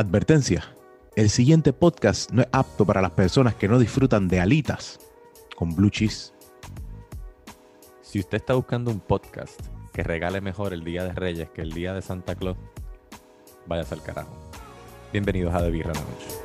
Advertencia. El siguiente podcast no es apto para las personas que no disfrutan de alitas con blue cheese. Si usted está buscando un podcast que regale mejor el Día de Reyes que el Día de Santa Claus, váyase al carajo. Bienvenidos a The Birra Lounge. Escucharon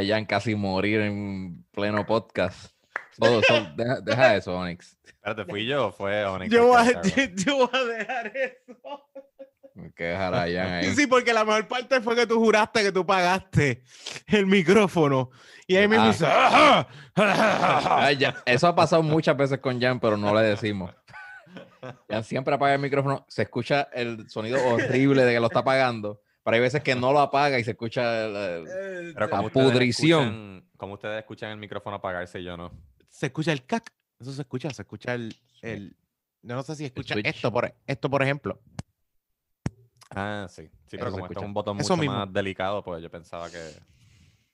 a Jan casi morir en pleno podcast. Todo, eso- deja, deja eso, Onyx. Espérate, ¿fui yo o fue Onyx? Yo voy, a, yo voy a dejar eso. Que dejar a Jan ahí. Sí, porque la mejor parte fue que tú juraste que tú pagaste el micrófono. Y ahí mismo Ah. dice, "Ajá, Ah, ya, Eso ha pasado muchas veces con Jan, pero no le decimos. Jan siempre apaga el micrófono. Se escucha el sonido horrible de que lo está apagando. Pero hay veces que no lo apaga y se escucha Eh, Pero La como ustedes pudrición. escuchan- como ustedes escuchan el micrófono apagarse y yo no. Se escucha el cac. Eso se escucha, se escucha el. el yo no sé si escucha esto por, esto, por ejemplo. Ah, sí. Sí, pero Eso como esto es un botón Eso mucho mismo. más delicado, pues yo pensaba que...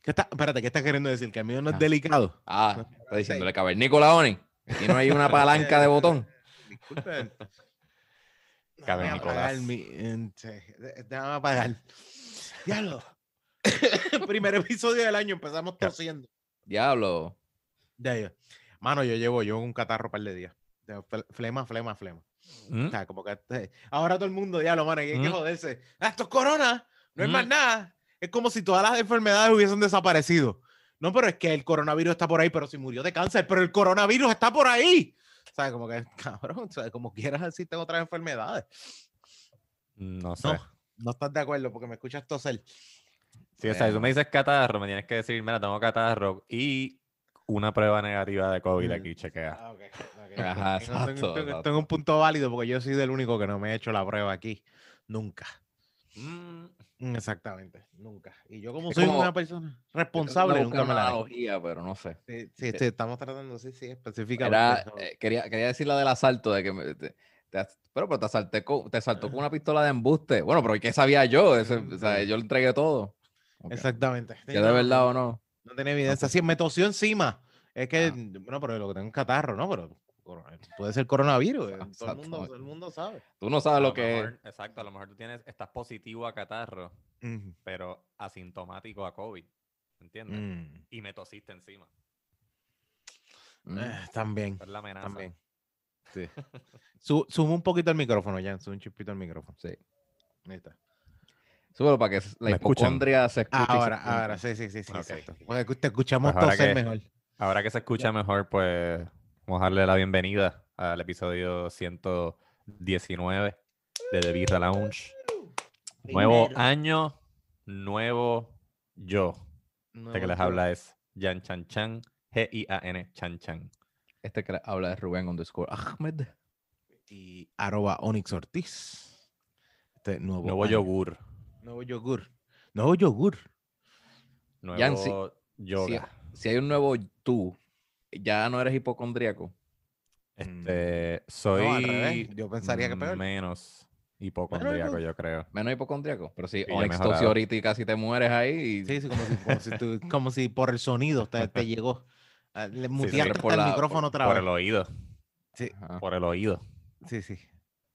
¿Qué está, espérate, ¿qué estás queriendo decir? Que el mío no es Ah. delicado. Ah, está diciéndole cavernícola, Onyx. Aquí no hay una palanca de botón. Disculpen. Déjame Cavernícolas. apagar mi- en- sí, de- Déjame apagar. Diablo. Primer episodio del año, empezamos tosiendo. Diablo. Ya. Mano, yo llevo yo un catarro un par de días. De fle- Flema, flema, flema. ¿Mm? O sea, como que eh, ahora todo el mundo, diablo, mano, hay que Mm. joderse. Ah, esto es corona, no es más Mm. nada. Es como si todas las enfermedades hubiesen desaparecido. No, pero es que el coronavirus está por ahí, pero si murió de cáncer, pero el coronavirus está por ahí. Sea, como que, cabrón, o sea, como quieras existen otras enfermedades. No sé. No, no estás de acuerdo porque me escuchas toser. Sí, o sea, si tú me dices catarro, me tienes que decir, mira, tengo catarro y una prueba negativa de COVID Mm. aquí, chequea. Ah, ok, ok. Ajá, tengo- exacto, tengo- un punto válido porque yo soy del único que no me he hecho la prueba aquí. Nunca. Mm, Mm, Exactamente, nunca. Y yo como Es soy como- una persona responsable, nunca me la analogía, pero no sé. Sí, sí, sí, estamos tratando, sí, sí, específicamente. no. eh, quería, quería decir la del asalto, de que me- te, te as- pero, pero te asalté con, te asaltó con una pistola de embuste. Bueno, pero ¿qué sabía yo? Ese- o sea, yo le entregué todo. Ok. Exactamente. Sí, ¿Ya no, de no, verdad no, o no? No tiene evidencia. Sí, me tosió encima. Es que, Ah. bueno, pero lo que tengo es catarro, ¿no? Pero puede ser coronavirus. eh, Todo el mundo, todo el mundo sabe. Tú no sabes lo lo que es. Exacto, a lo mejor tú tienes, estás positivo a catarro, pero asintomático a COVID. ¿Entiendes? Mm. Y me tosiste encima. Mm. Eh, también, Es la amenaza. también. Sí. Suma un poquito el micrófono, Jan. Suma un chispito el micrófono. Sí. Ahí está. Súbelo para que la hipocondria se escuche. se Ahora, ahora, sí, sí, sí, sí, Ok. exacto. Porque te escuchamos Pues ahora toser que- mejor. Ahora que se escucha mejor, pues vamos a darle la bienvenida al episodio 119 de The Birra Lounge. Nuevo año, nuevo yo. Este que les habla es Jan Chan Chan, G-I-A-N Chan Chan. Este que le habla es Rubén underscore Ahmed. y arroba Onyx Ortiz. Este nuevo, Nuevo año. yogur. Nuevo yogur. Nuevo yogur. Nuevo Jan, si- yoga. Si hay un nuevo tú, ya no eres hipocondríaco. Este, soy No, al revés. Yo pensaría que peor. menos hipocondríaco, yo creo. Menos hipocondríaco. Pero si Sí, Onyx tosió ahorita y casi te mueres ahí. y- Sí, sí, como si, como si, tú- como si por el sonido te, te llegó. Ah, Le muteaste por hasta el la- micrófono otra Por vez. el oído. Sí, Ajá. Por el oído. sí, sí.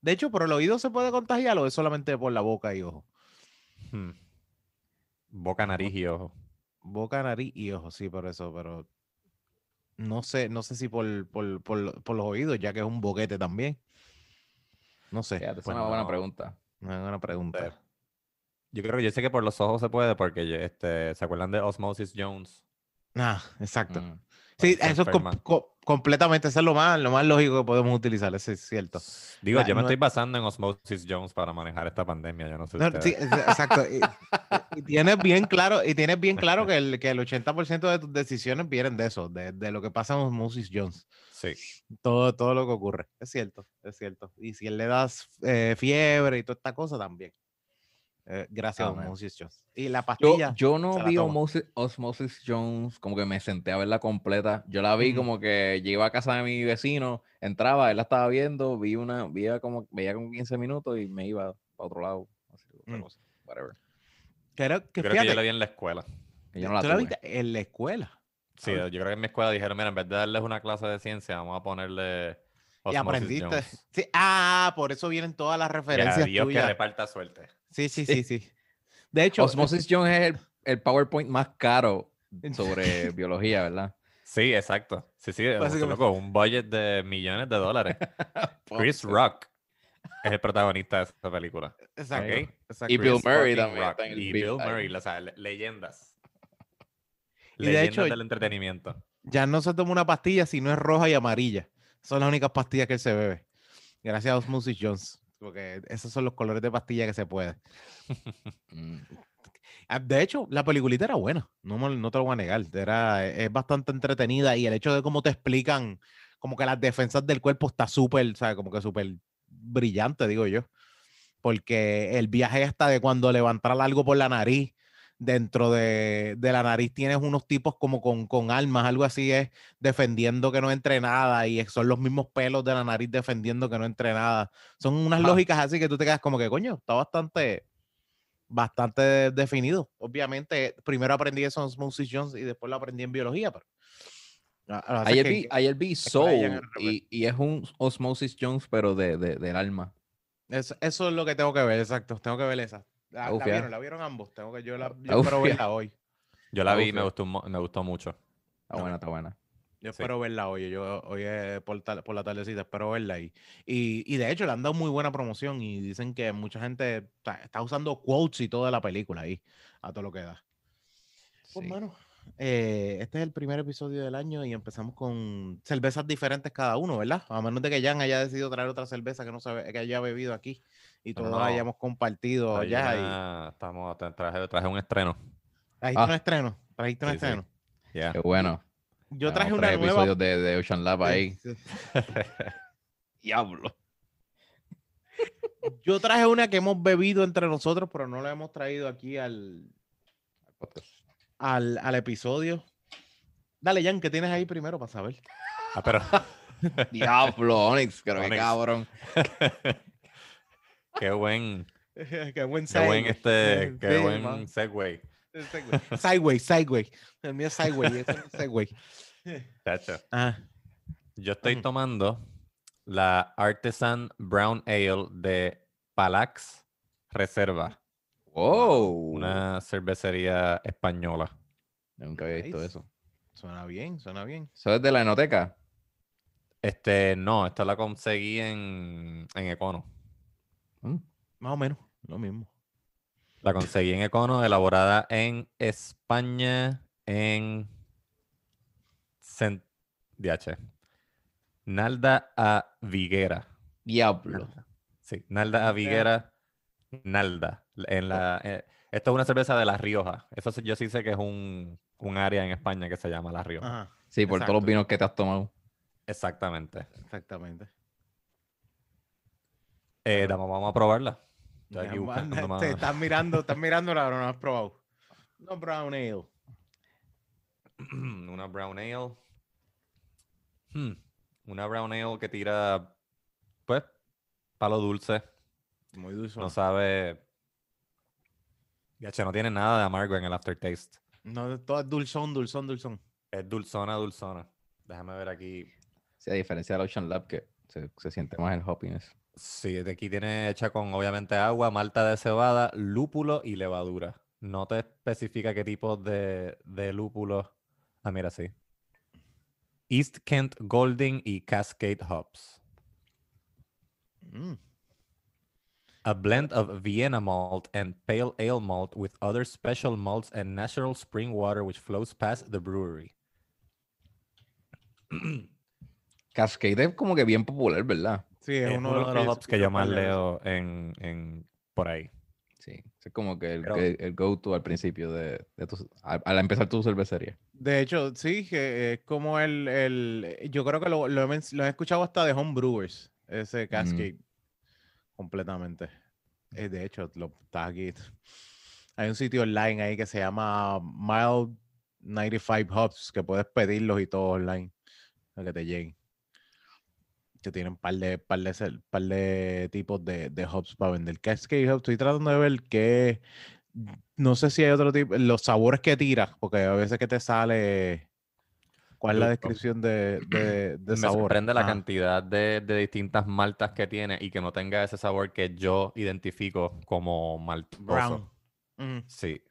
De hecho, por el oído se puede contagiar o es solamente por la boca y ojo. Hmm. Boca, nariz y ojo. Boca, nariz y ojo, sí, por eso, pero no sé, no sé si por, por, por, por los oídos, ya que es un boquete también. No sé. Fíjate, Pues es una buena pregunta. Una pregunta. Yo creo que yo sé que por los ojos se puede porque este, ¿se acuerdan de Osmosis Jones? Ah, exacto. Mm. Sí, eso es completamente. Eso es lo más, lo más lógico que podemos utilizar, eso es cierto. Digo, La- yo me no- estoy basando en Osmosis Jones para manejar esta pandemia. Yo no sé No, sí, exacto. Y, y tienes bien claro, y tienes bien claro que el, que el 80% de tus decisiones vienen de eso, de, de lo que pasa en Moses Jones. Sí. Todo, todo lo que ocurre. Es cierto, es cierto. Y si él le das eh, fiebre y toda esta cosa también. Eh, gracias a. Moses Jones. Y la pastilla. yo no vi. Osmosis, Osmosis Jones, como que me senté a verla completa. Yo la vi como que llegué a casa de mi vecino, entraba, él la estaba viendo, vi una, veía como, veía como 15 minutos y me iba para otro lado. así, otra Mm. cosa, whatever. que era- que Creo que yo la vi en la escuela. Que yo no la tú la viste en la escuela. Sí, Ah. yo creo que en mi escuela dijeron, mira, en vez de darles una clase de ciencia, vamos a ponerle Y aprendiste. Jones. Sí, ah, por eso vienen todas las Y a referencias Dios que tuyas. reparta suerte. Sí, sí, sí, sí. De hecho, Osmosis Jones es el, el PowerPoint más caro sobre biología, ¿verdad? Sí, exacto. Sí, sí, loco, un budget de millones de dólares. Chris Rock es el protagonista de esa película. exacto. Y Bill Chris Murray también Rock. Y Bill. Murray, o sea, le- leyendas. Y de leyendas hecho- del entretenimiento. Ya no se toma una pastilla si no es roja y amarilla. Son las únicas pastillas que él se bebe. Gracias a Osmosis Jones. Porque esos son los colores de pastilla que se puede. Mm. Ah, De hecho, la peliculita era buena. No, no te lo voy a negar. Era, e, es bastante entretenida. Y el hecho de cómo te explican, como que las defensas del cuerpo está súper, sea, como que súper brillante, digo yo. Porque el viaje hasta de cuando levantar algo por la nariz, dentro de, de la nariz tienes unos tipos como con, con armas, algo así es, defendiendo que no entre nada. Y son los mismos pelos de la nariz defendiendo que no entre nada. Son unas Ajá. lógicas así que tú te quedas como que, coño, está bastante bastante de- definido. Obviamente, primero aprendí eso en Osmosis Jones y después lo aprendí en biología, pero... que Ayer es vi, que ayer vi que Soul y, y es un Osmosis Jones, pero de, de- del alma. eso, eso es lo que tengo que ver, exacto. Tengo que ver esa. La, vieron, la vieron ambos. Tengo que yo la yo espero verla hoy. Yo la vi me gustó, me gustó mucho. Está buena, está buena. Yo Sí. espero verla hoy. Yo hoy es por, tal- por la tardecita, espero verla ahí. Y, y de hecho le han dado muy buena promoción y dicen que mucha gente está, está usando quotes y toda la película ahí, a todo lo que da. Pues, mano, eh, este es el primer episodio del año y empezamos con cervezas diferentes cada uno, ¿verdad? A menos de que Jan haya decidido traer otra cerveza que no sabe, que haya bebido aquí y todos no. hayamos compartido Hay ya. y- estamos, tra- traje, traje un estreno. ¿Trajiste Ah. un estreno? ¿Trajiste un Sí, sí. estreno? Qué bueno. Yo traje una nueva. episodios de, de Ocean Lab ahí. Sí. Diablo. Yo traje una que hemos bebido entre nosotros, pero no la hemos traído aquí al, al, al episodio. Dale, Jan, ¿qué tienes ahí primero para saber? Ah, pero Diablo, Onyx, qué Onyx. cabrón. Qué buen, qué buen qué buen segue. este, qué Sí, buen man. segue. Sideway, sideway. El mío es sideway, no es. Chacho. Ah, Yo estoy tomando la Artisan Brown Ale de Palax Reserva, Wow. una cervecería española. Nunca había visto Nice. eso. suena bien, suena bien. ¿Eso es de la enoteca? Este, no, esta la conseguí en, en Econo. Mm. Más o menos, lo mismo. La conseguí en Econo, elaborada en España, en Cent- DH. Nalda a Viguera. Diablo. Sí, Nalda a Viguera. Nalda. En la, eh, esto es una cerveza de La Rioja. Eso yo sí sé que es un, un área en España que se llama La Rioja. Ajá, Sí, por todos los vinos que te has tomado. Exactamente. exactamente. Eh, vamos a probarla. Estoy aquí Ya, buscando man, más. te estás mirando, estás mirando la no has probado. No brown ale. una brown ale. Hmm, Una brown ale que tira, pues, palo dulce. Muy dulce. No sabe. Ya, che, no tiene nada de amargo en el aftertaste. No, todo es dulzón, dulzón, dulzón. Es dulzona, dulzona. Déjame ver aquí. Sí, a diferencia del Ocean Lab, que se, se siente más el hoppiness. Sí, de aquí tiene hecha con obviamente agua, malta de cebada, lúpulo y levadura. No te especifica qué tipo de, de lúpulo. Ah, mira, sí. East Kent Golding y Cascade Hops. Mm. A blend of Vienna malt and pale ale malt with other special malts and natural spring water which flows past the brewery. Cascade es como que bien popular, ¿verdad? Sí, Es uno, de los hops que yo más leo. en, en por ahí. Sí. Es como que el, Pero- que- el go-to al principio de, de tu, al, al empezar tu cervecería. De hecho, sí, que es como el, el yo creo que lo, lo he, lo he escuchado hasta de Homebrewers, ese Cascade, completamente. Eh, de hecho, lo está aquí. Hay un sitio online ahí que se llama Mild 95 Hubs, que puedes pedirlos y todo online, para que te lleguen. Que tienen par de, par de, par de tipos de, de hubs para vender. Cascade Hub, estoy tratando de ver qué, no sé si hay otro tipo, los sabores que tiras, porque a veces que te sale, ¿cuál es la descripción de, de, de Me sabor? sorprende la cantidad de, de distintas maltas que tiene y que no tenga ese sabor que yo identifico como maltoso. Brown. Ujú. Sí.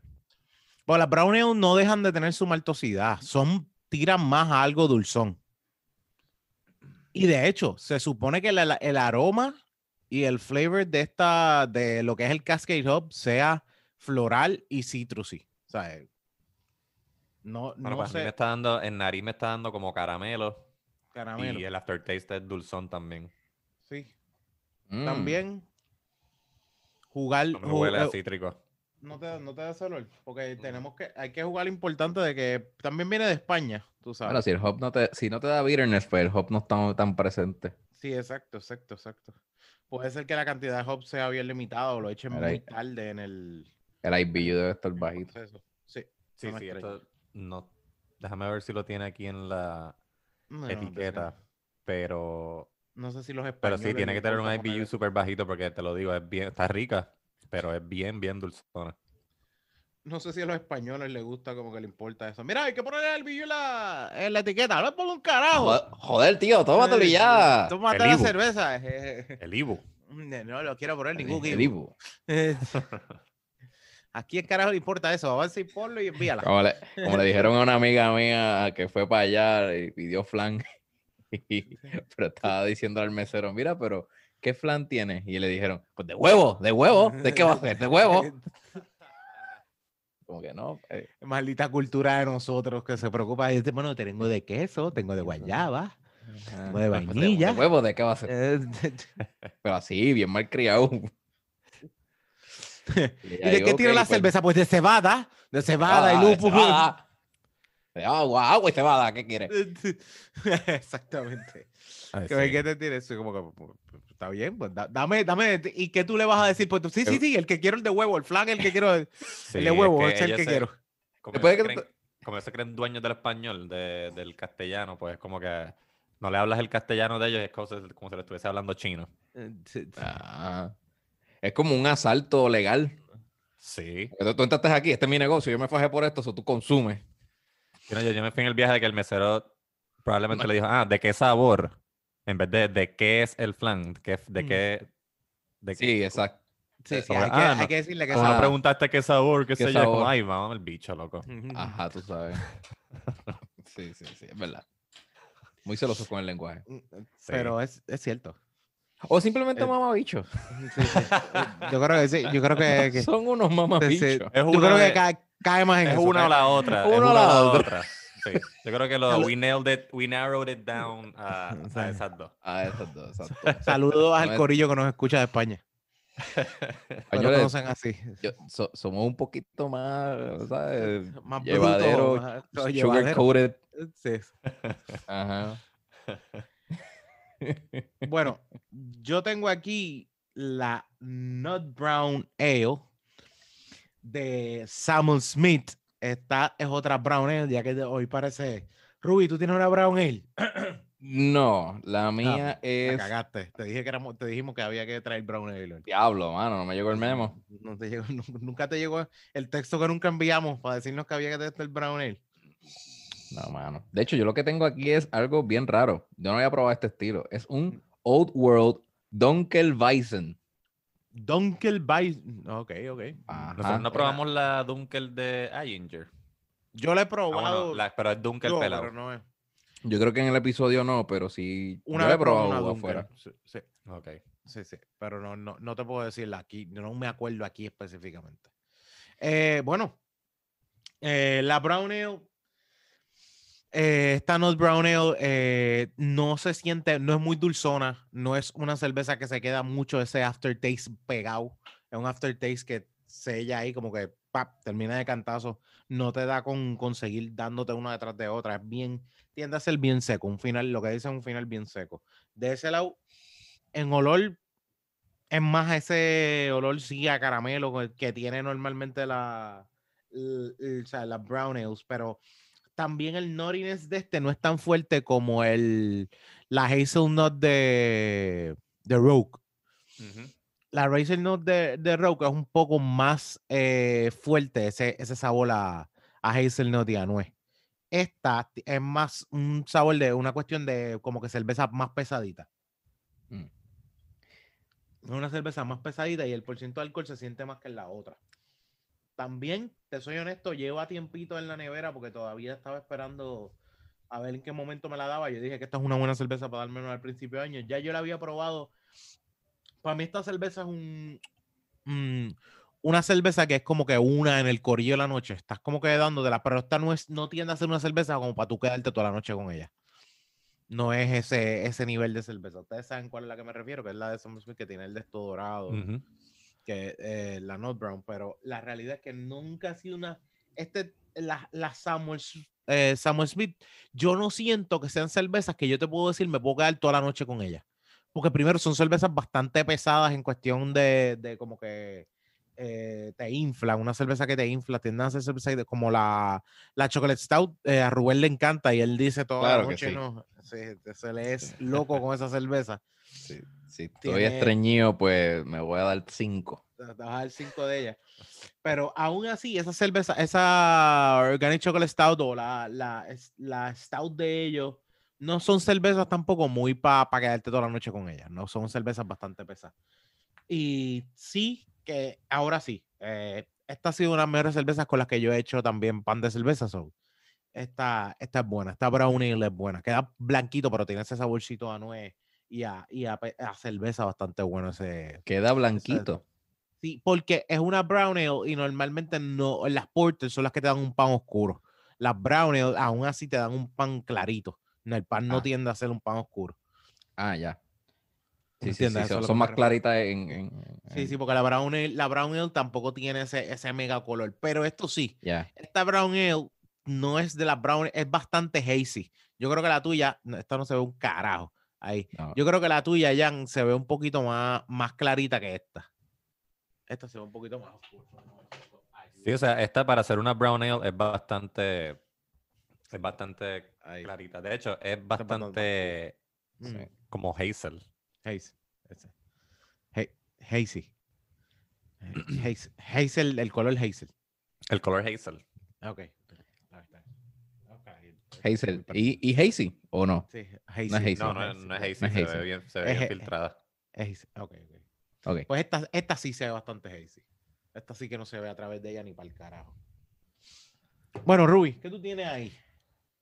Pues las brown ale no dejan de tener su maltosidad, son, tiran más a algo dulzón. Y de hecho, se supone que el aroma y el flavor de esta, de lo que es el Cascade Hub, sea floral y citrusy. O sea, no, Bueno, no pues a mí me está dando, en nariz me está dando como caramelo, caramelo. y el aftertaste es dulzón también. Sí. Mm. También jugar. No me huele a eh, cítrico. No te, no te da olor, porque tenemos que, hay que jugar lo importante de que también viene de España, tú sabes. Ahora, si el hop no te, si no te da bitterness, pues el hop no está tan presente. Sí, exacto, exacto, exacto. Puede ser que la cantidad de hops sea bien limitada o lo echen Mira muy tarde en el El IBU debe estar bajito. proceso. Sí, Sí, sí, esto no. Déjame ver si lo tiene aquí en la no, no, etiqueta, pero, No sé si los pero españoles. sí, tiene que tener un IBU súper bajito porque te lo digo, es bien, está rica, pero es bien, bien dulzona. No sé si a los españoles les gusta como que le importa eso. Mira, hay que ponerle el billo en la, en la etiqueta. No pongo un carajo. Joder, joder, tío, tómatelo ya. Tómate El la Ibu. cerveza. El Ibu. No lo quiero poner ningún El Ibu. Ibu. Aquí el carajo le importa eso. Avanza y ponlo y envíala. Como le, como le dijeron a una amiga mía que fue para allá y pidió flan, y- pero estaba diciendo al mesero, mira, pero ¿qué flan tienes? Y le dijeron, pues de huevo, de huevo, ¿de qué va a ser? De huevo. Como que no. eh, Maldita cultura de nosotros que se preocupa. Dice, bueno, tengo de queso, tengo de guayaba. ajá, de pues, vainilla. De, huevo, ¿de qué va a ser? Eh, Pero así, bien mal criado. ¿Y de qué tiene la cerveza? Pues de cebada, de cebada y lúpulo. Agua, agua y cebada, ¿qué quieres? Exactamente. Ay, ¿Qué, sí. qué te tiene eso? Como que, pues, pues, está bien, pues da- dame, dame. ¿Y qué tú le vas a decir? Pues tú, sí, sí, El- sí, el que quiero el de huevo, el flan, el que quiero, el, Sí, el de huevo, es el que se- quiero. Como Después ellos de que se creen- como ellos se creen dueños del español, de- del castellano, pues como que no le hablas el castellano de ellos, es como, si- como si le estuviese hablando chino. Eh. Ah, es como un asalto legal. Sí. Tú, tú entraste aquí, este es mi negocio, yo me fajé por esto, eso tú consumes. Yo, no, yo, yo me fui en el viaje de que el mesero probablemente le dijo, ah, ¿de qué sabor? En vez de de qué es el flan, ¿qué, ¿de Mm. qué? De qué- Sí, exacto. Sí, sí, como hay, que, que, ah, hay que decirle que Como no preguntaste qué sabor, qué, ¿Qué sé yo, sabor? ay, vamos el bicho, loco. Ajá, tú sabes. Sí, sí, sí, es verdad. Muy celosos con el lenguaje. Sí. Pero es, es cierto. O simplemente Eh, mamabichos. Sí, sí. Yo creo que sí, yo creo que, que- Son unos sí, sí. mamabichos. Yo creo que de- cae, más en Es eso. una o la otra. es Una o la otra. otra. Sí. Yo creo que lo, we nailed it, we narrowed it down a, Sí. a esas dos. Ah, esas dos, exacto. Saludos al corillo que nos escucha de España. Españoles, conocen así. yo- so- somos un poquito más, ¿sabes? Más Llevadero, bruto, más- no, sugar coated. Sí. Ajá. Bueno, yo tengo aquí la Nut Brown Ale de Samuel Smith. Esta es otra Brown Ale, ya que de- hoy parece. Ruby, ¿tú tienes una Brown Ale? No, la mía La es. cagaste. Te dije que éramos, te dijimos que había que traer Brown Ale. Diablo, mano, no me llegó el memo. No te llegó, nu- nunca te llegó el texto que nunca enviamos para decirnos que había que tener el Brown Ale. No, mano. De hecho, yo lo que tengo aquí es algo bien raro. Yo no había probado este estilo. Es un Old World Dunkelweizen. Dunkel by. Ok, ok. Ajá. Nosotros no probamos la Dunkel de Ayinger. Yo la he Ah, probado. bueno, la- pero es Dunkel yo, pelado. pero no es. Yo creo que en el episodio no, pero sí. Una yo vez he probado una uno Dunkel, afuera. Sí, sí, Ok. sí, sí, pero no, no, no te puedo decirla aquí, yo no me acuerdo aquí específicamente. Eh, bueno, eh, la Brown Ale Eh, esta Not Brown Ale eh, no se siente, no es muy dulzona, no es una cerveza que se queda mucho ese aftertaste pegado. Es un aftertaste que sella ahí como que pap, termina de cantazo. No te da con conseguir dándote una detrás de otra. Es bien, tiende a ser bien seco. Un final, lo que dice es un final bien seco. De ese lado, en olor, es más ese olor sí a caramelo que- tiene normalmente la, l- l- o sea, las brown ales, pero también el nuttiness de este no es tan fuerte como el la hazelnut de, de Rogue. La hazelnut de, de Rogue es un poco más eh, fuerte ese, ese sabor a, a hazelnut y a nuez. Esta es más un sabor de una cuestión de como que cerveza más pesadita. Mm. Es una cerveza más pesadita y el porcentaje de alcohol se siente más que en la otra. También, te soy honesto, llevo a tiempito en la nevera porque todavía estaba esperando a ver en qué momento me la daba. Yo dije que esta es una buena cerveza para darme al principio de año. Ya yo la había probado. Para mí esta cerveza es un, mm, una cerveza que es como que una en el corillo de la noche. Estás como que dándote pero esta no, es, no tiende a ser una cerveza como para tú quedarte toda la noche con ella. No es ese, ese nivel de cerveza. Ustedes saben cuál es la que me refiero, que es la de Somersmith que tiene el de esto dorado Ujú. Que eh, la Not Brown, pero la realidad es que nunca ha sido una. Este, la, la Samuel, eh, Samuel Smith, yo no siento que sean cervezas que yo te puedo decir, me puedo quedar toda la noche con ellas. Porque primero son cervezas bastante pesadas en cuestión de, de como que eh, te infla, una cerveza que te infla, tienden a ser cervezas de- como la, la Chocolate Stout, eh, a Rubén le encanta y él dice toda Claro la noche, sí. no, sí, se le es loco con esa cerveza. Sí, si estoy Tiene- estreñido, pues me voy a dar cinco. te vas a dar cinco de ellas. Pero aún así, esa cerveza, esa Organic Chocolate Stout o la, la, la Stout de ellos, no son cervezas tampoco muy para quedarte toda la noche con ellas. No son cervezas bastante pesadas. Y sí, que ahora sí, eh, esta ha sido una de las mejores cervezas con las que yo he hecho también pan de cerveza. So. Esta, esta es buena, esta Brown Ale es buena. Queda blanquito, pero tiene ese saborcito a nuez y a, y a, pe- a cerveza bastante bueno ese, Queda blanquito. Sí, porque es una brown ale y normalmente no, las porters son las que te dan un pan oscuro. Las brown ale aún así te dan un pan clarito. El pan no Ah. tiende a ser un pan oscuro. Ah, ya. Sí, sí, son, más claritas en... en- Sí, en- sí, porque la brown ale, la brown ale tampoco tiene ese, ese mega color. Pero esto sí, esta brown ale no es de las brown, es bastante hazy. Yo creo que la tuya, esta no se ve un carajo ahí. no. Yo creo que la tuya, Jan, se ve un poquito más, más clarita que esta. Esta se ve un poquito más oscura. Sí, o sea, esta para hacer una brown ale es bastante, es bastante Ahí. clarita. De hecho, es bastante Mm. como hazel. Haze. ese. Ha- Hazy. Haze- Hazel, el color Hazel. El color hazel. Ah, Ok. Hazel. ¿Y, ¿Y Hazy o no? Sí, Hazy. No es hazy. No, no, es- no es hazel, No es se hazel. ve bien, se ve Es bien filtrada. Es hazy. Ok, ok. Ok. Pues esta, esta sí se ve bastante hazy. Esta sí que no se ve a través de ella ni para el carajo. Bueno, Ruby, ¿qué tú tienes ahí?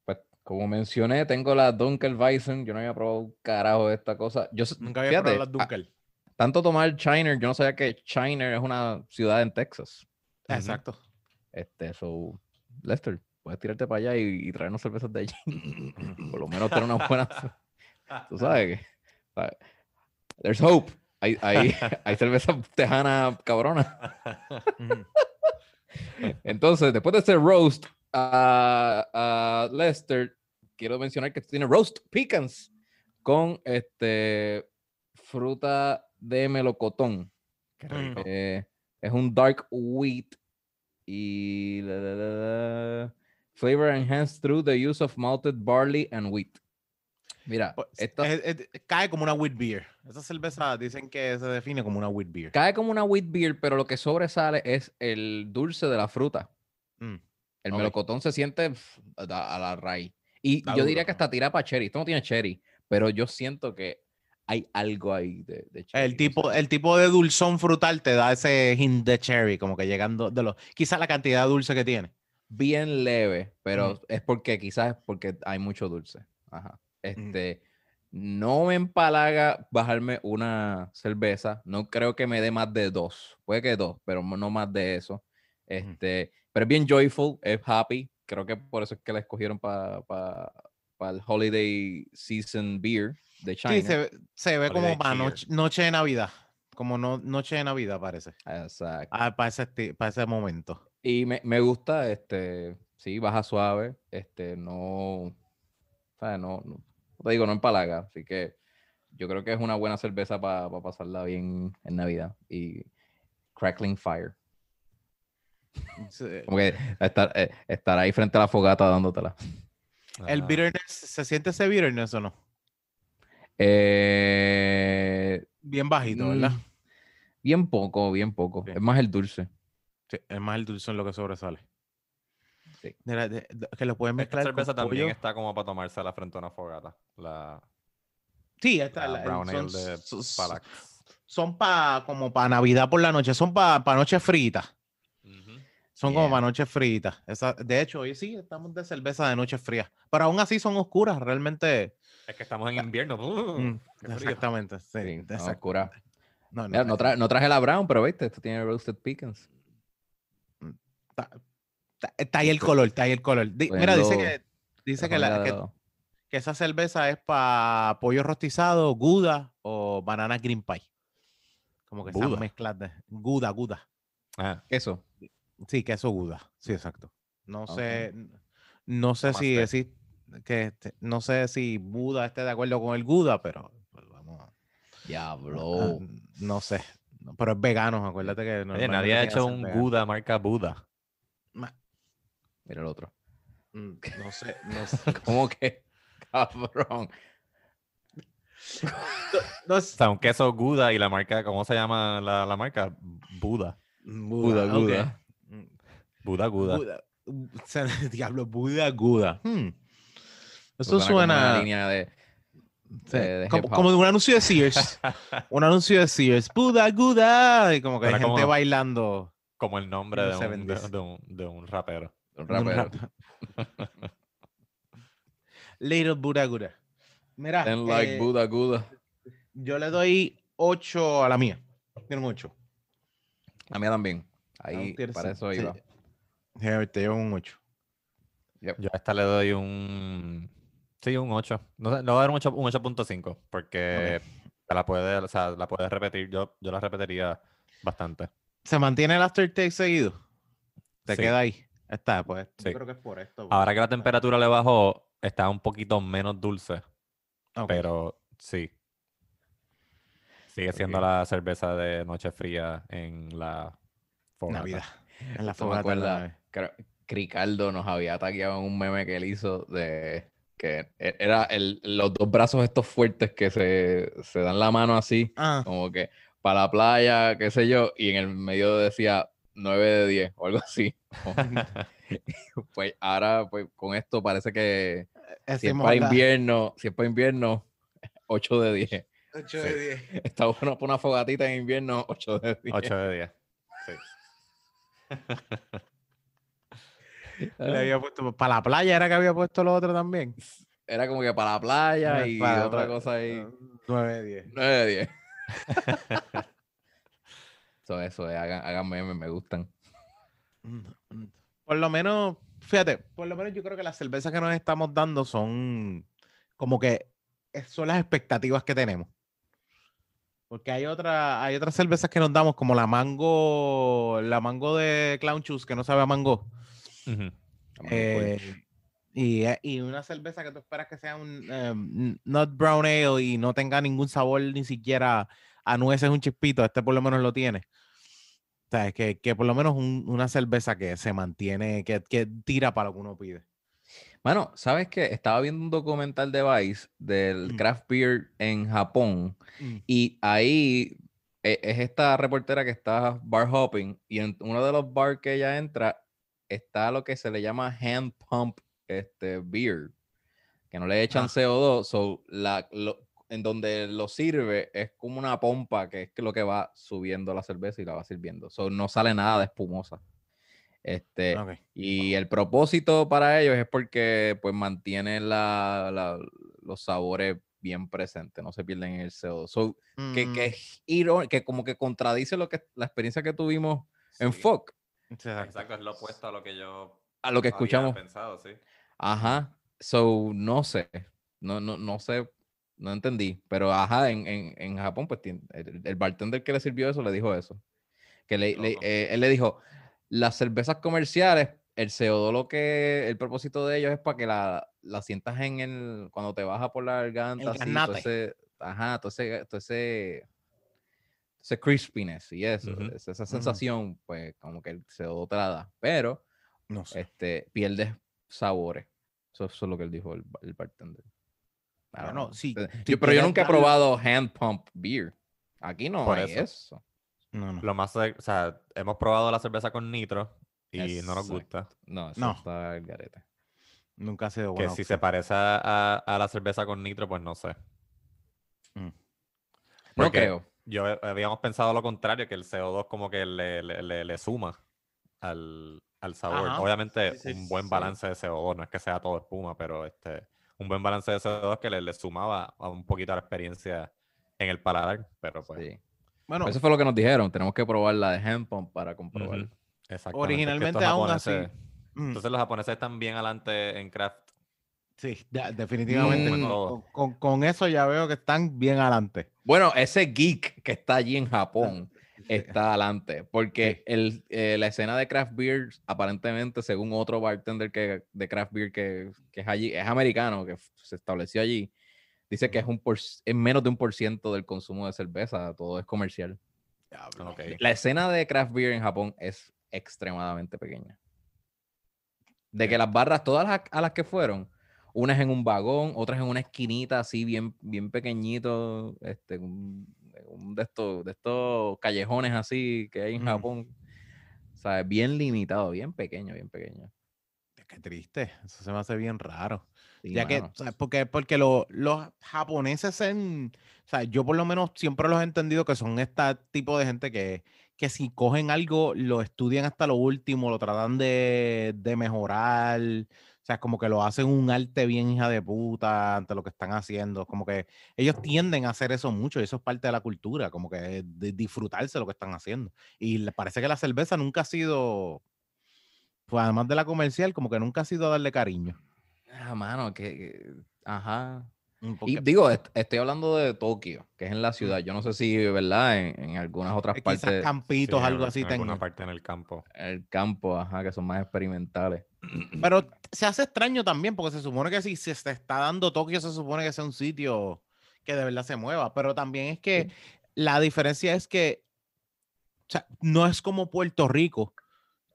Pues como mencioné, tengo la Dunkelweizen. Yo no había probado un carajo de esta cosa. Yo, Nunca había fíjate, probado las a- Dunkel. tanto tomar Shiner, yo no sabía que Shiner es una ciudad en Texas. Exacto. Este, so, Lester, puedes tirarte para allá y, y traernos cervezas de allí. Por lo menos tener una buena. Tú sabes que. sabes, There's hope. Hay, hay, hay cerveza tejana cabrona. Ujú. Entonces, después de este roast a, a Lester, quiero mencionar que tiene roast pecans con este fruta de melocotón. Qué Mm. rico. Eh, es un dark wheat y la, la, la, la, flavor enhanced through the use of malted barley and wheat. Mira, Pues, esta es- es- cae como una wheat beer. Esa cerveza dicen que se define como una wheat beer. cae como una wheat beer, pero lo que sobresale es el dulce de la fruta. Mm. El Ok. melocotón se siente a, a la raíz. Y yo diría que hasta tira para cherry. Esto no tiene cherry, pero yo siento que hay algo ahí de, de cherry. El no tipo, sé. el tipo de dulzón frutal te da ese hint de cherry, como que llegando de los. Quizás la cantidad de dulce que tiene. Bien leve, pero es porque quizás es porque hay mucho dulce. Ajá. Este, no me empalaga bajarme una cerveza. No creo que me dé más de dos. Puede que dos, pero no más de eso. Este, pero es bien joyful, es happy. creo que por eso es que la escogieron para el Holiday Season Beer de China. Sí, se, ve- se ve como para noche, noche de Navidad. Como no, noche de Navidad parece. Exacto. Ah, para ese, para ese momento. Y me, me gusta, este, sí, baja suave, este, no, ¿sabes? No, no, te digo, no empalaga, así que yo creo que es una buena cerveza para pasarla bien en Navidad. Y Crackling Fire, Sí. como que estar, eh, estar ahí frente a la fogata dándotela. ¿El Ah, bitterness, se siente ese bitterness o no? Eh, Bien bajito, ¿verdad? mm, bien poco, bien poco, Sí. es más el dulce. Sí, es más el dulce en lo que sobresale. Sí. Mira, de- de- que lo pueden Esta mezclar con cerveza también pollo. está como para tomarse a la frente a una fogata. La, Sí, esta, la la- brown son, ale de son- Palax. son pa, como para Navidad por la noche, son para pa noche frita. Ujú. Son como para noche frita. Esa, de hecho, hoy sí estamos de cerveza de noche fría. Pero aún así son oscuras, realmente. Es que estamos en invierno. Mm, exactamente. Sí, Sí, no, oscura. No, no, Mira, no, es- tra- no traje la brown, pero viste, esto tiene roasted pecans. Está, ahí el color, está ahí el color. Di- mira, dice que, dice que, la- que, esa cerveza es para pollo rostizado, guda o banana green pie. Como que Gouda. mezclas de guda, guda. Ah, Queso. Sí, queso guda. Sí, exacto. No Ok. sé, no sé si decir que no sé si Buda esté de acuerdo con el Guda, pero pues, vamos a- Diablo. no sé. Pero es vegano, acuérdate que oye, nadie ha hecho un vegano. Buda marca Buda. Mira el otro. mm, No sé, no sé. ¿Cómo que? Cabrón. No O sé. sea, un queso Gouda y la marca, ¿cómo se llama la, la marca? Buda. Buda. Buda. Mm, Buda Gouda. Buda. Mm, se- Diablo, Buda, Guda. Hmm. Eso como suena una línea de. sí, de- de como, como un anuncio de Sears. un anuncio de Sears. Buda, Guda. Y como que hay gente como- bailando. Como el nombre de un, de, 70s. de un, de un rapero. Un Un rapero. rap. Little Buddha Guda. Mira, Then like eh, Buda Guda. yo le doy 8 a la mía. Tiene mucho. A mí también. Ahí, tienes- para eso iba. Sí, te llevo un 8. Yo a esta le doy un. Sí, un 8. No sé, le voy a dar un 8 un 8.5 porque la puedes, o sea, la puedes repetir. Yo, yo la repetiría bastante. ¿Se mantiene el aftertaste seguido? Te Sí. queda ahí. Está, pues. Sí. Yo creo que es por esto. Ahora que la temperatura le bajó, está un poquito menos dulce, pero sí. Sigue siendo la cerveza de noche fría en la fogata. Navidad. En la fogata. creo Ricardo nos había tagueado en un meme que él hizo de que e- era el, los dos brazos estos fuertes que se, se dan la mano así, Ah, como que para la playa, qué sé yo, y en el medio decía 9 de 10 o algo así. pues ahora, pues con esto parece que ese si es para invierno, si es para invierno, 8 de 10. 8 de 10. Está bueno para una fogatita en invierno, 8 de 10. 8 de 10. Sí. Le había puesto para la playa, era que había puesto lo otro también. Era como que para la playa y Para- otra cosa ahí. 9 de 10. 9 de 10. Eso, eso, eh, hagan, hagan memes, me gustan. Por lo menos, fíjate, por lo menos yo creo que las cervezas que nos estamos dando son como que es- son las expectativas que tenemos. Porque hay otra, hay otras cervezas que nos damos, como la mango, la mango de Clown Shoes, que no sabe a mango. Eh, y, eh, y una cerveza que tú esperas que sea un n- not brown ale y no tenga ningún sabor ni siquiera a nueces, un chispito, este por lo menos lo tiene. O sea, que, que por lo menos un- una cerveza que se mantiene, que, que tira para lo que uno pide. Mano, ¿sabes qué? Estaba viendo un documental de Vice del Mm. craft beer en Japón Mm. y ahí e- es esta reportera que está bar hopping y en uno de los bars que ella entra está lo que se le llama hand pump este, beer, que no le echan Ah. CO2, so la, lo- en donde lo sirve es como una pompa que es que lo que va subiendo la cerveza y la va sirviendo, so no sale nada de espumosa. Este, Ok. y el propósito para ellos es porque pues mantienen la- la- los sabores bien presentes, no se pierden en el CO2. So, que, Mm, que, es iró- que como que contradice lo que la experiencia que tuvimos en Sí. FOC. exacto. Exacto, es lo opuesto a lo que yo a lo que Había escuchamos. pensado, sí. Ajá. So, no sé. No, no, no sé. No entendí. Pero ajá, en, en, en Japón, pues el, el bartender que le sirvió eso le dijo eso. Que le, le- Loco. eh, él le dijo: las cervezas comerciales, el CO2, lo que el propósito de ellos es para que la, la sientas en el. Cuando te baja por la garganta, así, todo ese, ajá, todo ese, todo ese, ese crispiness y eso, Ujú. esa, esa sensación, pues como que el CO2 te la da. Pero No sé. este, pierdes sabores. Eso, eso es lo que él dijo el, ba- el bartender. Bueno, know. sí, Eh, yo- pero yo nunca he probado hand pump beer. Aquí no Por hay eso. eso. No, no. Lo más, o sea, hemos probado la cerveza con nitro y no nos gusta. No, eso No. está el garete. Nunca ha sido Que bueno. si se parece a, a- a la cerveza con nitro, pues no sé. No Porque creo. Yo he- habíamos pensado lo contrario, que el CO2 como que le, le- le- le suma al, al sabor. Ajá. Obviamente Sí, sí, un buen sí. balance de CO2, no es que sea todo espuma, pero este un buen balance de CO2 que le, le sumaba a un poquito a la experiencia en el paladar, pero pues Sí. Bueno, Eso fue lo que nos dijeron. Tenemos que probar la de pump para comprobar. ujú, exactamente. Es que Originalmente, aún así, mm, Entonces los japoneses están bien adelante en craft. sí, ya, definitivamente. Mm. con- con, con eso ya veo que están bien adelante. Bueno, ese geek que está allí en Japón está adelante, porque el, eh, la escena de craft beer, aparentemente, según otro bartender que, de craft beer que, que es allí, es americano, que se estableció allí, dice que es, un por, es menos de un por ciento del consumo de cerveza, todo es comercial. Ok. La escena de craft beer en Japón es extremadamente pequeña. De que las barras, todas las a las que fueron, unas en un vagón, otras en una esquinita así bien, bien pequeñito, este, un, un de estos, de estos callejones así que hay en. Japón. O sea, bien limitado, bien pequeño, bien pequeño. Qué triste. Eso se me hace bien raro. Sí, ya que, o sea, porque, porque lo- los japoneses en, o sea, yo por lo menos siempre los he entendido que son este tipo de gente que, que si cogen algo, lo estudian hasta lo último, lo tratan de, de mejorar, o sea, como que lo hacen un arte bien hija de puta ante lo que están haciendo, como que ellos tienden a hacer eso mucho y eso es parte de la cultura, como que de disfrutarse lo que están haciendo. Y parece que la cerveza nunca ha sido, pues además de la comercial, como que nunca ha sido darle cariño. Ah, mano, que- ajá. Mm, Y digo, est- estoy hablando de Tokio, que es en la ciudad. Yo no sé si, ¿verdad? En, en algunas otras Eh, quizás partes. campitos, Sí, en algo al- así en alguna parte en el campo. el campo, ajá, que son más experimentales. Pero se hace extraño también, porque se supone que si se te está dando Tokio, se supone que sea un sitio que de verdad se mueva. Pero también es que la diferencia es que o sea, no es como Puerto Rico,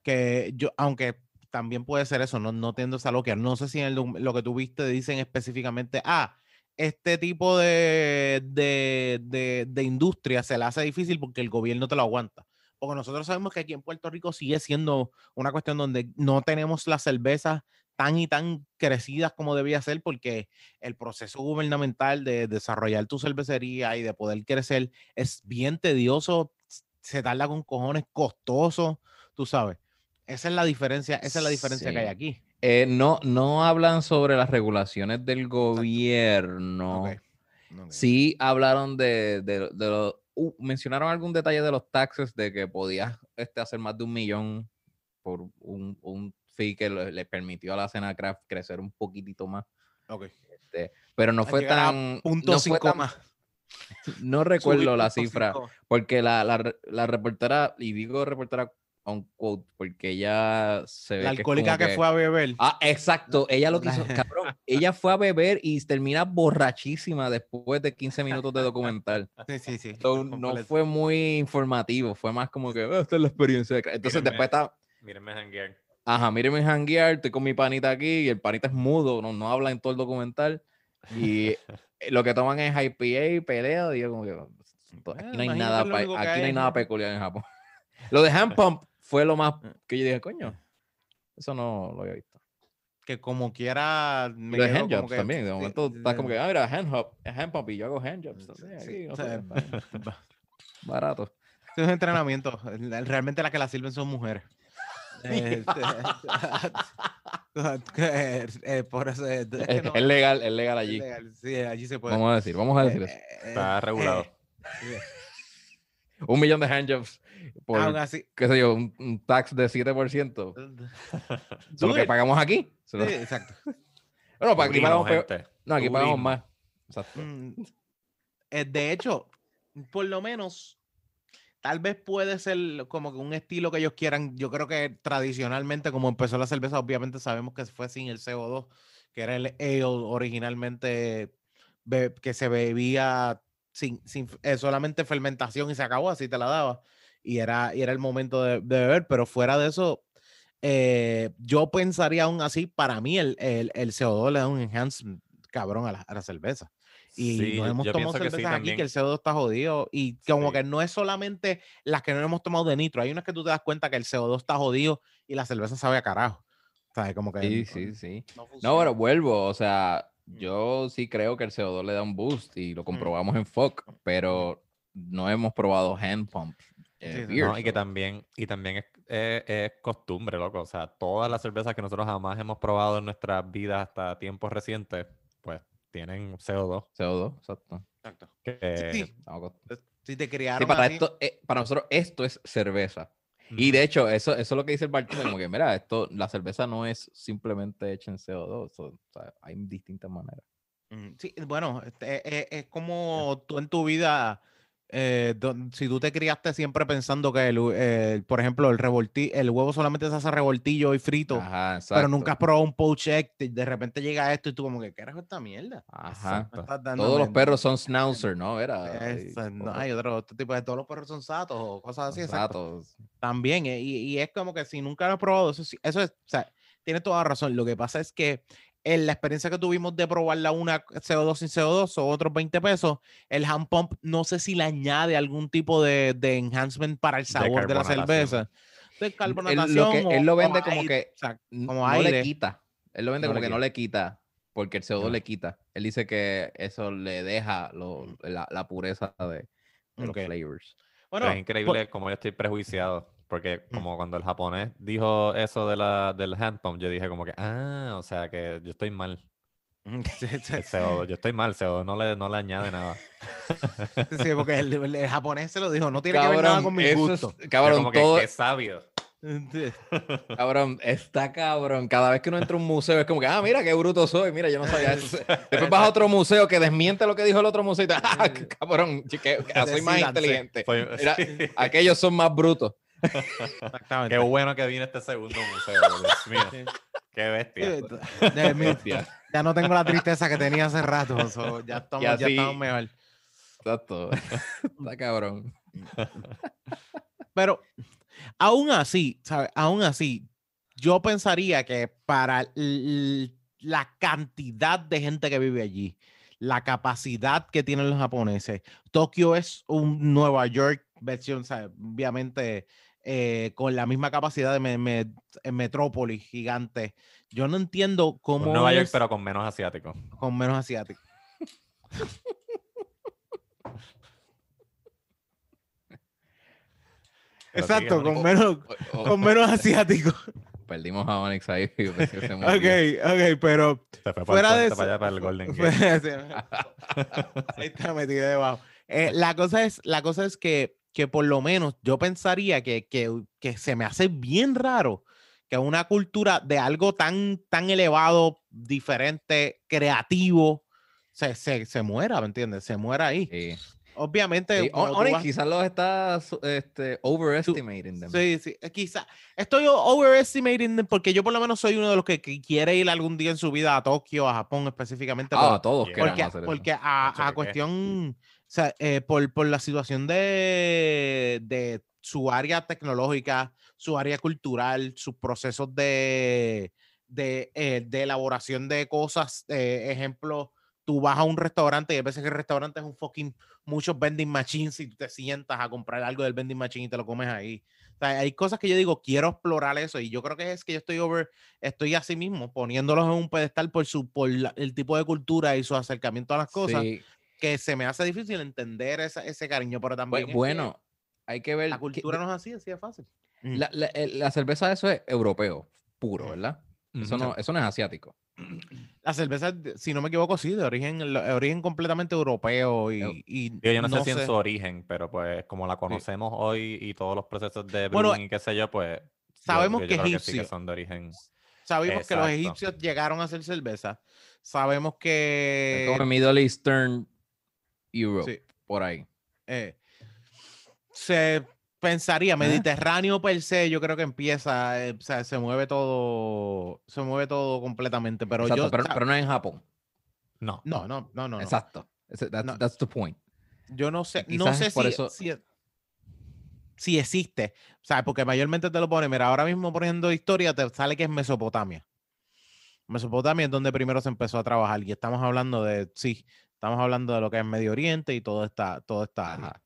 que yo, aunque también puede ser eso, no, no tiendo a loquear. No sé si en el lo que tú viste dicen específicamente, ah, este tipo de, de, de, de industria se le hace difícil porque el gobierno te lo aguanta. Porque nosotros sabemos que aquí en Puerto Rico sigue siendo una cuestión donde no tenemos las cervezas tan y tan crecidas como debía ser porque el proceso gubernamental de desarrollar tu cervecería y de poder crecer es bien tedioso, se tarda con cojones, costoso, tú sabes. Esa es la diferencia, esa es la diferencia que hay aquí. Eh, no, no hablan sobre las regulaciones del gobierno. Sí hablaron de, de, de lo- uh, mencionaron algún detalle de los taxes, de que podías este, hacer más de un millón por un, un fee que le, le permitió a la cena craft crecer un poquitito más. Ok. este, pero no fue tan... Punto no, fue cinco tan- más. no recuerdo Subir la cifra. cinco. Porque la, la, la reportera, y digo reportera on quote, porque ella se ve La alcohólica que, fue a beber. Ah, exacto. Ella lo quiso, cabrón. Ella fue a beber y termina borrachísima después de 15 minutos de documental. Sí, sí, sí. So, no fue muy informativo, fue más como que "Ah, esta es la experiencia. de cra-". Entonces Mírenme. después está, Mírenme janguear. ajá, mírenme hanguear, estoy con mi panita aquí y el panita es mudo, no, no habla en todo el documental. Y eh, lo que toman es IPA, pelea, digo como que aquí no hay nada, aquí no hay hay. nada peculiar en Japón. Lo de hand pump fue lo más Eh. que yo dije, coño, eso no lo había visto. Que como quiera. me Lo de quedo hand como jobs que- también. De momento sí, estás como que, ah, mira, hand, hop, hand pump y yo hago hand jobs también. Sí, aquí, o no sea, barato. Es un entrenamiento. la- Realmente las que la sirven son mujeres. Este, eh, por eso es, es Es, no- es legal, es legal es allí. legal, Sí, allí se puede. Vamos a decir, vamos a decir Eh, eso. eh, Está regulado. Un millón de handjobs por, Aún así. qué sé yo, un, un tax de 7%. Eso es lo que pagamos aquí. Sí, lo- exacto. Bueno, para aquí Sobrino, pagamos peor. No, aquí pagamos más. Exacto. Mm, eh, de hecho, por lo menos, tal vez puede ser como que un estilo que ellos quieran. Yo creo que tradicionalmente, como empezó la cerveza, obviamente sabemos que fue sin el CO2, que era el ale originalmente que se bebía sin, sin eh, solamente fermentación y se acabó, así te la daba. Y era, y era el momento de, de beber, pero fuera de eso, eh, yo pensaría aún así, para mí el, el, el CO2 le da un enhancement cabrón a la, a la cerveza. Y Sí, nos hemos tomado pienso que sí cervezas aquí que el CO2 está jodido. Y como Sí. que no es solamente las que no hemos tomado de nitro. Hay unas que tú te das cuenta que el CO2 está jodido y la cerveza sabe a carajo. ¿Sabes? Como que Sí, no- sí, sí. no No, funciona. pero vuelvo, o sea. Yo sí creo que el CO2 le da un boost y lo comprobamos en FOC, pero no hemos probado hand pump. eh, Sí, sí. beer, No, y que también, y también es, es- es costumbre, loco. O sea, todas las cervezas que nosotros jamás hemos probado en nuestras vidas hasta tiempos recientes, pues tienen CO2. CO2, exacto. Exacto. Que, sí. Estamos acostum- Si te Sí, criaron para, así, esto, eh, para nosotros esto es cerveza. Y de hecho, eso, eso es lo que dice el bartender, como que, mira, esto, la cerveza no es simplemente hecha en CO2, so, o sea, hay distintas maneras. Mm, Sí, bueno, este, e- e- es, como tú en tu vida, eh, don- si tú te criaste siempre pensando que, el, el, por ejemplo, el revolti, el huevo solamente se hace revoltillo y frito, Ajá, pero nunca has probado un poach egg, y de repente llega esto y tú como que, ¿qué es esta mierda? Ajá. Todos los perros son schnauzer, ¿no? Era. no, hay otro, otro tipo de todos los perros son satos o cosas así, gatos. También, eh, y, y es como que si nunca lo he probado, eso, eso es, o sea, tiene toda la razón. Lo que pasa es que en la experiencia que tuvimos de probarla una CO2 sin CO2 son otros 20 pesos. El hand pump, no sé si le añade algún tipo de, de enhancement para el sabor de la cerveza. De Él, carbonatación. lo que, o- él lo o vende como aire, que o sea, n- como no le quita. Él lo vende No como que no le quita, porque el CO2 No. le quita. Él dice que eso le deja lo- la, la pureza de, los flavors. Bueno, Pero es increíble como yo estoy prejuiciado. Porque Mm. como cuando el japonés dijo eso de la, del hand pump, yo dije como que, ah, o sea que yo estoy mal. Sí, sí, El CO2, yo estoy mal, CO2 no le, no le añade nada. sí, porque el, el- el japonés se lo dijo, no tiene que ver nada con mi gusto. es- cabrón, como que, todo, qué sabio. Sí. cabrón, está cabrón. Cada vez que uno entra a un museo es como que, ah, mira qué bruto soy, mira, yo no sabía eso. Después vas a otro museo que desmiente lo que dijo el otro museo y te, ah, cabrón, que, que soy más inteligente. Mira, sí. aquellos son más brutos. Exactamente. Qué bueno que vine este segundo museo, Dios mío. Sí. Qué bestia. De- Bestia. ya no tengo la tristeza que tenía hace rato. so, ya, estamos, ya así- estamos mejor. Exacto. Está cabrón. Pero aún así, ¿sabes? Aún así, yo pensaría que para la cantidad de gente que vive allí, la capacidad que tienen los japoneses, Tokio es un Nueva York versión, ¿sabes? obviamente eh, con la misma capacidad de me- me- eh, metrópoli gigante. Yo no entiendo cómo Nueva York, pero con menos asiáticos. con menos asiático. Pero Exacto, sigue, con Mónico. menos, O- o- con menos asiático. Perdimos a Onyx ahí. se. Ok, ok, pero Se fue Fuera de puente, para allá, para el Golden Fue- Gate. Ahí está metido debajo. Eh, la, cosa es, la cosa es que, que por lo menos yo pensaría que, que, que se me hace bien raro que una cultura de algo tan, tan elevado, diferente, creativo, se, se, se muera, ¿me entiendes? Se muera ahí. Sí. Obviamente. Sí, tú Onyx quizás los está este, overestimating them. Sí, sí, eh, quizá. Estoy overestimating them porque yo por lo menos soy uno de los que, que quiere ir algún día en su vida a Tokio, a Japón específicamente. por- Ah, todos Yeah. queremos porque, hacer eso. porque a, Mucho a que qué. Sea, eh, por, por la situación de, de su área tecnológica, su área cultural, sus procesos de, de, eh, de elaboración de cosas, eh, ejemplo, tú vas a un restaurante y a veces el restaurante es un fucking, muchos vending machines y te sientas a comprar algo del vending machine y te lo comes ahí. O sea, hay cosas que yo digo, quiero explorar eso y yo creo que es que yo estoy over, estoy así mismo, poniéndolos en un pedestal por, su, por la- el tipo de cultura y su acercamiento a las cosas, Sí, que se me hace difícil entender esa- ese cariño, pero también bu- es que bueno, hay que ver. la que- cultura no es así, así de fácil. la, la- el- la cerveza, eso es europeo, puro, Mm. ¿verdad? Eso no, eso no es asiático. La cerveza, si no me equivoco, sí, de origen, de origen completamente europeo y, y Digo, yo no, no sé si en sé- su origen, pero pues como la conocemos hoy y todos los procesos de Bueno, brewing y qué sé yo, pues yo- sabemos yo que creo que sí que son de origen. sabemos que los Exacto. egipcios llegaron a hacer cerveza. Sabemos Es que como Middle Eastern Europe, sí, por ahí. eh, se pensaría, Mediterráneo per se, yo creo que empieza, eh, o sea, se mueve todo, se mueve todo completamente, pero Exacto, yo, pero, o sea, pero no es en Japón. No. no, no, no, no. Exacto. That's, No. that's the point. Yo no sé, Y no sé es por si, eso- si, si existe, o sea, porque mayormente te lo pone, mira, ahora mismo poniendo historia te sale que es Mesopotamia. Mesopotamia es donde primero se empezó a trabajar y estamos hablando de, sí, estamos hablando de lo que es Medio Oriente y todo esta, toda esta área.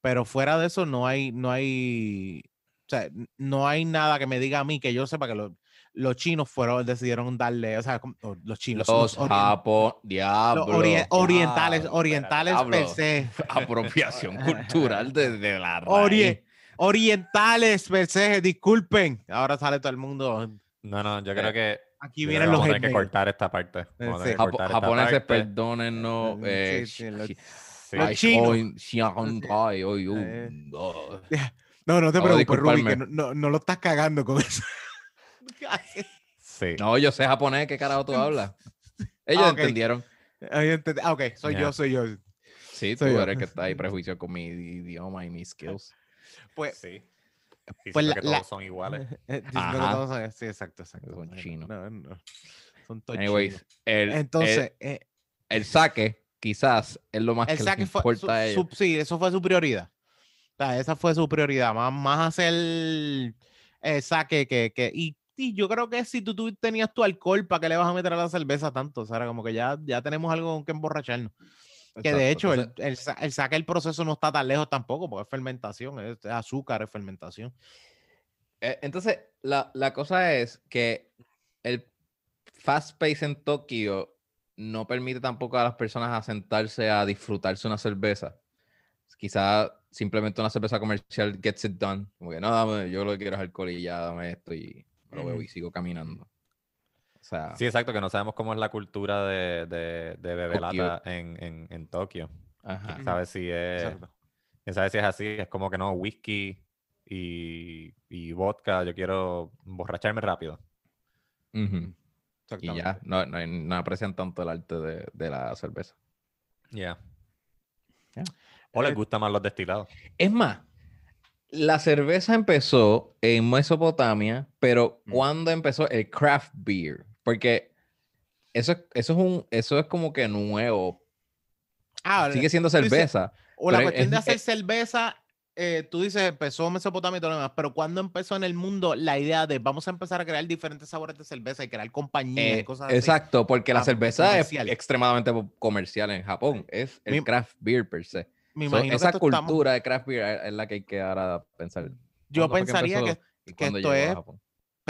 Pero fuera de eso no hay, no hay, o sea, no hay nada que me diga a mí que yo sepa que lo- los chinos fueron, decidieron darle, o sea, los chinos, Los los diablo. orien- orientales, diablo, orientales per se. Apropiación cultural desde la raíz. orientales per se, disculpen. Ahora sale todo el mundo. No, no, yo creo que Aquí vienen que los vamos a tener que cortar esta parte. Vamos a sí. tener que Japo- cortar esta japoneses, parte. perdónennos. Eh, sí, los- chinos. no. No, no te preocupes, Ruby, que no, no, no lo estás cagando con eso. Sí. No, yo sé japonés, ¿qué carajo tú hablas? Ellos Ah, entendieron. Ah, ok, soy yo, soy yo. Sí, tú yo. eres que está ahí prejuicio con mi idioma y mis skills. Pues, Sí. Pues la- que todos la- son iguales. eh, diciendo que Ajá. todos son- sí, exacto, exacto. Son chinos. No, no. Son todos Anyways, chinos. el, Entonces, eh, el, el saque quizás es lo más el que saque les fue. importa su- a ellos. su- sí, eso fue su prioridad. O sea, esa fue su prioridad. Más, más hacer el saque que. que y, y yo creo que si tú, tú tenías tu alcohol, ¿para qué le vas a meter a la cerveza tanto? O sea, como que ya, ya tenemos algo con que emborracharnos. Que de hecho, el, entonces, el, el saque, el proceso no está tan lejos tampoco, porque es fermentación, es, es azúcar, es fermentación. eh, entonces, la, la cosa es que el fast pace en Tokio no permite tampoco a las personas a sentarse a disfrutarse una cerveza. Quizá simplemente una cerveza comercial gets it done. Como que no, dame, yo lo que quiero es alcohol y ya dame esto y lo Ujú. y sigo caminando. Sea, Sí, exacto, que no sabemos cómo es la cultura de, de, de bebelata en, en, en Tokio. ajá. ¿Quién sabe si es, Exacto. quién sabe si es así? Es como que no, whisky y, y vodka, yo quiero emborracharme rápido. Ujú. Y Exactamente. ya, no, no, no aprecian tanto el arte de, de la cerveza. Ya. O les Eh, gustan más los destilados. Es más, la cerveza empezó en Mesopotamia, pero Mm. ¿cuándo empezó el craft beer? Porque eso, es- eso, es, un, eso es como que nuevo. Ah, Sigue siendo tú dices- cerveza. O la cuestión de es- hacer es- cerveza, eh, tú dices, empezó Mesopotamia y todo lo demás, pero ¿cuándo empezó en el mundo la idea de vamos a empezar a crear diferentes sabores de cerveza y crear compañías y Eh, cosas así? exacto, porque la Ah, cerveza es comercial. extremadamente po- comercial en Japón. Es el Mi- craft beer per se. Me So, que esa esto estamos- cultura de craft beer es- es la que hay que ahora pensar. yo ¿Cuándo fue que pensaría que, y que cuándo esto es-?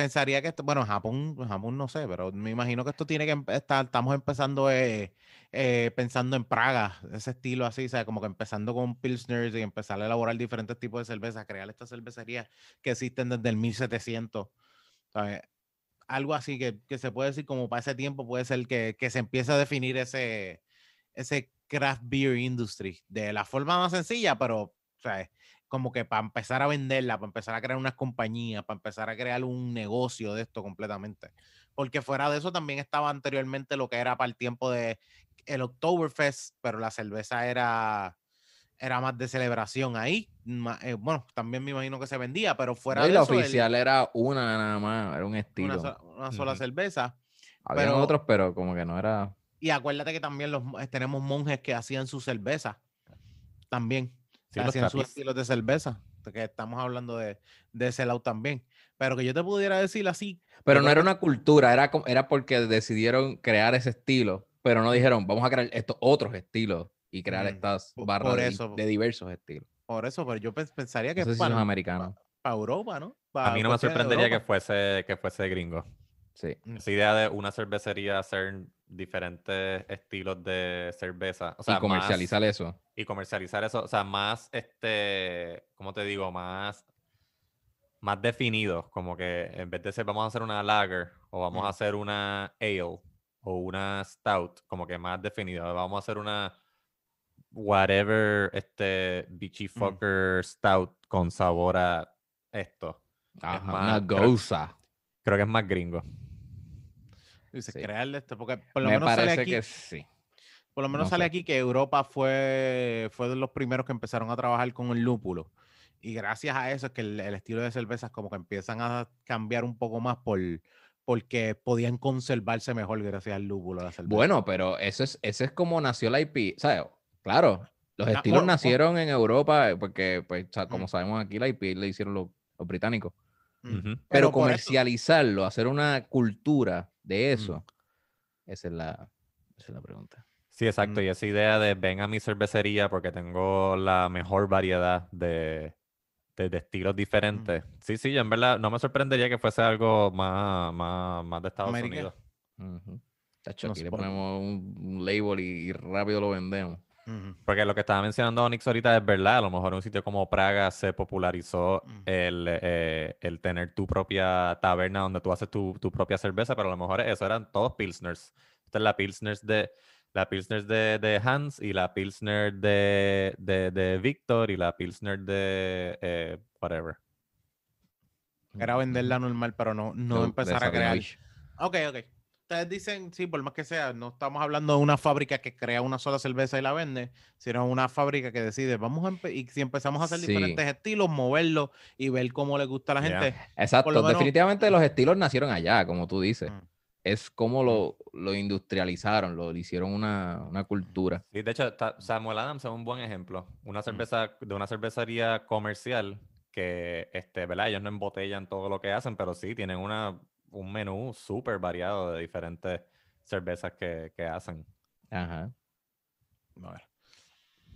Pensaría que esto, bueno, Japón, Japón no sé, pero me imagino que esto tiene que estar, estamos empezando eh, eh, pensando en Praga, ese estilo así, o sea, como que empezando con Pilsners y empezar a elaborar diferentes tipos de cervezas, crear estas cervecerías que existen desde el 1700, ¿sabes? Algo así que, que se puede decir como para ese tiempo puede ser que, que se empiece a definir ese, ese craft beer industry de la forma más sencilla, pero, ¿sabes? Como que para empezar a venderla, para empezar a crear unas compañías, para empezar a crear un negocio de esto completamente. Porque fuera de eso también estaba anteriormente lo que era para el tiempo de el Oktoberfest, pero la cerveza era, era más de celebración ahí. eh, bueno, también me imagino que se vendía, pero fuera No, y de la eso, el- oficial era una nada más, era un una, estilo. so- una sola Ujú. cerveza. Habían pero- otros, pero como que no era. Y acuérdate que también los, mo- tenemos monjes que hacían su cerveza. También. Sí, hacían sus estilos de cerveza. Que estamos hablando de, de ese lado también. Pero que yo te pudiera decir así. Pero no era una cultura, era, era porque decidieron crear ese estilo, pero no dijeron, vamos a crear estos otros estilos y crear Mm, estas barras por de, eso. de diversos estilos. Por eso, pero yo pens- pensaría que No sé es si son para, americanos. para Europa, ¿no? A Pa mí no me sorprendería que fuese, que fuese gringo. Sí. Esa idea de una cervecería hacer diferentes estilos de cerveza. O sea, y más- comercializar eso. y comercializar eso. O sea, más, este, ¿cómo te digo? Más más definidos, como que en vez de ser vamos a hacer una lager o vamos Mm. a hacer una ale o una stout, como que más definido. Vamos a hacer una whatever este bitchy fucker stout con sabor a esto. Ajá, más- una creo- goza. Creo que es más gringo. Dice, Sí. crearle esto, porque por lo Me menos sale parece aquí, que sí. por lo menos no sale sé. aquí que Europa fue, fue de los primeros que empezaron a trabajar con el lúpulo. Y gracias a eso es que el, el estilo de cervezas como que empiezan a cambiar un poco más por, porque podían conservarse mejor gracias al lúpulo de la cerveza. Bueno, pero eso es, ese es como nació la IP. ¿Sabes? Claro, los estilos bueno, bueno. nacieron en Europa eh, porque, pues, como Mm. sabemos aquí, la IP le hicieron los, los británicos. Mm. Pero, Pero eso- comercializarlo, hacer una cultura de eso, Mm. esa, es la, esa es la pregunta. Sí, exacto. Mm. Y esa idea de ven a mi cervecería porque tengo la mejor variedad de, de, de estilos diferentes. Sí, sí, yo en verdad no me sorprendería que fuese algo más, más, más de Estados América. Unidos. Nos aquí le pon- ponemos un, un label y, y rápido lo vendemos. Porque lo que estaba mencionando Onyx ahorita es verdad. A lo mejor en un sitio como Praga se popularizó el, eh, el tener tu propia taberna donde tú haces tu, tu propia cerveza, pero a lo mejor eso eran todos Pilsners. Esta es la Pilsners de, la Pilsner de, de Hans y la Pilsner de, de, de Victor y la Pilsner de eh, whatever. Era venderla normal, pero no, no De- empezar a crear. Ok, ok. Ustedes dicen, sí, por más que sea, no estamos hablando de una fábrica que crea una sola cerveza y la vende, sino una fábrica que decide, vamos a y si empezamos a hacer Sí. diferentes estilos, moverlos y ver cómo le gusta a la gente. Exacto, lo menos- definitivamente los estilos nacieron allá, como tú dices. Mm. Es como lo, lo industrializaron, lo hicieron una, una cultura. Sí, de hecho, Samuel Adams es un buen ejemplo. Una cerveza de una cervecería comercial que, este, ¿verdad? Ellos no embotellan todo lo que hacen, pero sí tienen una, un menú súper variado de diferentes cervezas que, que hacen. Ajá. A ver.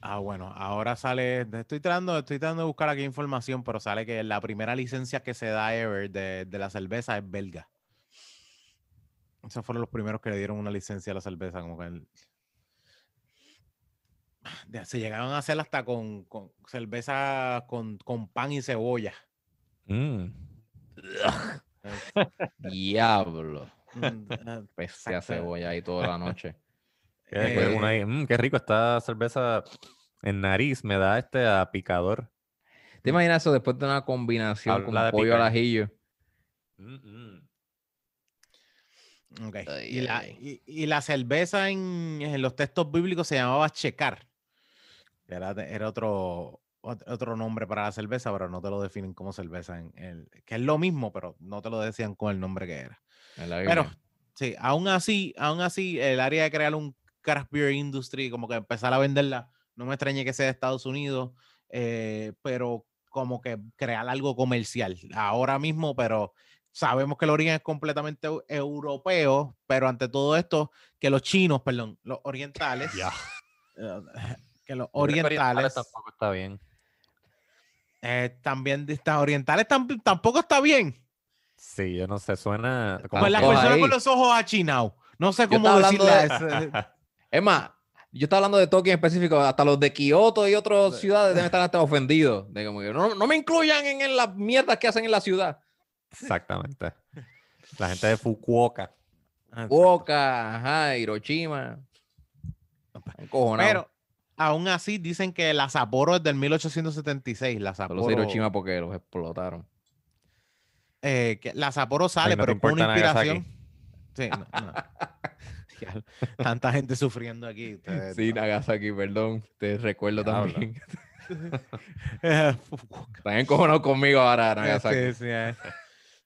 Ah, bueno, ahora sale, estoy tratando, estoy tratando de buscar aquí información, pero sale que la primera licencia que se da ever de, de la cerveza es belga. Esos fueron los primeros que le dieron una licencia a la cerveza, como que el- se llegaron a hacer hasta con, con cerveza con, con pan y cebolla. Mm. Diablo. Mm, ah, Exacto. cebolla ahí toda la noche. Eh, "Mm, qué rico esta cerveza en nariz, me da este a picador. ¿Te imaginas eso después de una combinación Habla con de pollo al picar. ajillo? Mm, mm. ok. Ay, y, la, ay. y- y la cerveza en, en los textos bíblicos se llamaba checar. Era, era otro, ot- otro nombre para la cerveza, pero no te lo definen como cerveza. En el, que es lo mismo, pero no te lo decían con el nombre que era. Pero sí, aún así, aún así, el área de crear un craft beer industry, como que empezar a venderla, no me extrañe que sea de Estados Unidos, eh, pero como que crear algo comercial ahora mismo, pero sabemos que el origen es completamente eu- europeo, pero ante todo esto, que los chinos, perdón, los orientales, eh, que los orientales tampoco está bien. Eh, también están orientales tam- tampoco está bien. Sí, yo no sé, suena como Pues las personas ahí. con los ojos achinados. No sé cómo decirle ese- Es más, yo estaba hablando de Tokio en específico, hasta los de Kioto y otras ciudades deben estar hasta ofendidos. De como que, no, no me incluyan en, en las mierdas que hacen en la ciudad. Exactamente. La gente de Fukuoka. Boca, ajá, Hiroshima. Encojonado. Pero aún así dicen que la Sapporo es del 1876. La Solo Sapporo, sé Hiroshima porque los explotaron. eh, que la Sapporo sale, Ay, no pero por una inspiración. Sí, no, no. Ya, Tanta gente sufriendo aquí. ustedes Sí, no. Nagasaki, perdón. Te recuerdo Diablo. también. Están encojonados conmigo ahora, Nagasaki. sí, sí, eh.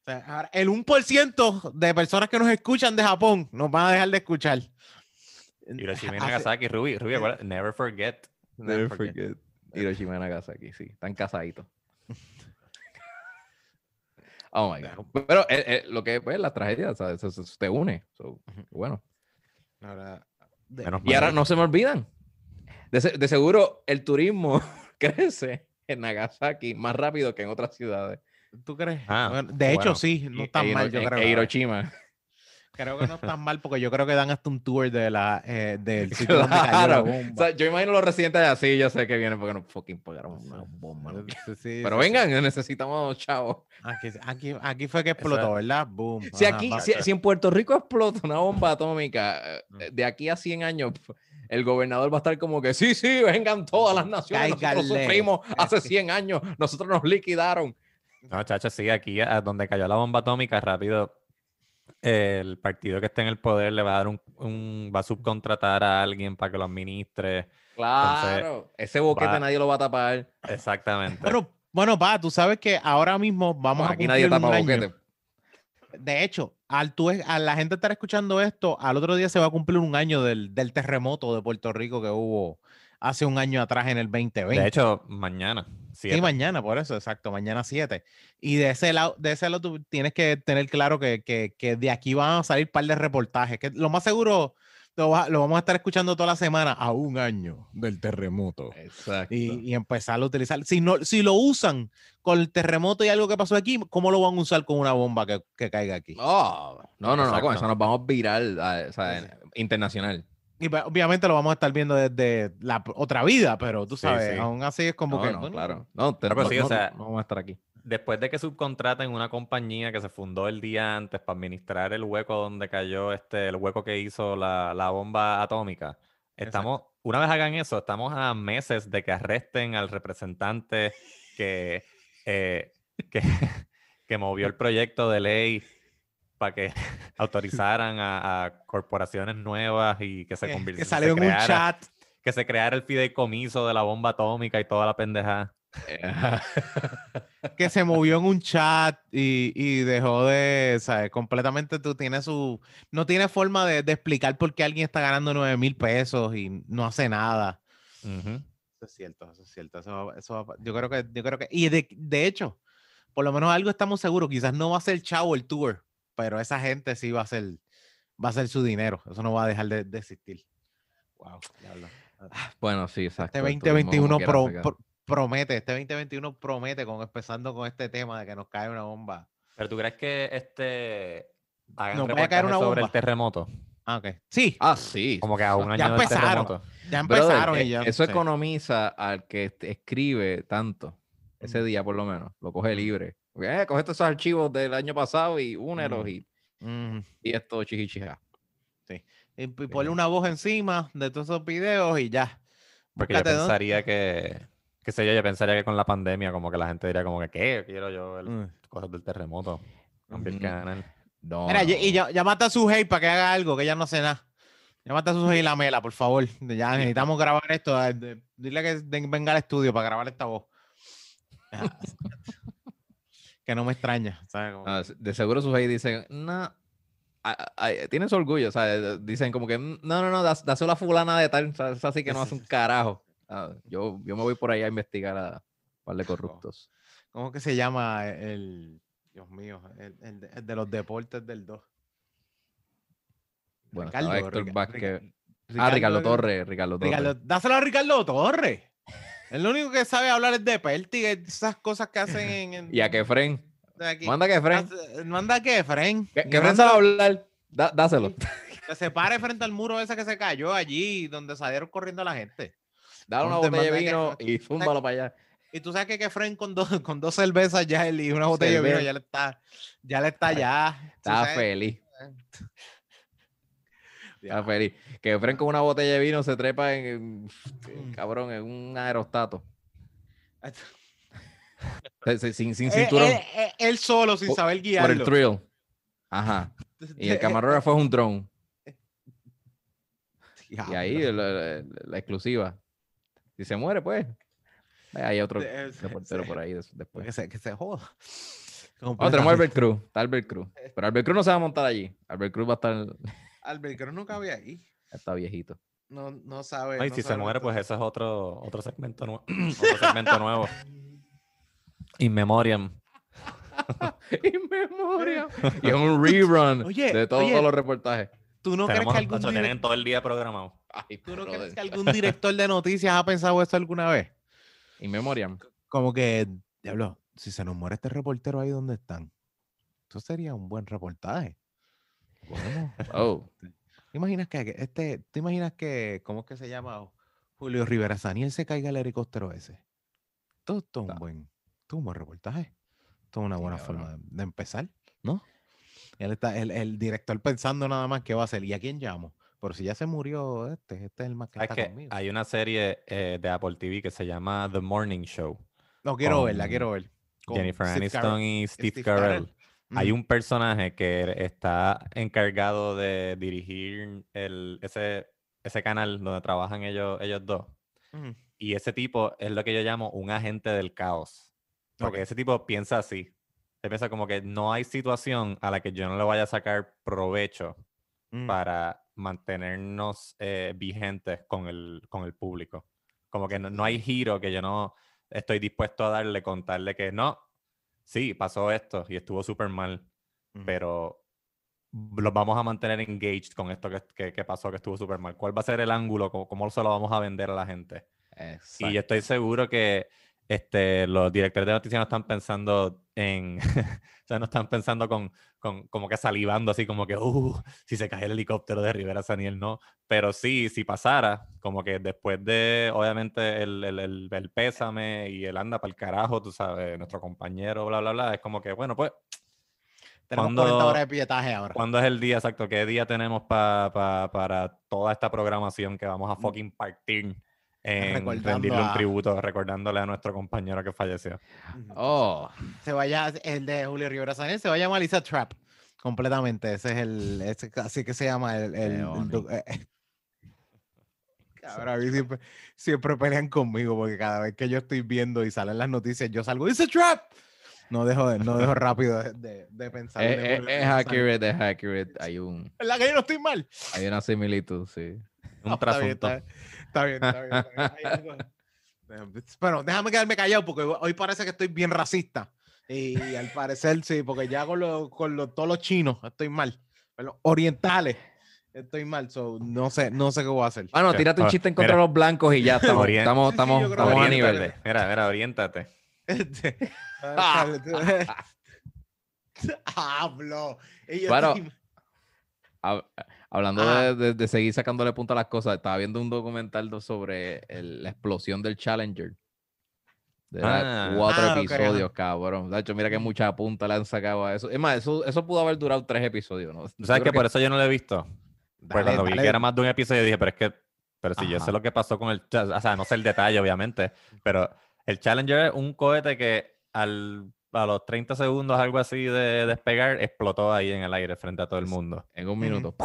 O sea, ahora, el 1% de personas que nos escuchan de Japón nos van a dejar de escuchar. Hiroshima y Hace- Nagasaki, Ruby, Ruby, acuérdate, never forget. Never forget. Hiroshima y Nagasaki, sí. Están casaditos. Oh my God. Pero eh, eh, lo que es pues, la tragedia, ¿sabes? Eso, eso te une. So, bueno. Ahora, de- Menos Y ahora no se me olvidan. De, se- de seguro el turismo crece en Nagasaki más rápido que en otras ciudades. ¿Tú crees? Ah, Bueno, de hecho, sí, no Y- e mal, yo creo. e Hiroshima. Creo que no están mal porque yo creo que dan hasta un tour de la, eh, del sitio donde cayó la Claro. bomba. O sea, yo imagino los residentes así, yo sé que vienen porque no fucking pagaron una bomba. ¿no? Sí, sí, Pero sí, sí. vengan, necesitamos chavos. Aquí, aquí, aquí fue que explotó, ¿verdad? Boom. Si aquí, si, si en Puerto Rico explota una bomba atómica, eh, de aquí a 100 años, el gobernador va a estar como que, sí, sí, vengan todas las naciones, nosotros Cáiganle. sufrimos hace 100 años, nosotros nos liquidaron. No, chacho, sí, aquí a donde cayó la bomba atómica, rápido, el partido que esté en el poder le va a dar un, un- va a subcontratar a alguien para que lo administre. Claro, ese boquete va- nadie lo va a tapar. Exactamente. Bueno, bueno, pa, tú sabes que ahora mismo vamos Pues a aquí cumplir nadie un tapa año. boquete. De hecho, al tú, a la gente estar escuchando esto, al otro día se va a cumplir un año del, del terremoto de Puerto Rico que hubo hace un año atrás en el 2020. de hecho, mañana. Sí, siete. mañana, por eso, exacto, mañana 7. Y de ese lado, de ese lado tú tienes que tener claro que, que, que de aquí van a salir un par de reportajes, que lo más seguro lo, va- lo vamos a estar escuchando toda la semana a un año del terremoto. Exacto. Y, y empezar a utilizar. Si, no, si lo usan con el terremoto y algo que pasó aquí, ¿cómo lo van a usar con una bomba que, que caiga aquí? Oh, no, no, no, con Exacto. eso nos vamos viral, a- o sea, Sí, internacional. Y pues, obviamente lo vamos a estar viendo desde la otra vida, pero tú sabes, sí. aún así es como No, que. no, bueno, claro. No, te- Pero no, sí, o sea, no vamos a estar aquí. Después de que subcontraten una compañía que se fundó el día antes para administrar el hueco donde cayó este, el hueco que hizo la, la bomba atómica, estamos, una vez hagan eso, estamos a meses de que arresten al representante que, eh, que, que movió el proyecto de ley para que autorizaran a, a corporaciones nuevas y que se que, convirtiera que salió en un chat. que se creara el fideicomiso de la bomba atómica y toda la pendejada. que se movió en un chat y, y dejó de, ¿sabes? Completamente tú tienes su, no tiene forma de, de explicar por qué alguien está ganando 9 mil pesos y no hace nada. Ujú. Eso es cierto, eso es cierto. Eso, eso yo creo que, yo creo que, y de, de hecho, por lo menos algo estamos seguros, quizás no va a ser chavo el tour, pero esa gente sí va a ser, va a ser su dinero. Eso no va a dejar de, de existir. Wow, diablo. Bueno, sí, exacto. Este turismo como 2021 quiera pro- pro- promete, este 2021 promete con empezando con este tema de que nos cae una bomba. Pero tú crees que este hagan Nos vaya a caer una sobre el bomba. terremoto? Ah, ok. Sí, Ah, sí. Como que a un Ya año del empezaron. terremoto. ya Brother, empezaron eh, y ya. Eso sí. economiza al que escribe tanto. Ese día, por lo menos. Lo coge libre. Eh, coge estos archivos del año pasado y únelos Ujú. y, Ujú. y esto chichichija. Y, y ponle una voz encima de todos esos videos y ya. Porque yo Búscate dónde- pensaría que, qué sé yo, yo pensaría que con la pandemia como que la gente diría como que, ¿qué? Quiero yo ver Mm. cosas del terremoto. Cambia el canal. No, Mira, y- no. y ya, llámate a su hey para que haga algo, que ella no hace nada. Llámate a su hey la mela, por favor. Ya necesitamos grabar esto. eh, Dile que venga al estudio para grabar esta voz. Que no me extraña. ¿sabes? Como- Ah, de seguro sus ahí dicen, no. tienen su orgullo, sea, eh, dicen como que "Mm, no, no, no, dáselo a fulana de tal, es así que no hace un carajo. Ah, yo, yo me voy por ahí a investigar a un par de corruptos. ¿Cómo que se llama el. Dios mío, el, el de, el de los deportes del 2? Bueno, Ricardo, Héctor Vázquez. Ah, Ricardo Ricardo- Torres, Ricardo Torres. Ricardo- dáselo a Ricardo Torres. El único que sabe hablar es de Pelti, esas cosas que hacen en. en- Y a Kefren. Manda a Kefren. Haz- Manda Que Kefren manda- sabe hablar. Da- dáselo. Que se pare frente al muro ese que se cayó allí, donde salieron corriendo la gente. Dale una botella de a vino Kefren. y zúmbalo para allá. Y tú sabes que, que Fren con dos, con dos cervezas ya él y una botella de vino ya le está, ya le está ya. sabes, feliz. Estaba feliz. Que Kefren con una botella de vino se trepa en, en- Mm. cabrón, en un aerostato. Sin, sin Él, cinturón. él- él- él solo, sin Por- saber por guiarlo. el thrill. Ajá. Y el camarógrafo es un drone. Y ahí la, la- la exclusiva. Si se muere, pues. eh, Hay otro reportero por ahí des- después. Que se, que se joda. Oh, tenemos Albert Cruz. Está Albert Cruz. Pero Albert Cruz no se va a montar allí. Albert Cruz va a estar. Albert Cruz nunca había ahí. Está viejito. No, no sabe. Ay, no si se muere, pues ese es otro, otro segmento nuevo. otro segmento nuevo. In memoriam. In memoria. Y es un rerun Oye, de todos oye, los reportajes. ¿Tú no crees Tenemos, que algún tacho, direct- tienen todo el día programado. Ay, ¿Tú no brother. crees que algún director de noticias ha pensado esto alguna vez? In memoriam. Como que, diablo, si se nos muere este reportero ahí donde están, eso sería un buen reportaje. ¿Cómo? Oh. ¿Te imaginas que este, ¿te imaginas que, cómo es que se llama? Julio Rivera Saniel se caiga el helicóptero ese. Todo, todo un buen, todo un buen reportaje. Todo una buena forma de, de empezar, ¿no? Él está, el, el director pensando nada más qué va a hacer. ¿Y a quién llamo? Pero si ya se murió este, este es el más que ¿Sabes está que conmigo. hay una serie eh, de Apple TV que se llama The Morning Show. No, quiero verla, quiero ver. Jennifer Steve Aniston y Steve, Steve Carell. Hay un personaje que está encargado de dirigir el, ese, ese canal donde trabajan ellos, ellos dos. Y ese tipo es lo que yo llamo un agente del caos. Porque ese tipo piensa así. Él piensa como que no hay situación a la que yo no le vaya a sacar provecho Mm. para mantenernos eh, vigentes con el, con el público. Como que no, no hay giro que yo no estoy dispuesto a darle, contarle que no, sí, pasó esto y estuvo súper mal, Ujú. pero los vamos a mantener engaged con esto que, que- que pasó, que estuvo súper mal. ¿Cuál va a ser el ángulo? ¿Cómo, cómo se lo vamos a vender a la gente? Y yo estoy seguro que este, los directores de noticias no están pensando en, o sea, no están pensando con, con como que salivando así como que, uh, si se cae el helicóptero de Rivera Saniel, no. Pero sí, si pasara, como que después de, obviamente, el, el, el- el pésame y el anda para el carajo, tú sabes, nuestro compañero, bla, bla, bla, es como que, bueno, pues, Tenemos cuando- 40 horas de pietaje ahora. ¿cuándo es el día exacto? ¿Qué día tenemos pa- pa- para toda esta programación que vamos a fucking partir en rendirle un a- tributo, recordándole a nuestro compañero que falleció? Oh. se vaya, el de Julio Rivera Saniel se va a llamar Lisa Trap. Completamente. Ese es el, ese, así que se llama el, el- eh, eh. Cabrón, a mí siempre, siempre pelean conmigo porque cada vez que yo estoy viendo y salen las noticias, yo salgo, ¡It's a trap! No dejo, de- no dejo rápido de, de- de pensar. en Es, accurate, es accurate. Hay un ¿Verdad que yo no estoy mal? hay una similitud, sí. Un No, está bien, trasunto. Está bien, está bien. está bien, hay algo. Bueno, déjame quedarme callado porque hoy parece que estoy bien racista. Y, al parecer sí, porque ya con, lo- con lo- todos los chinos estoy mal. Pero los orientales estoy mal. so, no sé, no sé qué voy a hacer. Bueno, Ok, tírate un ah, chiste en contra de los blancos y ya estamos, Orient- estamos, Sí, sí, estamos, estamos a nivel. Oriéntate. Mira, mira, oriéntate. Este, Hablo. Bueno, Hablando Ah. de, de- de seguir sacándole punto a las cosas, estaba viendo un documental do- sobre el- la explosión del Challenger. De Ah. cuatro Ah, episodios, cabrón. De hecho, mira que mucha punta le han sacado a eso. Es más, eso, eso pudo haber durado tres episodios, ¿no? ¿Tú Yo sabes que por eso yo no lo he visto? Dale, cuando vi que era más de un episodio dije, pero es que, pero si yo sé lo que pasó con el, o sea, no sé el detalle obviamente, pero el Challenger es un cohete que al, a los 30 segundos, algo así de despegar, explotó ahí en el aire frente a todo el mundo. En un minuto.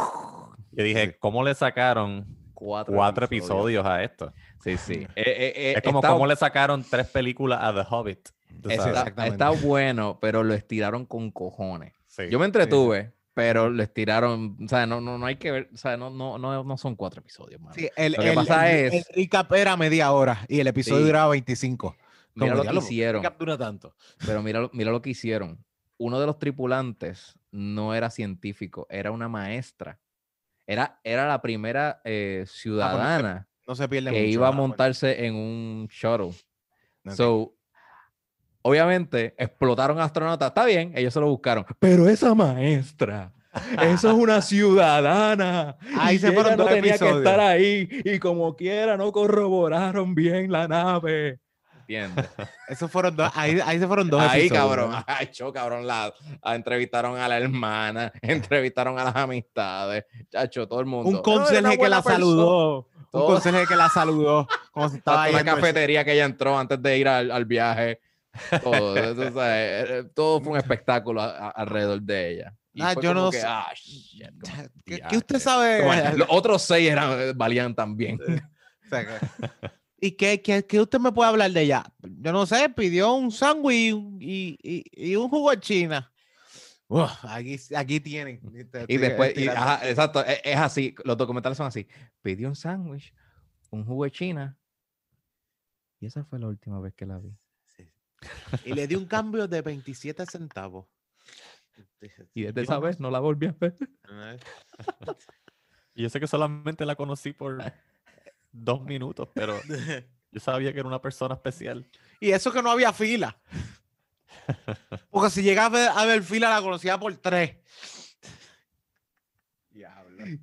Yo dije. ¿cómo le sacaron Cuatro, cuatro episodios a esto? Sí, sí. Eh, eh, eh, Es como está- cómo le sacaron tres películas a The Hobbit. está, está bueno, pero lo estiraron con cojones. Sí. Yo me entretuve, pero lo estiraron. O sea, no, no, no hay que ver. O sea, no, no, no, no son cuatro episodios, mano. Sí, el, Lo que el- pasa el- es- el recap era media hora y el episodio Sí. duraba 25. Mira Como, lo que hicieron. recap dura tanto. Pero mira, lo- mira lo que hicieron. Uno de los tripulantes no era científico, era una maestra. Era, era la primera eh, ciudadana No se pierde que mucho, iba a ah, bueno. montarse en un shuttle. Ok. So, obviamente, explotaron astronautas. Está bien, ellos se lo buscaron. Pero esa maestra, eso es una ciudadana. Ahí y se fueron ella no tenía que episodios. estar ahí. Y como quiera, no corroboraron bien la nave. ¿Entiendes? Esos fueron dos, ahí, ahí se fueron dos Ahí, episodios, cabrón. Ay, cho, cabrón. La, la entrevistaron a la hermana, entrevistaron a las amistades, chacho, todo el mundo. Un conserje que la persona. saludó. Un Todo. conserje que la saludó. Como si estaba en el- cafetería que ella entró antes de ir al, al viaje. Todo, eso, o sea, eh, eh, todo fue un espectáculo a- a- alrededor de ella. Ah, fue yo no que, sé. ah, shit, ¿Qué, qué usted sabe? Bueno, los otros seis eran, eh, valían también. O sea, que- ¿Y qué, qué, qué usted me puede hablar de ella? Yo no sé, pidió un sándwich y, un- y, y- y un jugo de China. Uf, aquí, aquí tienen. Y después, y, estirando. ajá, exacto, es, es así, los documentales son así. Pidió un sándwich, un jugo de China. Y esa fue la última vez que la vi. Y le di un cambio de 27 centavos. Y desde esa vez no la volví a ver. Y yo sé que solamente la conocí por dos minutos, pero yo sabía que era una persona especial. Y eso que no había fila. Porque si llegaba a ver, a ver fila, la conocía por tres.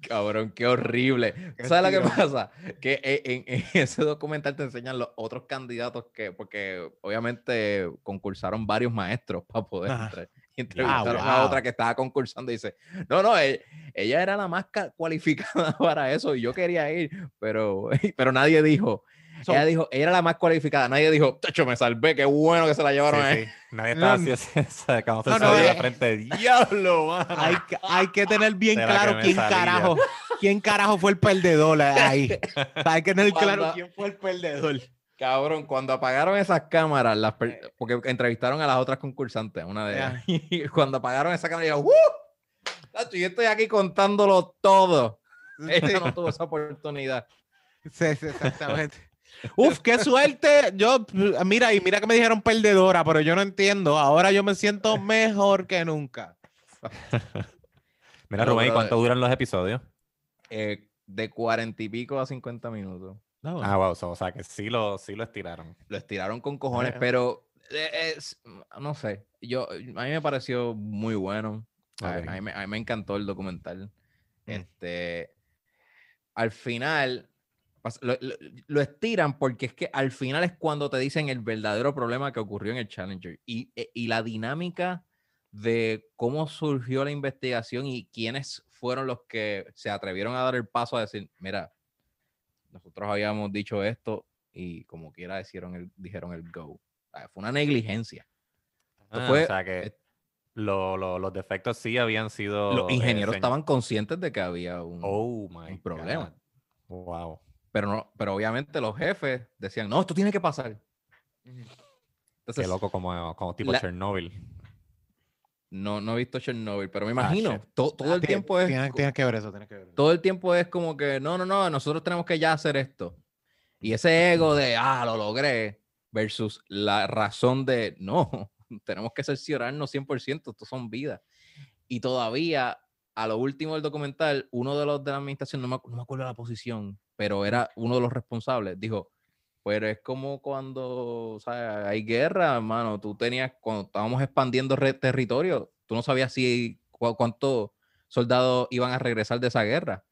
Cabrón, qué horrible. Qué ¿Sabes lo que pasa? Que e- en, en ese documental te enseñan los otros candidatos que, porque obviamente concursaron varios maestros para poder Ajá. entrar. Y entrevistaron Ah, a otra que estaba concursando y dice, no, no, e- ella, era la más ca- cualificada para eso y yo quería ir, pero, pero nadie dijo. So- ella dijo, ella era la más cualificada. Nadie dijo, tacho, me salvé, qué bueno que se la llevaron a Sí, él". sí. Nadie estaba No, así, sacándose no, no, de eh. la frente. ¡Diablo, mano! Hay, que- hay que tener bien la claro quién salía. carajo, quién carajo fue el perdedor ahí. Hay que tener claro quién fue el perdedor. Cabrón, cuando apagaron esas cámaras, las per- porque entrevistaron a las otras concursantes, una de ellas, y cuando apagaron esa cámara, yo, ¡Uh! Tacho, yo estoy aquí contándolo todo. Ella no tuvo esa oportunidad. Sí, sí, exactamente. Uf, qué suerte. Yo, mira, y mira que me dijeron perdedora, pero yo no entiendo. Ahora yo me siento mejor que nunca. Mira, Rubén, ¿y cuánto duran los episodios? Eh, de cuarenta y pico a 50 minutos. Ah, wow, so- o sea que sí lo, sí lo estiraron. Lo estiraron con cojones, pero eh, es- no sé. Yo, a mí me pareció muy bueno. A, mí, me- a mí me encantó el documental. Mm. Este, al final, lo, lo- lo estiran porque es que al final es cuando te dicen el verdadero problema que ocurrió en el Challenger y, e- y la dinámica de cómo surgió la investigación y quiénes fueron los que se atrevieron a dar el paso a decir, mira, nosotros habíamos dicho esto y como quiera dijeron el, dijeron el go. Fue una negligencia. Ah, fue- o sea que eh, lo- lo- los defectos sí habían sido. Los eh, ingenieros estaban conscientes de que había un, Oh my un problema. God. Wow. pero no, pero obviamente los jefes decían, no, esto tiene que pasar. Qué loco como, como tipo la- Chernobyl. No, no he visto Chernobyl, pero me Ah, imagino, shit. to- todo el Tien- tiempo es, Tienes, tienes que ver eso, tienes que ver todo el tiempo es como que, no, no, no, nosotros tenemos que ya hacer esto. Y ese ego de, ah, lo logré, versus la razón de, no, tenemos que cerciorarnos 100%, esto son vidas. Y todavía, a lo último del documental, uno de los de la administración, no me, no me acuerdo la posición, pero era uno de los responsables, dijo, pero es como cuando o sea, hay guerra, hermano, tú tenías, cuando estábamos expandiendo territorio, tú no sabías si cu- cuántos soldados iban a regresar de esa guerra.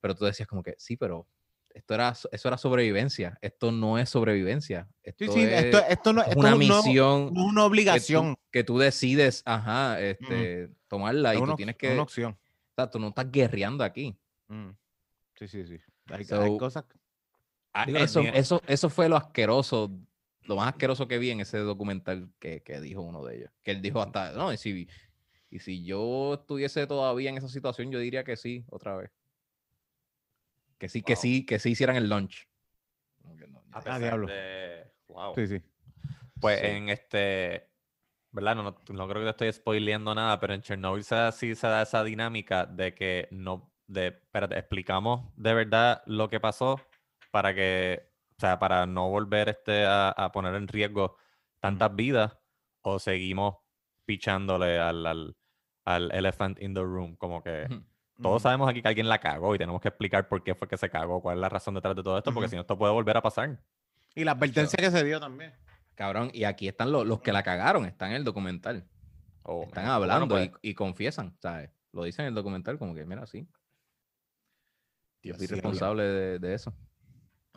Pero tú decías como que, sí, pero esto era, so- eso era sobrevivencia. Esto no es sobrevivencia. Esto Sí, sí, es, esto, esto no es una no- misión no es una que obligación. tú, que tú decides, ajá, este, tomarla es y una, tú tienes que, una o opción. sea, tú no estás guerreando aquí. Mm. Sí, sí, sí. Hay, So, hay cosas. Ah, Digo, eh, eso, eso, eso fue lo asqueroso, lo más asqueroso que vi en ese documental que, que dijo uno de ellos. Que él dijo hasta, no, y si, y si yo estuviese todavía en esa situación, yo diría que sí, otra vez. Que sí, que sí, que sí hicieran el launch. Que no, a pesar diablo. de- Wow. Sí, sí. Pues Sí. en este, ¿verdad? No, no, no creo que te estoy spoileando nada, pero en Chernobyl se da, sí se da esa dinámica de que no, de, espérate, explicamos de verdad lo que pasó para que, o sea, para no volver este a, a poner en riesgo tantas vidas o seguimos pichándole al, al, al elephant in the room, como que todos sabemos aquí que alguien la cagó y tenemos que explicar por qué fue que se cagó, cuál es la razón detrás de todo esto, porque si no esto puede volver a pasar. Y la advertencia que se dio también. Cabrón, y aquí están los, los que la cagaron, están en el documental. Oh, Están man. Bueno, hablando pues, y, y confiesan, ¿sabes? Lo dicen en el documental como que, mira, sí, yo Dios fui responsable de, de eso.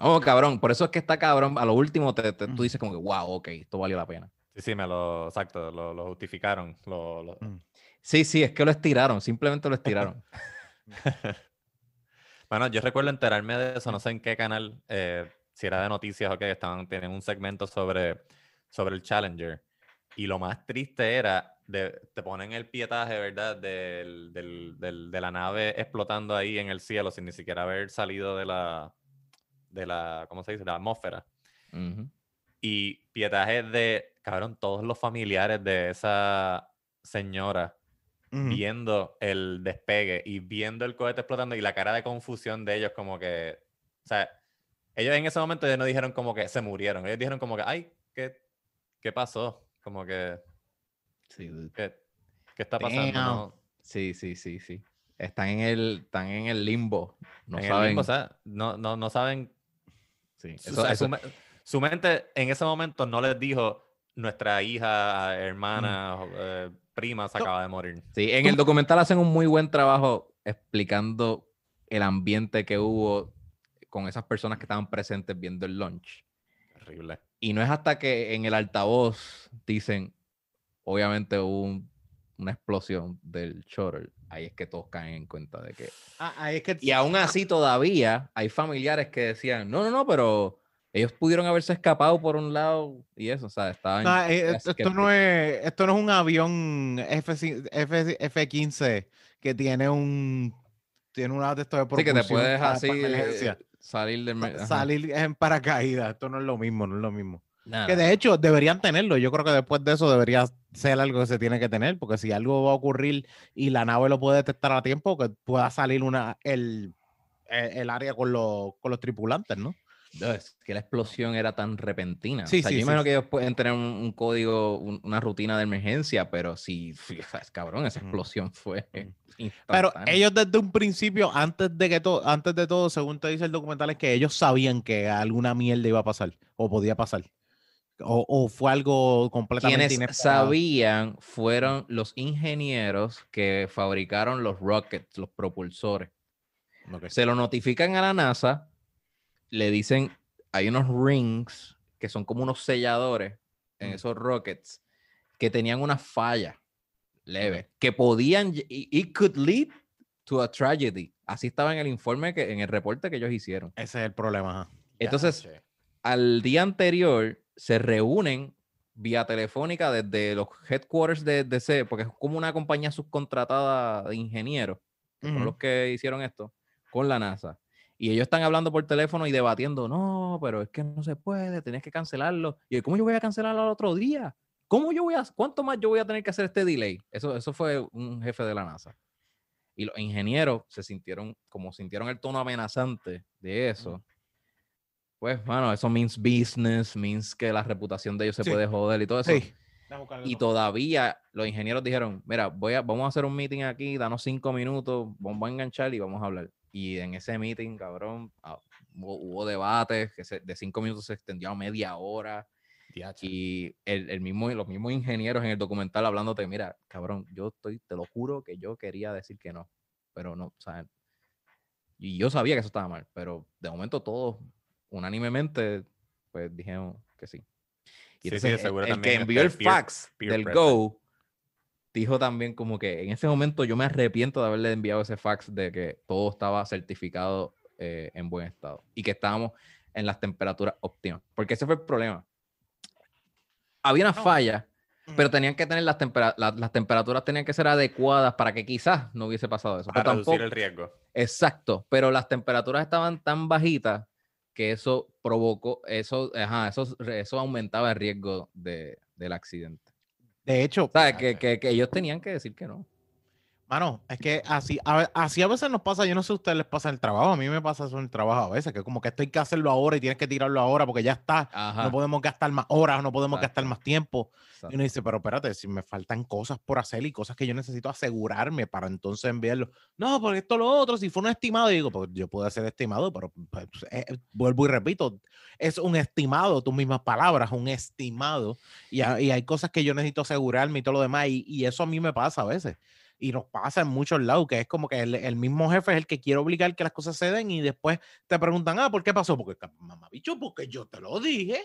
Oh, cabrón, por eso es que está cabrón. A lo último te, te- tú dices como que, wow, ok, esto valió la pena. Sí, sí, me lo, exacto, lo, lo justificaron. Lo, lo- Mm. Sí, sí, es que lo estiraron, simplemente lo estiraron. Bueno, yo recuerdo enterarme de eso, no sé en qué canal, eh, si era de noticias o qué, estaban, tienen un segmento sobre, sobre el Challenger. Y lo más triste era, de, te ponen el pietaje, ¿verdad? Del, del- del- de la nave explotando ahí en el cielo sin ni siquiera haber salido de la, de la, ¿cómo se dice? La atmósfera. Ujú. Y pietaje de, cabrón, todos los familiares de esa señora Ujú. viendo el despegue y viendo el cohete explotando y la cara de confusión de ellos como que, o sea, ellos en ese momento ya no dijeron como que se murieron, ellos dijeron como que, ay, ¿qué, qué pasó? Como que, Sí. ¿qué, qué está pasando? No, sí, sí, sí, sí. Están en el, están en el limbo. No en saben. limbo, o sea, no, no, no saben, sí, o eso- sea, eso- su, me- su mente en ese momento no les dijo, nuestra hija, hermana, eh, prima se acaba de morir. Sí, en el documental hacen un muy buen trabajo explicando el ambiente que hubo con esas personas que estaban presentes viendo el launch. Terrible. Y no es hasta que en el altavoz dicen, obviamente hubo un- una explosión del shuttle, ahí es que todos caen en cuenta de que... Ah, ahí es que Y aún así todavía hay familiares que decían, no, no, no, pero ellos pudieron haberse escapado por un lado y eso, o sea, estaban... No, eh, esto, esto no es, esto no es un avión F, F, F-15 que tiene un tiene una de de Sí, que te propulsión puedes así eh, salir del... salir en paracaídas. Esto no es lo mismo, no es lo mismo. Nada. Que de hecho deberían tenerlo. Yo creo que después de eso debería ser algo que se tiene que tener, porque si algo va a ocurrir y la nave lo puede detectar a tiempo, que pueda salir una el, el, área con los, con los tripulantes, ¿no? No, es que la explosión era tan repentina. Sí, o sea, sí, yo sí, imagino que ellos pueden tener un, un código, un- una rutina de emergencia, pero sí, es cabrón, esa explosión fue. Pero ellos desde un principio, antes de que todo, antes de todo, según te dice el documental, es que ellos sabían que alguna mierda iba a pasar o podía pasar. O, o fue algo completamente Quienes inesperado. sabían fueron los ingenieros que fabricaron los rockets, los propulsores. Ok. Se lo notifican a la NASA, le dicen, hay unos rings que son como unos selladores en Mm. esos rockets que tenían una falla leve, que podían, it could lead to a tragedy. Así estaba en el informe, que, en el reporte que ellos hicieron. Ese es el problema. ajá. Entonces, al día anterior se reúnen vía telefónica desde los headquarters de DC, porque es como una compañía subcontratada de ingenieros, que Ujú. los que hicieron esto, con la NASA. Y ellos están hablando por teléfono y debatiendo, no, pero es que no se puede, tenés que cancelarlo. Y yo, ¿cómo yo voy a cancelarlo al otro día? ¿Cómo yo voy a, cuánto más yo voy a tener que hacer este delay? Eso, eso fue un jefe de la NASA. Y los ingenieros se sintieron, como sintieron el tono amenazante de eso, pues, bueno, eso means business, means que la reputación de ellos se Sí. puede joder y todo eso. Sí. Y todavía los ingenieros dijeron, mira, voy a, vamos a hacer un meeting aquí, danos cinco minutos, vamos a enganchar y vamos a hablar. Y en ese meeting, cabrón, ah, hubo, hubo debates que se- de cinco minutos se extendió a media hora. Diache. Y el, el mismo, los mismos ingenieros en el documental hablándote, mira, cabrón, yo estoy, te lo juro que yo quería decir que no, pero no, o sea, y yo sabía que eso estaba mal, pero de momento todos unánimemente, pues dijeron que sí. Y Sí, entonces, el, el que envió el peer- fax peer del. Go dijo también como que en ese momento yo me arrepiento de haberle enviado ese fax de que todo estaba certificado eh, en buen estado y que estábamos en las temperaturas óptimas, porque ese fue el problema. Había una No. falla, Mm. pero tenían que tener las, tempera- la- las temperaturas tenían que ser adecuadas para que quizás no hubiese pasado eso. Para pero reducir tampoco- el riesgo. Exacto, pero las temperaturas estaban tan bajitas que eso provocó, eso, ajá, eso, eso aumentaba el riesgo de, del accidente. De hecho, ¿Sabes? Que, que, que ellos tenían que decir que no. Mano, es que así a, así a veces nos pasa, yo no sé si a ustedes les pasa el trabajo, a mí me pasa eso en el trabajo a veces, que como que esto hay que hacerlo ahora y tienes que tirarlo ahora porque ya está, Ajá. no podemos gastar más horas, no podemos gastar Exacto. más tiempo. exacto. Y uno dice, pero espérate, si me faltan cosas por hacer y cosas que yo necesito asegurarme para entonces enviarlo. No, porque esto lo otro, si fue un estimado, y digo, pues yo puedo hacer estimado, pero pues, eh, eh, vuelvo y repito, es un estimado, tus mismas palabras, un estimado. Y, y hay cosas que yo necesito asegurarme y todo lo demás, y, y eso a mí me pasa a veces. Y nos pasa en muchos lados, que es como que el, el mismo jefe es el que quiere obligar que las cosas se den y después te preguntan, ah, ¿por qué pasó? Porque, mamá, bicho, porque yo te lo dije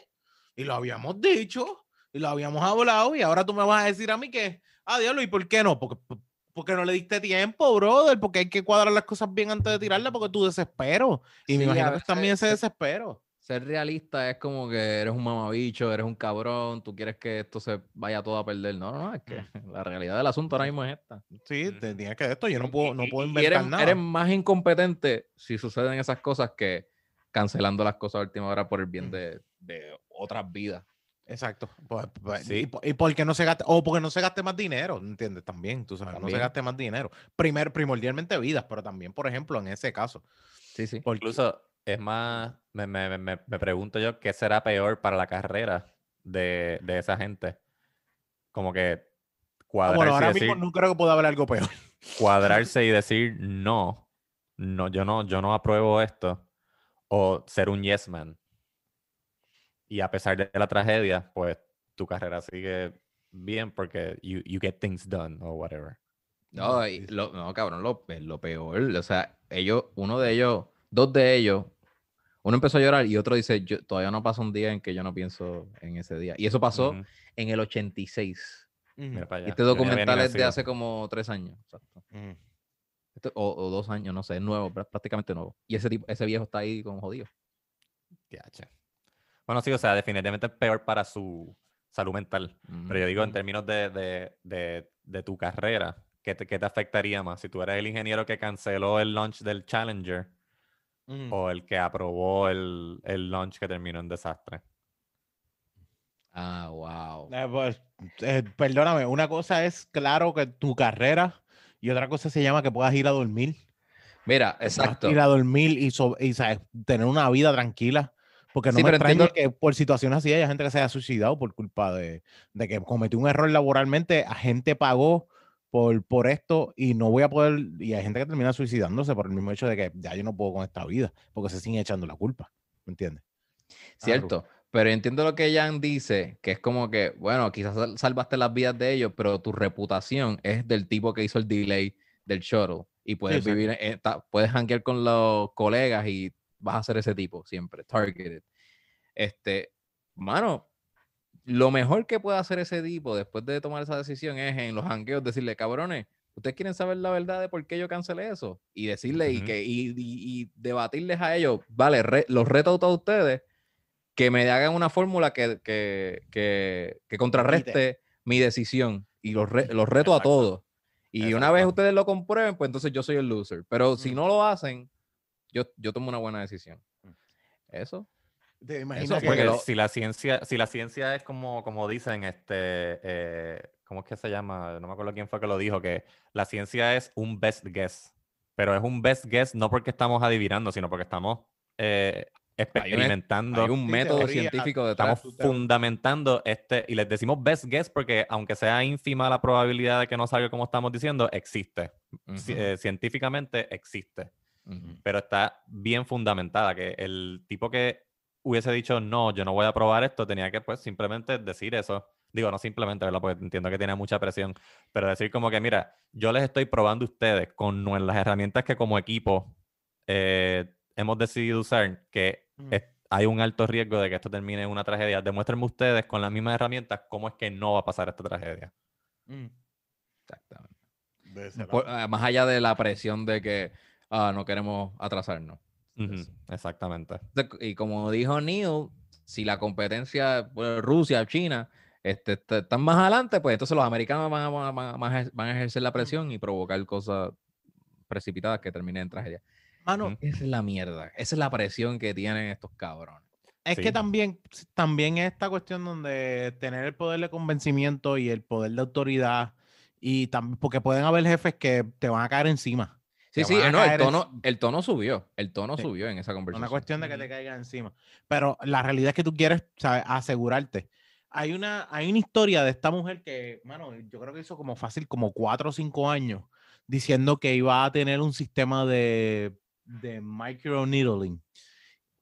y lo habíamos dicho y lo habíamos hablado y ahora tú me vas a decir a mí que, ah, diablo, ¿y por qué no? Porque, porque no le diste tiempo, brother, porque hay que cuadrar las cosas bien antes de tirarla porque tu desespero. Y Sí, me imagino que también ese desespero. Ser realista es como que eres un mamabicho, eres un cabrón, tú quieres que esto se vaya todo a perder. No, no, no, es que la realidad del asunto ahora mismo es esta. Sí, Ujú. te tienes que esto, yo no puedo, no puedo y inventar eres, nada. eres más incompetente si suceden esas cosas que cancelando las cosas a última hora por el bien Mm. de, de otras vidas. Exacto. Pues, pues, Sí. Y, y porque no se gaste, o porque no se gaste más dinero, ¿entiendes? También, tú sabes, no se También. gaste más dinero. Primero, primordialmente vidas, pero también, por ejemplo, en ese caso. Sí, sí. Porque, Incluso es más, me, me, me, me pregunto yo qué será peor para la carrera de, de esa gente. Como que ah, cuadrarse, bueno, ahora y decir, mismo no creo que pueda haber algo peor. cuadrarse y decir no, no, yo no, yo no apruebo esto. O ser un yes man. Y a pesar de la tragedia, pues tu carrera sigue bien porque you, you get things done or whatever. No, y lo- no, cabrón, lo, lo peor. O sea, ellos, uno de ellos, dos de ellos, uno empezó a llorar y otro dice, yo, todavía no pasa un día en que yo no pienso en ese día. Y eso pasó en el 86. mira para Y allá. este documental es de hace como tres años. exacto. Ujú. Este- o, o dos años, no sé, es nuevo, prá- prácticamente nuevo. Y ese tipo, ese viejo está ahí con jodido. Bueno, sí, o sea, definitivamente es peor para su salud mental. Pero yo digo, en términos de, de, de, de tu carrera, ¿qué te, qué te afectaría más? Si tú eres el ingeniero que canceló el launch del Challenger O el que aprobó el, el launch que terminó en desastre. Ah, wow. Eh, pues, eh, perdóname, una cosa es claro que tu carrera y otra cosa se llama que puedas ir a dormir. Mira, exacto. Ir a dormir y, so- y, ¿sabes? tener una vida tranquila. Porque no Sí, me extraña entiendo- que por situaciones así haya gente que se haya suicidado por culpa de, de que cometió un error laboralmente, a gente pagó por, por esto y no voy a poder, y hay gente que termina suicidándose por el mismo hecho de que ya yo no puedo con esta vida, porque se siguen echando la culpa, ¿me entiendes? Cierto. Pero entiendo lo que Jan dice, que es como que, bueno, quizás sal- salvaste las vidas de ellos, pero tu reputación es del tipo que hizo el delay del shuttle. Y puedes vivir, eh, ta- puedes hanguear con los colegas y vas a ser ese tipo siempre, targeted. Este, mano, lo mejor que puede hacer ese tipo después de tomar esa decisión es en los hangueos decirle, cabrones, ¿ustedes quieren saber la verdad de por qué yo cancelé eso? Y decirle y, que, y, y- y debatirles a ellos, vale, re- los reto a todos ustedes que me hagan una fórmula que, que, que, que contrarreste mi decisión y los, re- los reto a todos. Y una vez ustedes lo comprueben, pues entonces yo soy el loser. Pero si Mm. no lo hacen, yo, yo tomo una buena decisión. Eso. ¿Te Eso imaginas fue que- Porque lo- si la ciencia, si la ciencia es como, como dicen, este, eh, ¿cómo es que se llama? No me acuerdo quién fue que lo dijo, que la ciencia es un best guess. Pero es un best guess no porque estamos adivinando, sino porque estamos eh, experimentando. Hay un Sí, método teoría, científico detrás. Estamos fundamentando este, y les decimos best guess porque aunque sea ínfima la probabilidad de que no salga como estamos diciendo, existe. Ci- Ujú, eh, científicamente existe ujú. pero está bien fundamentada, que el tipo que hubiese dicho, no, yo no voy a probar esto, tenía que pues simplemente decir eso. Digo, no simplemente, ¿verdad? Porque entiendo que tiene mucha presión, pero decir como que, mira, yo les estoy probando a ustedes con las herramientas que como equipo eh, hemos decidido usar, que Mm. es- hay un alto riesgo de que esto termine en una tragedia. Demuéstrenme ustedes con las mismas herramientas cómo es que no va a pasar esta tragedia. Mm, Exactamente. ah, más allá de la presión de que ah, no queremos atrasarnos. Exactamente. Y como dijo Neil, si la competencia, pues, Rusia, China, este, est- están más adelante, pues entonces los americanos van a, van a- van ejercer la presión y provocar cosas precipitadas que terminen en tragedia. Mano. Esa es la mierda. Esa es la presión que tienen estos cabrones. Es Sí. que también, también esta cuestión donde tener el poder de convencimiento y el poder de autoridad, y también porque pueden haber jefes que te van a caer encima. Sí, sí, a no, el tono, el tono subió. El tono Sí. subió en esa Es conversación. una cuestión de que te Ujú. caigan encima. Pero la realidad es que tú quieres ¿sabes? asegurarte. Hay una, hay una historia de esta mujer que, mano, yo creo que hizo como fácil, como cuatro o cinco años, diciendo que iba a tener un sistema de, de microneedling,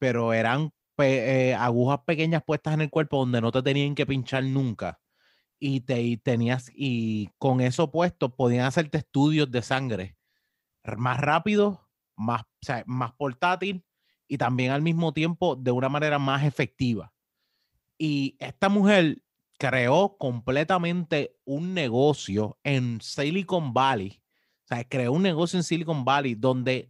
pero eran pe- eh, agujas pequeñas puestas en el cuerpo donde no te tenían que pinchar nunca. Y, te, y tenías, y con eso puesto podían hacerte estudios de sangre más rápido, más, o sea, más portátil y también al mismo tiempo de una manera más efectiva. Y esta mujer creó completamente un negocio en Silicon Valley. O sea, creó un negocio en Silicon Valley donde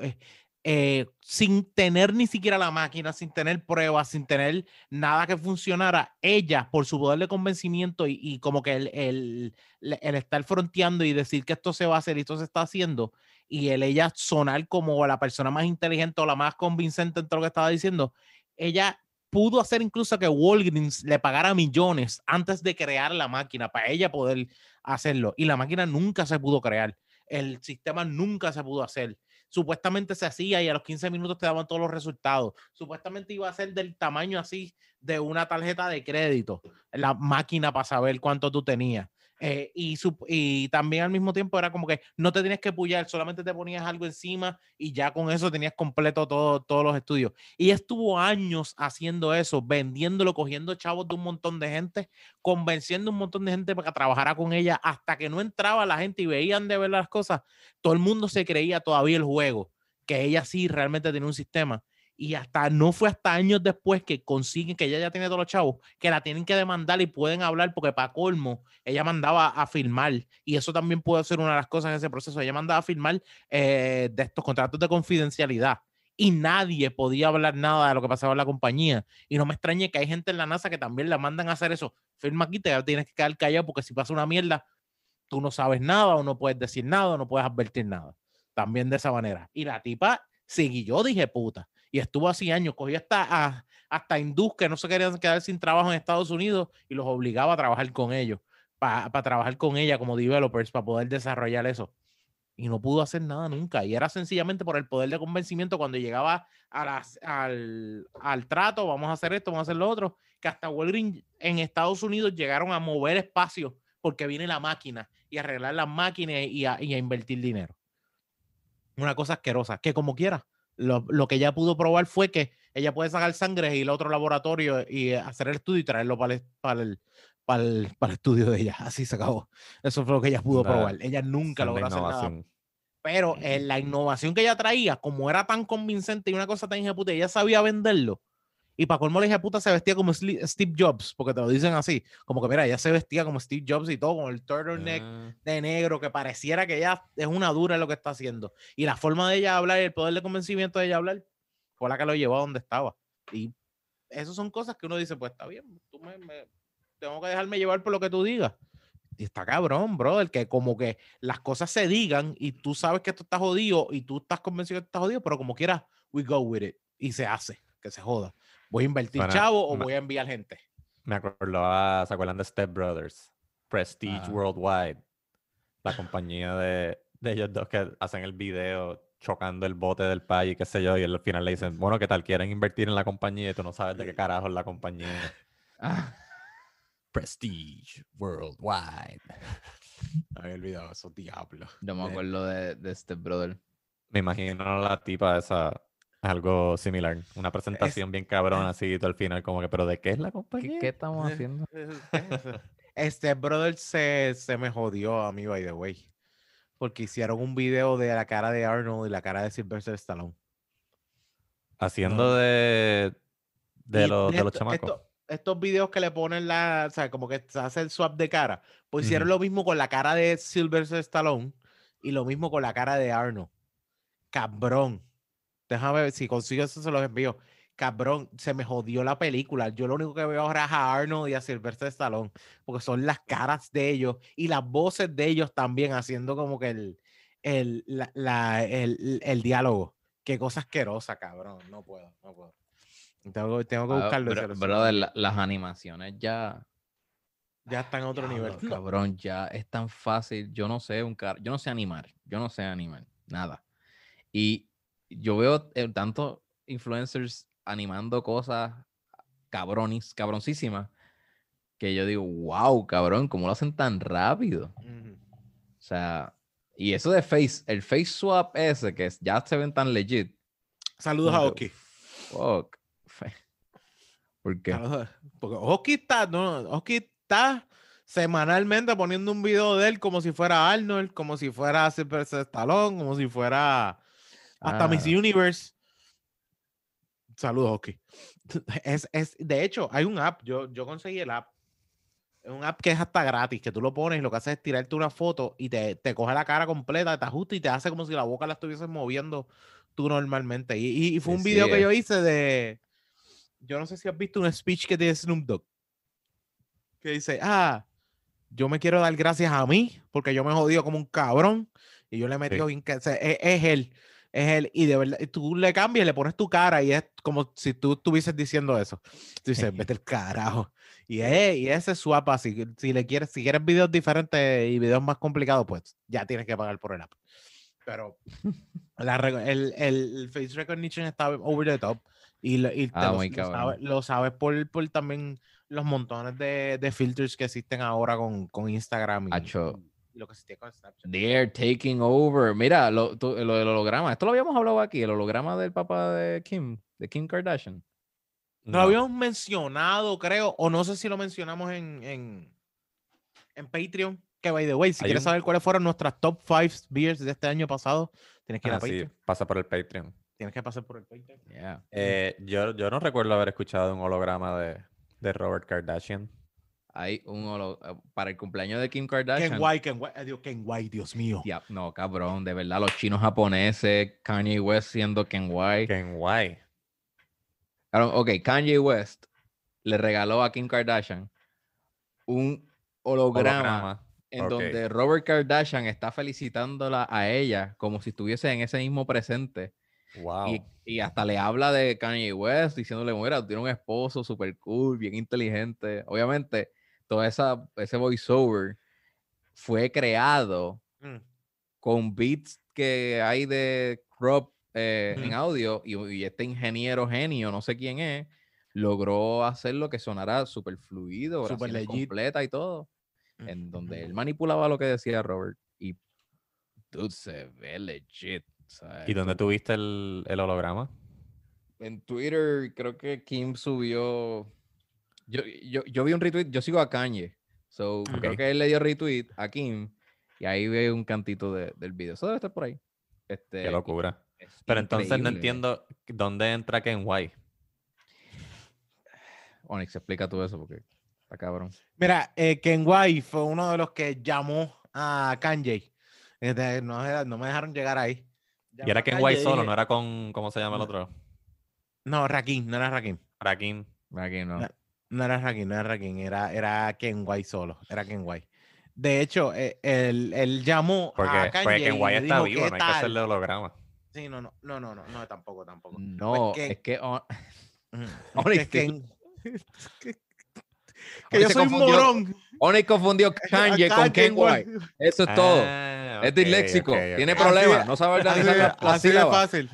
eh, eh, sin tener ni siquiera la máquina, sin tener pruebas, sin tener nada que funcionara, ella, por su poder de convencimiento y, y como que el, el, el estar fronteando y decir que esto se va a hacer y esto se está haciendo, y el ella sonar como la persona más inteligente o la más convincente en todo lo que estaba diciendo, ella pudo hacer incluso que Walgreens le pagara millones antes de crear la máquina para ella poder hacerlo. Y la máquina nunca se pudo crear. El sistema nunca se pudo hacer. Supuestamente se hacía y a los 15 minutos te daban todos los resultados. Supuestamente iba a ser del tamaño así de una tarjeta de crédito, la máquina para saber cuánto tú tenías. Eh, y, su- y también al mismo tiempo era como que no te tenías que pullar, solamente te ponías algo encima y ya con eso tenías completo todo, todos los estudios. Y estuvo años haciendo eso, vendiéndolo, cogiendo chavos de un montón de gente, convenciendo un montón de gente para que trabajara con ella, hasta que no entraba la gente y veían de ver las cosas, todo el mundo se creía todavía el juego, que ella sí realmente tenía un sistema. Y hasta no fue hasta años después que consiguen que ella ya tiene todos los chavos, que la tienen que demandar y pueden hablar, porque para colmo, ella mandaba a filmar, y eso también puede ser una de las cosas en ese proceso. Ella mandaba a filmar eh, de estos contratos de confidencialidad, y nadie podía hablar nada de lo que pasaba en la compañía. Y no me extrañe que hay gente en la NASA que también la mandan a hacer eso. Firma aquí, te tienes que quedar callado, porque si pasa una mierda, tú no sabes nada, o no puedes decir nada, o no puedes advertir nada. También de esa manera. Y la tipa siguió, dije puta y estuvo así años, cogió hasta, a, hasta hindús que no se querían quedar sin trabajo en Estados Unidos y los obligaba a trabajar con ellos, para trabajar con ella como developers, para poder desarrollar eso. Y no pudo hacer nada nunca. Y era sencillamente por el poder de convencimiento cuando llegaba al, al trato, vamos a hacer esto, vamos a hacer lo otro, que hasta Walgreens en Estados Unidos llegaron a mover espacio porque viene la máquina y arreglar las máquinas y y a invertir dinero. Una cosa asquerosa, que como quiera, lo, lo, que ella pudo probar fue que ella puede sacar sangre y ir a otro laboratorio y hacer el estudio y traerlo para el, para el, para el, para el estudio de ella. Así se acabó. Eso fue lo que ella pudo probar. Ella nunca logró hacer nada. Pero eh, la innovación que ella traía, como era tan convincente y una cosa tan puta, ella sabía venderlo. Y para colmo la hija puta se vestía como Steve Jobs, porque te lo dicen así. Como que mira, ella se vestía como Steve Jobs y todo, con el turtleneck Ah, de negro, que pareciera que ella es una dura en lo que está haciendo. Y la forma de ella hablar y el poder de convencimiento de ella hablar fue la que lo llevó a donde estaba. Y esas son cosas que uno dice, pues está bien, tú me, me- tengo que dejarme llevar por lo que tú digas. Y está cabrón, brother, que como que las cosas se digan y tú sabes que esto está jodido y tú estás convencido que esto está jodido, pero como quieras, we go with it. Y se hace, que se joda. Voy a invertir chavo o me- voy a enviar gente. Me acordaba, ¿se acuerdan de Step Brothers? Prestige Ah. Worldwide. La compañía de, de ellos dos que hacen el video chocando el bote del país, qué sé yo, y al final le dicen, bueno, ¿qué tal? Quieren invertir en la compañía y tú no sabes de qué carajo es la compañía. Ah, Prestige Worldwide. Había olvidado esos diablos. no me acuerdo de, de este brother. Me imagino la tipa esa, algo similar. Una presentación bien cabrona así al final como que, ¿pero de qué es la ¿Qué, compañía? qué estamos haciendo? Este brother se, se me jodió a mí, by the way. Porque hicieron un video de la cara de Arnold y la cara de Sylvester Stallone. Haciendo de, de, los, de los chamacos. esto- estos videos que le ponen la, o sea, como que se hace el swap de cara, pues hicieron lo mismo con la cara de Sylvester Stallone y lo mismo con la cara de Arnold. Cabrón. Déjame ver si consigo eso, se los envío. Cabrón, se me jodió la película. Yo lo único que veo ahora es a Arnold y a Sylvester Stallone, porque son las caras de ellos y las voces de ellos también haciendo como que el, el, la- la- el, el diálogo. Qué cosa asquerosa, cabrón. No puedo, no puedo. Tengo, tengo que Ah, buscarlo. los brother, la- las animaciones ya. ya está en otro Diablo, nivel. No, Cabrón, ya es tan fácil. Yo no sé un car yo no sé animar, yo no sé animar, nada. Y yo veo eh, tantos influencers animando cosas cabronis, cabroncísimas, que yo digo, wow, cabrón, ¿cómo lo hacen tan rápido? O sea, y eso de face, el face swap ese, que es- ya se ven tan legit. Saludos a Oki. Fuck. ¿Por qué? Porque Oki está, no, Oki está semanalmente poniendo un video de él como si fuera Arnold, como si fuera Sylvester Stallone, como si fuera hasta Miss. Universe. Saludos, Oki. Es, es, de hecho, hay un app, yo, yo conseguí el app. Es un app que es hasta gratis, que tú lo pones y lo que hace es tirarte una foto y te, te coge la cara completa, te ajusta y te hace como si la boca la estuvieses moviendo tú normalmente. Y, y- fue un sí, video que yo hice de. Yo no sé si has visto un speech que tiene Snoop Dogg. Que dice, ah, yo me quiero dar gracias a mí porque yo me he jodido como un cabrón y yo le he metido bien que es, es él. Es él, y de verdad, y tú le cambias, le pones tu cara y es como si tú estuvieses diciendo eso. Tú dices, vete el carajo. Y, es, y ese swap así. Si le quieres, si quieres videos diferentes y videos más complicados, pues ya tienes que pagar por el app. Pero la el, el- face recognition está over the top y, lo, y Ah, lo, lo sabes, lo sabes por, por también los montones de, de filters que existen ahora con, con Instagram y, Acho. Y lo que existía con Snapchat. They're taking over. Mira, lo, tú- lo del holograma. Esto lo habíamos hablado aquí, el holograma del papá de Kim, de Kim Kardashian. No lo habíamos mencionado, creo, o no sé si lo mencionamos en, en, en Patreon. Que by the way, si Hay quieres un- saber cuáles fueron nuestras top 5 beers de este año pasado, tienes que ir a Ah, sí, Patreon. pasa por el Patreon. Tienes que pasar por el Patreon. Yeah. Eh, yo, yo no recuerdo haber escuchado un holograma de, de Robert Kardashian. Hay un holo- eh, para el cumpleaños de Kim Kardashian. Ken White, Ken White, White, Dios mío. Tía, no, cabrón, de verdad, los chinos japoneses, Kanye West siendo Ken White. Ken. Cabrón, ok, Kanye West le regaló a Kim Kardashian un holograma, Holograma. en donde Robert Kardashian está felicitándola a ella como si estuviese en ese mismo presente. Wow. Y, y hasta le habla de Kanye West diciéndole, mira, tú tienes un esposo súper cool, bien inteligente. Obviamente, todo esa, ese voiceover fue creado Mm. con beats que hay de crop eh, en audio y, y este ingeniero genio, no sé quién es, logró hacerlo que sonara súper fluido, legit. completa y todo, Mm. en donde él manipulaba lo que decía Robert y dude, se ve legit. ¿sabes? ¿Y dónde tuviste el, el holograma? En Twitter creo que Kim subió. Yo, yo, yo vi un retweet, yo sigo a Kanye. So, creo que él le dio retweet a Kim y ahí ve un cantito de- del video. Eso debe estar por ahí. Este, Qué locura. es Pero entonces no entiendo dónde entra Ken Guay. Onyx, explica tú eso porque está cabrón. Mira, eh, Ken White fue uno de los que llamó a Kanye. Este, no, me- no me dejaron llegar ahí. Y era a Ken Kanye Guay y solo, dije- no era con, ¿cómo se llama el otro? No, Rakim, no era Rakim. Rakim. No. No. No era Rakim, no era Rakim, era, era Ken White solo, era Ken White. De hecho, eh, él, él llamó Porque, a Kanye porque Ken y Guay le está dijo, vivo, "¿Qué no hay que tal?". hacerle holograma. Sí, no, no, no, no, no, no, tampoco, tampoco. No, que- es que On- Ujú. Onyx, Que que, yo soy un confundió- morón. Onyx confundió Kanye con Ken White. White. Eso es todo. Ah, es disléxico, ok, tiene ok. Así de- problemas, no sabe Así, organizar de- las- las así de fácil.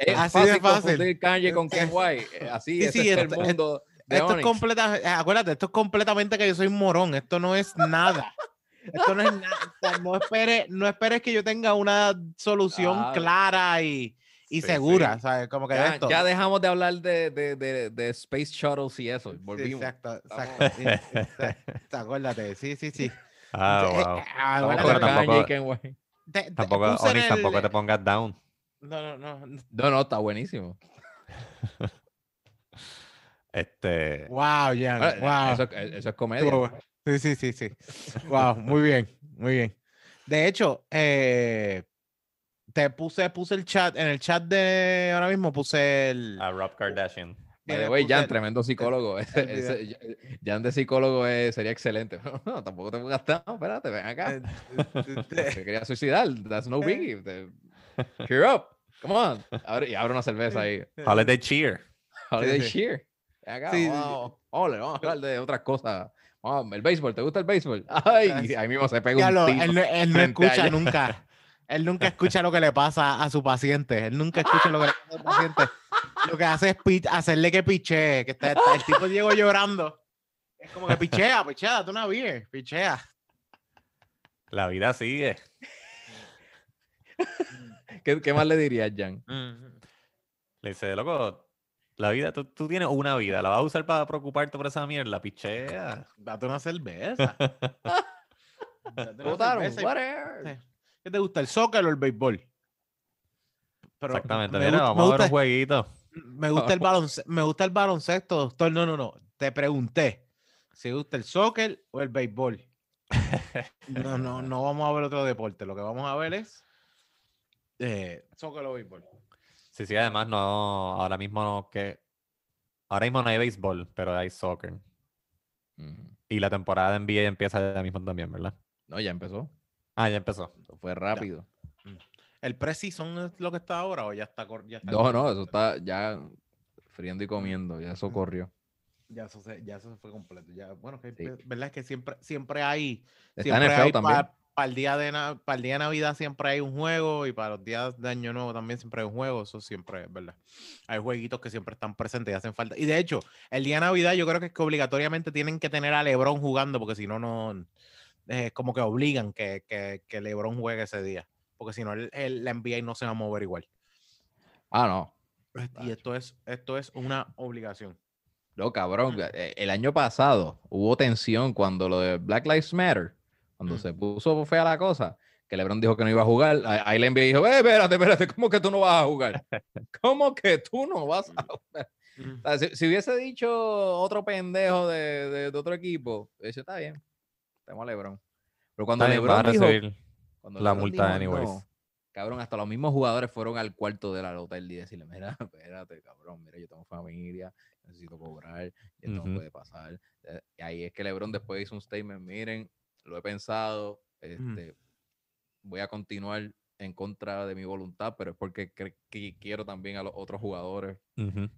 Es Así de fácil fácil. confundir Kanye con Es Ken White. eh, Así Sí, ese sí, es el esto- mundo Esto es Onyx. completa, eh, acuérdate, esto es completamente que yo soy morón, esto no es nada. Esto no es nada. No esperes no esperes que yo tenga una solución Ah. clara y, y Sí, segura, sí. ¿sabes? Como que Ya, esto. ya dejamos de hablar de, de, de, de Space Shuttles y eso. Sí, Volvimos. exacto, Estamos- exacto. sí, exacto, Acuérdate, sí, sí, sí. Ah, Eh, wow. eh, acuérdate, pero tampoco- White. te- te Tampoco, Onyx, tampoco el- te pongas down. No, no, no. no. No, no, está buenísimo. Este, Wow, Jan. Bueno, Wow. Eso, eso es comedia. Sí, sí, sí, sí. Wow, muy bien, muy bien. De hecho, eh, te puse, puse el chat, en el chat de ahora mismo puse el. a Rob Kardashian. Puse Jan, tremendo psicólogo. El ese- Jan de psicólogo es- sería excelente. No, tampoco te pongas down. Espérate, ven acá. eh, eh, Se quería suicidar. That's no biggie. Te- Cheer up. Come on. Abre, y abre una cerveza ahí. Holiday Cheer. Holiday cheer. Acá, Sí, vamos, a hablar de otras cosas. Vamos, el béisbol, ¿te gusta el béisbol? Ay, ahí mismo se pega un tiro. él, no- él no a escucha nunca. Él nunca escucha lo que le pasa a su paciente. Él nunca escucha lo que le pasa al paciente. Lo que hace es hacerle que pichee. Que está, está- el tipo llegó llorando. Es como que pichea, pichea, date una beer, pichea. La vida sigue. ¿Qué, qué más le dirías, Jan? Le dice, loco, la vida, tú, tú tienes una vida, la vas a usar para preocuparte por esa mierda, pichea. Date una cerveza. Date una cerveza y-. ¿Qué te gusta, el soccer o el béisbol? Pero Exactamente. me Mira, gust- vamos a ver un jueguito. Me gusta el baloncesto, me gusta el baloncesto, doctor. No, no, no. Te pregunté si gusta el soccer o el béisbol. No, no, no vamos a ver otro deporte. Lo que vamos a ver es eh, soccer o béisbol. Sí, sí, además no, ahora mismo no, que, ahora mismo no hay béisbol, pero hay soccer. Y la temporada de NBA empieza ya mismo también, ¿verdad? No, ya empezó. Ah, ya empezó. Eso fue rápido. ¿El preseason es lo que está ahora o ya está? Ya está No, no, eso está ya friendo y comiendo. Ya eso corrió. Ya eso, se, ya eso se fue completo. Ya, bueno, que, Sí. verdad es que siempre, siempre hay. Está siempre NFL hay también. pa- para el día de para el día de Navidad siempre hay un juego y para los días de Año Nuevo también siempre hay un juego, eso siempre es verdad. Hay jueguitos que siempre están presentes y hacen falta. Y de hecho, el día de Navidad yo creo que es que obligatoriamente tienen que tener a LeBron jugando porque si no no es como que obligan que, que, que LeBron juegue ese día, porque si no el, el- la NBA no se va a mover igual. Ah, no. Y esto es esto es una obligación. No, cabrón. eh, El año pasado hubo tensión cuando lo de Black Lives Matter, cuando Mm. se puso fea la cosa, que LeBron dijo que no iba a jugar. Ahí ahí la NBA dijo, eh, espérate, espérate, ¿cómo que tú no vas a jugar? ¿Cómo que tú no vas a jugar? O sea, si, si hubiese dicho otro pendejo de, de- de otro equipo, eso está bien. Tenemos a LeBron. Pero cuando LeBron dijo, cuando la LeBron multa dijo anyways. no, cabrón, hasta los mismos jugadores fueron al cuarto del hotel y decirle, mira, espérate, cabrón, mira, yo tengo familia, necesito cobrar, y esto no puede pasar. Eh, Y ahí es que LeBron después hizo un statement, miren, lo he pensado, este, voy a continuar en contra de mi voluntad, pero es porque que quiero también a los otros jugadores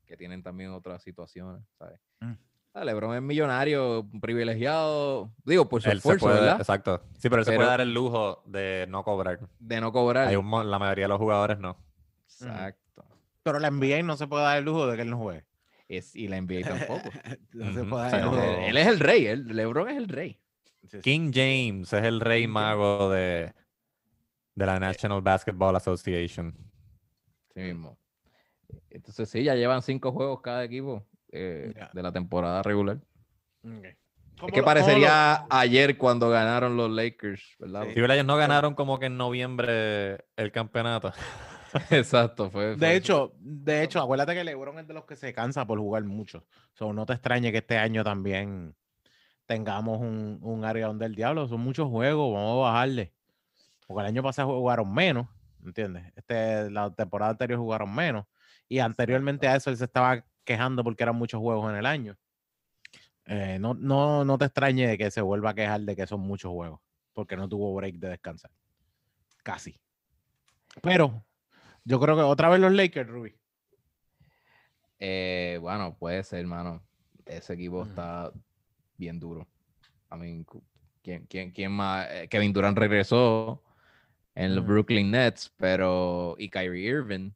que tienen también otras situaciones, ¿sabes? Mm. Ah, LeBron es millonario, privilegiado, digo, por su Él se esfuerzo, puede- ¿verdad? Exacto. Sí, pero él se puede dar el lujo de no cobrar. De no cobrar. Hay un mo- la mayoría de los jugadores no. Exacto. Pero la NBA no se puede dar el lujo de que él no juegue. Es, y la NBA tampoco. no se puede O dar sea, el Él, lujo de- él es el rey, él, LeBron es el rey. Sí, sí. King James es el rey mago de, de la National Basketball Association. Sí mismo. Entonces sí, ya llevan cinco juegos cada equipo eh, de la temporada regular. Ok. Es ¿Cómo que lo- parecería ayer cuando ganaron los Lakers, ¿verdad? Si ellos no ganaron como que en noviembre el campeonato. Exacto, fue- De hecho, de hecho, acuérdate que LeBron es de los que se cansa por jugar mucho. So, no te extrañe que este año también tengamos un, un área donde el diablo. Son muchos juegos, vamos a bajarle. Porque el año pasado jugaron menos, ¿entiendes? Este, la temporada anterior jugaron menos. Y anteriormente a eso él se estaba quejando porque eran muchos juegos en el año. Eh, no, no, no te extrañe de que se vuelva a quejar de que son muchos juegos, porque no tuvo break de descansar. Casi. Pero yo creo que otra vez los Lakers, Ruby. Eh, bueno, puede ser, hermano. Ese equipo está bien duro. I mean, ¿quién, quién, quién más? Eh, Kevin Durant regresó en los Ujú. Brooklyn Nets, pero. Y Kyrie Irving.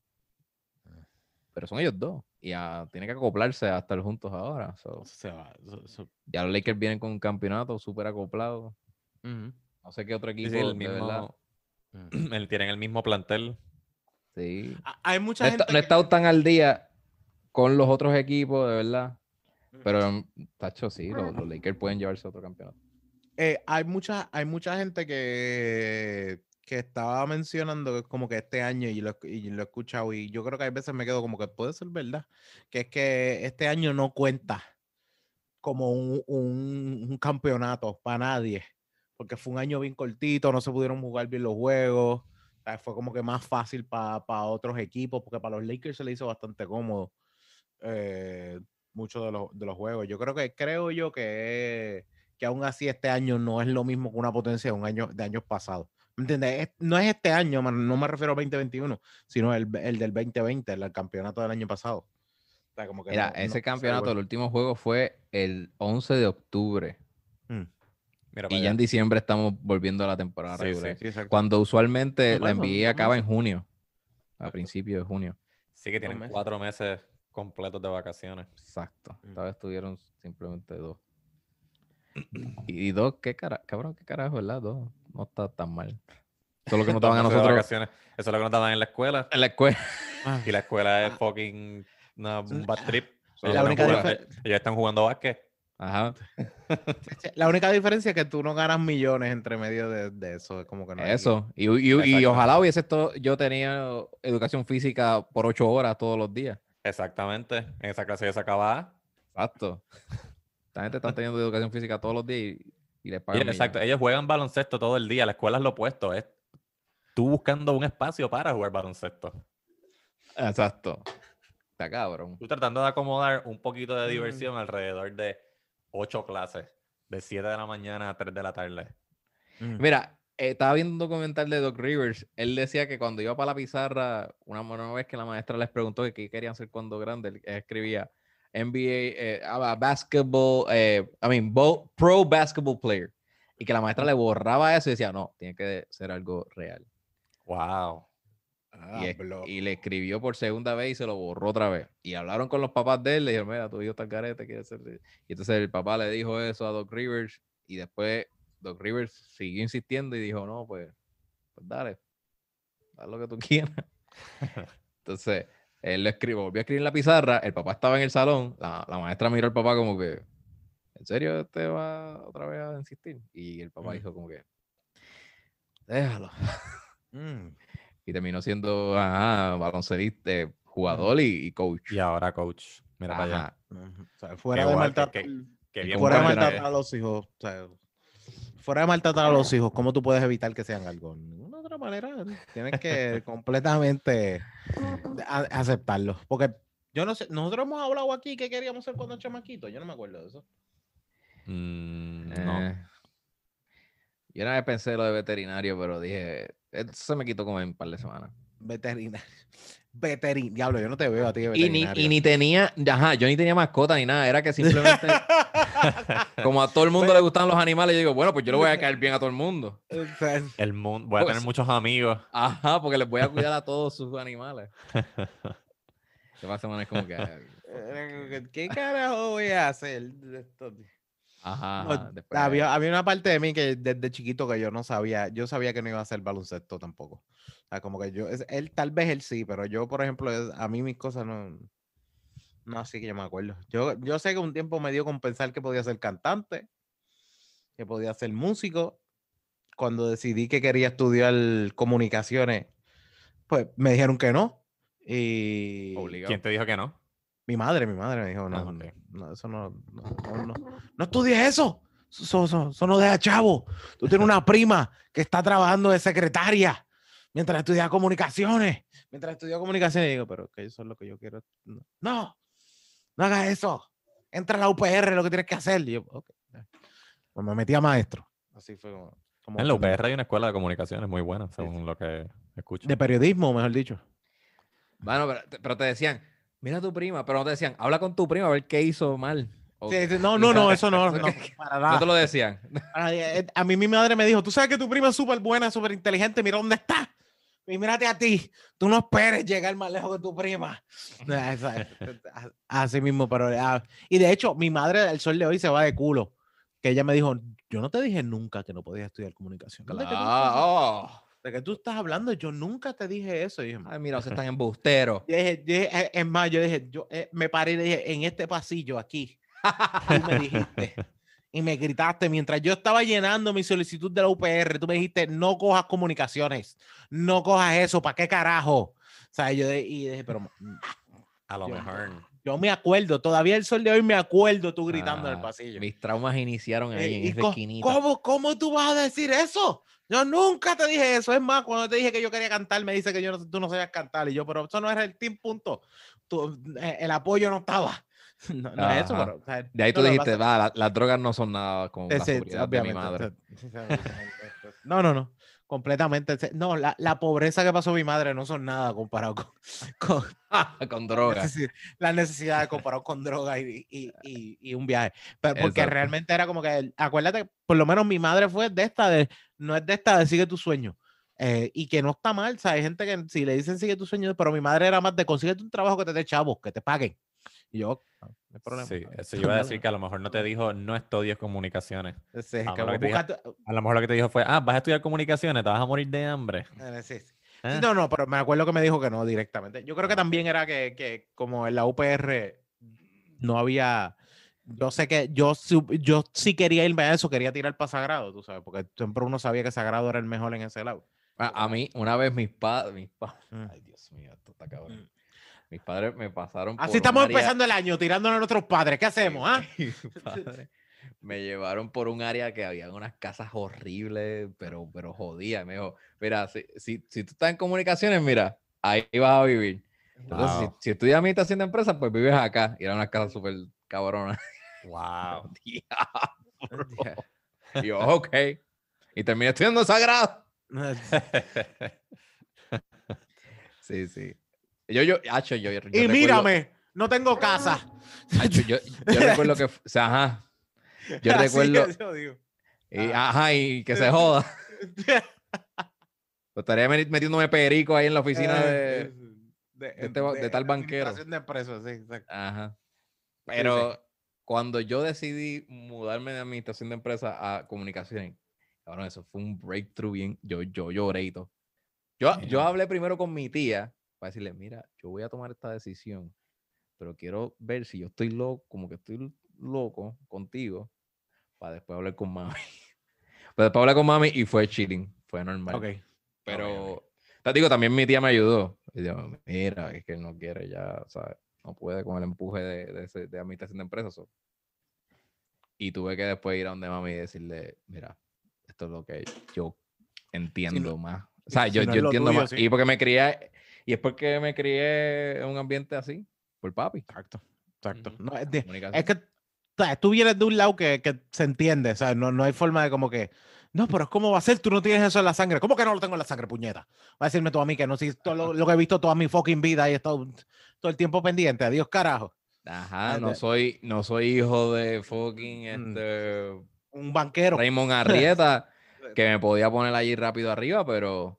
Pero son ellos dos. Y ah, tiene que acoplarse a estar juntos ahora. so, Se va. eso- eso- ya los Lakers vienen con un campeonato súper acoplado. No sé qué otro equipo. sí, el de verdad. mismo, Mm. él tienen el mismo plantel. Sí. Hay mucha No he, gente. no he estado tan al día con los otros equipos, de verdad. Pero, tacho, sí, los, los Lakers pueden llevarse otro campeonato. eh, hay mucha, hay mucha gente que, que estaba mencionando que es como que este año, y lo, he- y lo he escuchado, y yo creo que hay veces me quedo como que puede ser verdad, que es que este año no cuenta como un, un- un campeonato para nadie, porque fue un año bien cortito, no se pudieron jugar bien los juegos, o sea, fue como que más fácil para otros equipos, porque para los Lakers se le hizo bastante cómodo eh, muchos de los, de los juegos. Yo creo que, creo yo que que aún así este año no es lo mismo que una potencia de un año de años pasados. ¿Me entiendes? Es- no es este año, man, no me refiero al 2021, sino el, el del 2020, el, campeonato del año pasado. O sea, como que Mira, no- ese se campeonato, el último juego fue el 11 de octubre. Mm, Mira Y ya en diciembre estamos volviendo a la temporada Sí, regular. sí, exacto. Cuando usualmente la meses, NBA acaba en junio. A principios de junio. Sí que tienen meses. cuatro meses completos de vacaciones. Exacto. Mm. Esta vez tuvieron simplemente dos. Y, y dos, qué cara, cabrón, qué carajo, ¿verdad? Dos. No está tan mal. Solo que no estaban a Dos meses de nosotros vacaciones. Eso es lo que nos daban en la escuela. en la escuela. Ah, Y la escuela es fucking una, un bad trip. Solo La que no única jugaban. difer- Ellos, están jugando básquet. Ajá. La única diferencia es que tú no ganas millones entre medio de, de eso. Es como que no hay- Eso. Y, y- y Exacto. ojalá hubiese esto, yo tenía educación física por ocho horas todos los días. Exactamente. En esa clase yo sacaba A. Exacto. Esta gente está teniendo educación física todos los días y, y les Y- pagan. exacto. millones. Ellos juegan baloncesto todo el día. La escuela es lo opuesto. Es tú buscando un espacio para jugar baloncesto. Exacto. Está cabrón. Tú tratando de acomodar un poquito de Mm. diversión alrededor de ocho clases. De 7 de la mañana a 3 de la tarde. Mm. Mira, eh, estaba viendo un documental de Doc Rivers. Él decía que cuando iba para la pizarra, una, una vez que la maestra les preguntó que qué querían ser cuando grande, él escribía NBA, eh, ah, basketball, eh, I mean, bo- pro basketball player. y que la maestra le borraba eso y decía, no, tiene que ser algo real. Wow. Y, es- Diablo. y le escribió por segunda vez y se lo borró otra vez. Y hablaron con los papás de él, le dijeron, mira, tu hijo está carete, quiere ser... de-". Y entonces el papá le dijo eso a Doc Rivers y después Doc Rivers siguió insistiendo y dijo, no, pues, pues dale, haz lo que tú quieras. entonces él le escribió, volvió a escribir en la pizarra, el papá estaba en el salón, la, la maestra miró al papá como que, ¿en serio este va otra vez a insistir? Y el papá Mm. dijo como que, déjalo. Mm. Y terminó siendo ajá, baloncelista, eh, jugador y, y coach. Y ahora, coach. Mira para allá. O sea, fuera Qué de que- maltratar, que- fuera de maltratar a los hijos, o sea, fuera de maltratar a los hijos, ¿cómo tú puedes evitar que sean algo? De ninguna otra manera. Tienes que completamente aceptarlo. Porque yo no sé, nosotros hemos hablado aquí que queríamos ser cuando chamaquitos. Yo no me acuerdo de eso. Mm, no. Eh, Yo una vez pensé lo de veterinario, pero dije, eso se me quitó como en un par de semanas. Veterinario. Veterin, diablo, yo no te veo a ti de Y ni, veterinario. y ni tenía, ajá, yo ni tenía mascota ni nada, era que simplemente, como a todo el mundo le gustaban los animales, yo digo, bueno, pues yo le voy a caer bien a todo el mundo. El mundo. Voy a Pues- tener muchos amigos. Ajá, porque les voy a cuidar a todos sus animales. Que más semanas como que, ¿Qué carajo voy a hacer? Ajá, No, ajá, después- había, había una parte de mí que desde chiquito que yo no sabía, yo sabía que no iba a hacer baloncesto tampoco. O sea, como que yo, es- él tal vez él sí, pero yo, por ejemplo, es- a mí mis cosas no, no así que yo me acuerdo. Yo, yo sé que un tiempo me dio con pensar que podía ser cantante, que podía ser músico. Cuando decidí que quería estudiar comunicaciones, pues me dijeron que no. Y obligado. ¿Quién te dijo que no? Mi madre, mi madre me dijo, no, Ah, no, ok. no, eso no, no, no, no, no estudies eso. Eso, eso, eso no deja chavo. Tú tienes una prima que está trabajando de secretaria mientras estudia comunicaciones. Mientras estudia comunicaciones, digo, pero que eso es lo que yo quiero. No, no, no hagas eso. Entra a la UPR, lo que tienes que hacer. Y yo, ok. Pues me metí a maestro. Así fue como. como En la como- UPR hay una escuela de comunicaciones muy buena, según lo que escucho. De periodismo, mejor dicho. Bueno, pero, pero te decían, mira a tu prima, pero no te decían, habla con tu prima a ver qué hizo mal. No, no, no, eso no, no, te lo decían. Eh, A mí mi madre me dijo, tú sabes que tu prima es súper buena, súper inteligente, mira dónde está. Y mírate a ti, tú no esperes llegar más lejos que tu prima. Así mismo, pero... ah, Y de hecho, mi madre el sol de hoy se va de culo. Que ella me dijo, yo no te dije nunca que no podías estudiar comunicación. ¿De qué tú estás- Ah. ¿De qué tú estás hablando? Yo nunca te dije eso. Y dije, Ay, mira, ustedes están embusteros. eh, es más, yo dije, yo eh, me paré y dije, en este pasillo aquí, tú me dijiste y me gritaste mientras yo estaba llenando mi solicitud de la UPR, tú me dijiste, no cojas comunicaciones, no cojas eso, ¿para qué carajo? O sea, yo de- y dije, pero A lo Yo- mejor. yo me acuerdo, todavía el sol de hoy me acuerdo tú gritando en el Ah, pasillo. Mis traumas iniciaron Eh, ahí en y esa esquinita. ¿cómo, ¿Cómo tú vas a decir eso? Yo nunca te dije eso. Es más, cuando te dije que yo quería cantar, me dice que yo no- tú no sabías cantar. Y yo, pero eso no era el team punto. Tú- eh, el apoyo no estaba. No, no es eso, pero. o sea, De ahí tú dijiste, va, la- las drogas no son nada como la Sí, sí, seguridad de mi madre. sí, sí, sí, No, no, no. Completamente. No, la, la pobreza que pasó mi madre no son nada comparado con, con Con drogas. necesi- las necesidades comparado con droga y, y, y- y un viaje. Pero porque Exacto. realmente era como que, acuérdate, por lo menos mi madre fue de esta, de, no es de esta de sigue tu sueño. eh, y que no está mal, o sea, hay gente que si le dicen sigue tu sueño, pero mi madre era más de consíguete un trabajo que te dé chavos, que te paguen. Y yo, "Ah, hay problema. Sí, eso yo iba a decir que a lo mejor no te dijo no estudies comunicaciones. Sí, Ah, que lo búscate- A lo mejor lo que te dijo fue, ah, vas a estudiar comunicaciones, te vas a morir de hambre. Eh, sí, sí. Sí, ¿eh? no, no, pero me acuerdo que me dijo que no directamente. Yo creo que también era que, que como en la UPR no había, yo sé que yo, yo sí quería irme a eso, quería tirar para Sagrado, tú sabes, porque siempre uno sabía que Sagrado era el mejor en ese lado. A, a mí, una vez mis padres, mis pa- Mm. ay Dios mío, esto está cabrón. Mis padres me pasaron Así estamos área- empezando el año, tirándonos a nuestros padres. ¿Qué hacemos, ah? me llevaron por un área que había unas casas horribles, pero, pero jodidas. Me dijo, mira, si, si, si tú estás en comunicaciones, mira, ahí vas a vivir. Entonces, si- Wow. si, estudias administración de empresas, pues vives acá. Y era una casa súper cabrona. Wow. Diablo. Y yo, ok. Y terminé estudiando sagrado. Sí, sí. Yo, yo, yo, yo y mírame, no tengo casa. yo, yo recuerdo que, o sea, ajá. Yo Así recuerdo, que yo digo. Y, ajá, y que se joda. Estaría meti- metiéndome perico ahí en la oficina de... de, este ba- de tal banquero. de sí, exacto. Ajá. Pero cuando yo decidí mudarme de administración de empresa a comunicaciones, cabrón, eso fue un breakthrough bien. Yo, yo lloré y todo. Yo, yo Ajá. hablé primero con mi tía para decirle, mira, yo voy a tomar esta decisión, pero quiero ver si yo estoy loco, como que estoy loco contigo, para después hablar con mami. Pero después hablé con mami y fue chilling, fue normal. Pero, te digo, también mi tía me ayudó. Y yo, mira, es que él no quiere ya, ¿sabes? No puede con el empuje de, de, ese- de administración de empresas. so". Y tuve que después ir a donde mami y decirle, mira, esto es lo que yo entiendo más. O sea, si yo, no yo entiendo tuyo, más. sí. Y porque me crié, y es porque me crié en un ambiente así, por papi. Exacto, exacto. No, es, de- es que tú vienes de un lado que, que se entiende, o sea, no, no hay forma de como que, no, pero ¿cómo va a ser? Tú no tienes eso en la sangre. ¿Cómo que no lo tengo en la sangre, puñeta? Va a decirme tú a mí que no, si todo lo, lo que he visto toda mi fucking vida y he estado todo el tiempo pendiente. Adiós, carajo. Ajá, Ah, no soy, no soy hijo de fucking Mm. este, Un banquero. Raymond Arrieta, que me podía poner allí rápido arriba, pero,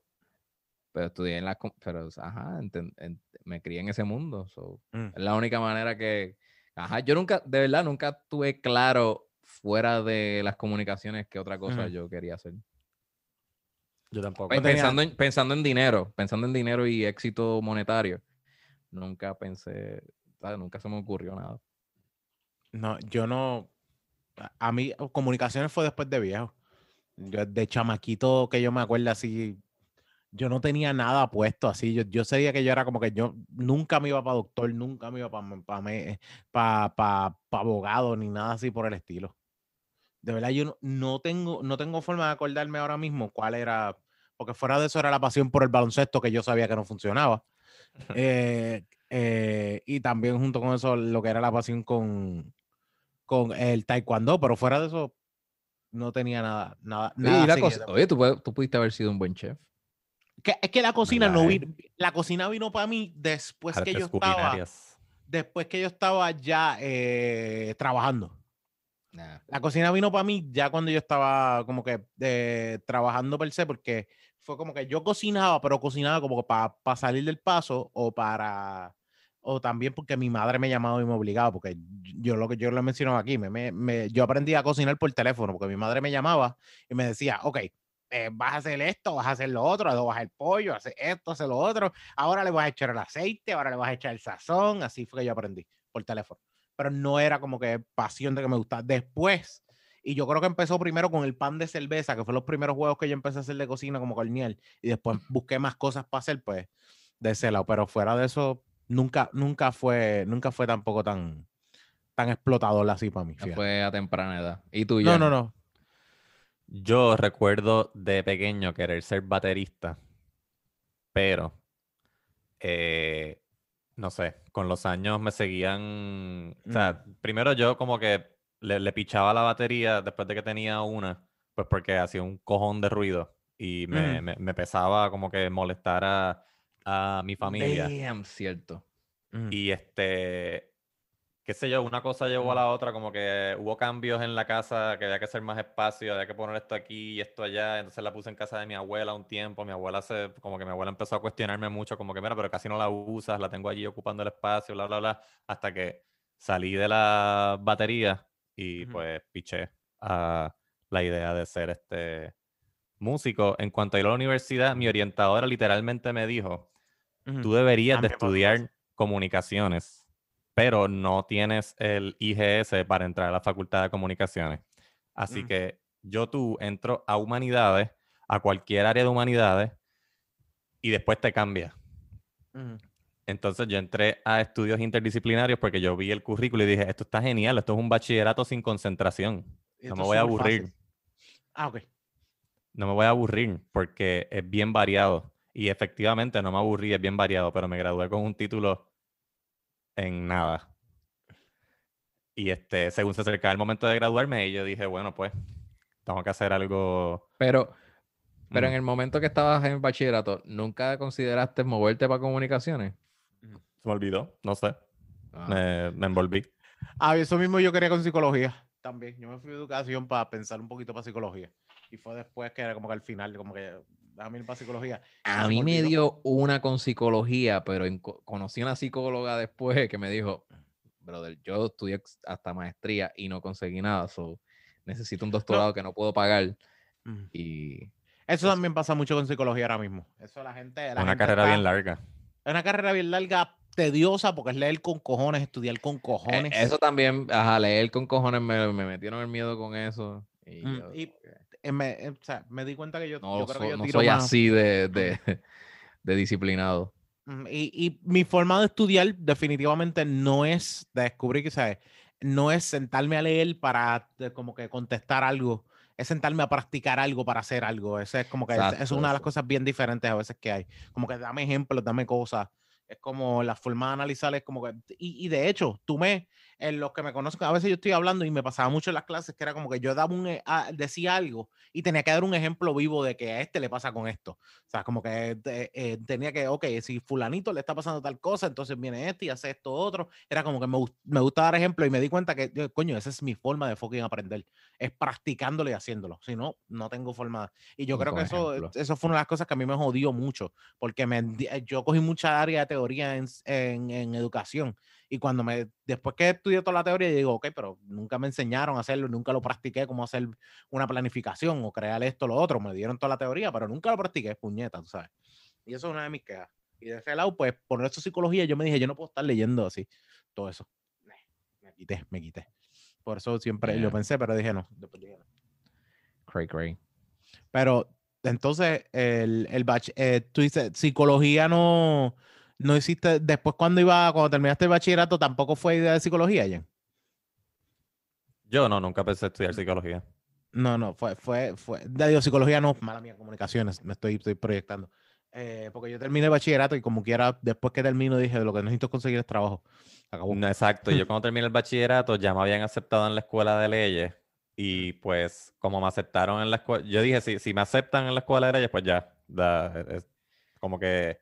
pero estudié en la, pero, ajá, me crié en ese mundo. so, Mm. Es la única manera que, ajá, yo nunca, de verdad, nunca tuve claro fuera de las comunicaciones qué otra cosa yo quería hacer. Yo tampoco. Tenía- Pensando en, pensando en dinero, pensando en dinero y éxito monetario, nunca pensé, ¿sabes? nunca se me ocurrió nada. No, yo no. a- mí, comunicaciones fue después de viejo. Yo, de chamaquito que yo me acuerdo así, yo no tenía nada puesto así. Yo, yo sabía que yo era como que yo nunca me iba para doctor, nunca me iba para pa, pa, pa abogado ni nada así por el estilo. De verdad, yo no, no tengo, no tengo forma de acordarme ahora mismo cuál era, porque fuera de eso era la pasión por el baloncesto que yo sabía que no funcionaba. Eh, eh, y también junto con eso lo que era la pasión con, con el taekwondo, pero fuera de eso no tenía nada, nada, nada y la cosa- oye, tú, tú pudiste haber sido un buen chef. Que- es que la cocina no ¿Verdad, vino, la cocina vino para mí después que Artes yo estaba, después que yo estaba ya eh, trabajando. Nah. La cocina vino para mí ya cuando yo estaba como que eh, trabajando per se, porque fue como que yo cocinaba, pero cocinaba como que para salir del paso o para, o también porque mi madre me llamaba y me obligaba, porque yo lo que yo lo he mencionado aquí, me, me- me- yo aprendí a cocinar por teléfono, porque mi madre me llamaba y me decía, ok, eh, vas a hacer esto, vas a hacer lo otro, vas el pollo, hacer esto, hacer lo otro, ahora le vas a echar el aceite, ahora le vas a echar el sazón, así fue que yo aprendí por teléfono pero no era como que pasión de que me gustaba. Después, y yo creo que empezó primero con el pan de cerveza, que fue los primeros juegos que yo empecé a hacer de cocina como corniel, y después busqué más cosas para hacer, pues, de ese lado. Pero fuera de eso, nunca, nunca fue, nunca fue tampoco tan, tan explotador así para mí. No fíjate. fue a temprana edad. ¿Y tú, No, Jan? no, no. Yo recuerdo de pequeño querer ser baterista, pero eh, no sé, con los años me seguían. O sea, primero yo como que le, le pichaba la batería después de que tenía una, pues porque hacía un cojón de ruido y me, me pesaba como que molestar a, a mi familia. Damn, cierto. Mm. Y este, qué sé yo, una cosa llevó a la otra, como que hubo cambios en la casa, que había que hacer más espacio, había que poner esto aquí y esto allá, entonces la puse en casa de mi abuela un tiempo, mi abuela se, como que mi abuela empezó a cuestionarme mucho, como que mira, pero casi no la usas, la tengo allí ocupando el espacio, bla, bla, bla, hasta que salí de la batería y pues piché a la idea de ser este músico. En cuanto a ir a la universidad, mi orientadora literalmente me dijo, tú deberías de estudiar comunicaciones, pero no tienes el IGS para entrar a la facultad de comunicaciones. Así Mm. que yo tú entro a humanidades, a cualquier área de humanidades, y después te cambia. Entonces yo entré a estudios interdisciplinarios porque yo vi el currículo y dije, esto está genial, esto es un bachillerato sin concentración. No me voy a aburrir. fácil. Ah, ok. No me voy a aburrir porque es bien variado. Y efectivamente no me aburrí, es bien variado, pero me gradué con un título en nada. Y este, según se acercaba el momento de graduarme, yo dije, bueno, pues, tengo que hacer algo. Pero, pero en Mm. el momento que estabas en bachillerato, ¿nunca consideraste moverte para comunicaciones? Se me olvidó, no sé. Ah. Me, me envolví. Ah, eso mismo yo quería con psicología. también. Yo me fui a educación para pensar un poquito para psicología. Y fue después que era como que al final, como que a mí para psicología. A se mí me dio una con psicología, pero en co- conocí a una psicóloga después que me dijo, brother, yo estudié hasta maestría y no conseguí nada, so necesito un doctorado que no puedo pagar Mm. y Eso también pasa mucho con psicología ahora mismo. Eso la gente. la Una gente carrera está- bien larga. Es una carrera bien larga, tediosa, porque es leer con cojones, estudiar con Eh, cojones. eso también, ajá, leer con cojones me, me metieron el miedo con eso. Y, Mm, yo y me, eh, o sea, me di cuenta que yo, no, yo creo so- que yo no tiro soy más- así de, de, de disciplinado. Mm, Y, y mi forma de estudiar definitivamente no es de descubrir que, ¿sabes? No es sentarme a leer para de- como que contestar algo, es sentarme a practicar algo para hacer algo. Ese es como que es- es una de las cosas bien diferentes a veces que hay. Como que dame ejemplos, dame cosas. Es como la forma de analizar es como que... Y, y de hecho, tú me... En los que me conocen, a veces yo estoy hablando y me pasaba mucho en las clases que era como que yo daba un... e- ah, decía algo y tenía que dar un ejemplo vivo de que a este le pasa con esto. O sea, como que eh, eh, tenía que, ok, si fulanito le está pasando tal cosa, entonces viene este y hace esto otro. Era como que me, me gusta dar ejemplo y me di cuenta que, coño, esa es mi forma de fucking aprender. Es practicándolo y haciéndolo. Si no, no tengo forma. Y yo creo que eso, ejemplo. eso fue una de las cosas que a mí me jodió mucho, porque me, eh, yo cogí mucha área de teoría en, en, en educación. Y cuando me, después que estudié toda la teoría, yo digo, ok, pero nunca me enseñaron a hacerlo, nunca lo practiqué, cómo hacer una planificación o crear esto o lo otro. Me dieron toda la teoría, pero nunca lo practiqué, puñeta, tú sabes. Y eso es una de mis quejas. Y de ese lado, pues, por eso psicología, yo me dije, yo no puedo estar leyendo así, todo eso. Me quité, me quité. Por eso siempre lo Yeah. pensé, pero dije no. después dije no. Cray, cray. Pero entonces, el, el bach- eh, tú dices, psicología no, no hiciste, después cuando iba, cuando terminaste el bachillerato, tampoco fue idea de psicología, Jen. Yo no, nunca pensé estudiar psicología. No, no, fue, fue, fue, ya digo, psicología no, mala mía, comunicaciones, me estoy, estoy proyectando. Eh, porque yo terminé el bachillerato y como quiera, después que termino, dije, lo que necesito es conseguir es trabajo. Acabó. No, exacto. Yo cuando terminé el bachillerato ya me habían aceptado en la escuela de leyes y pues como me aceptaron en la escuela, yo dije, si, si me aceptan en la escuela de leyes, pues ya, da- es como que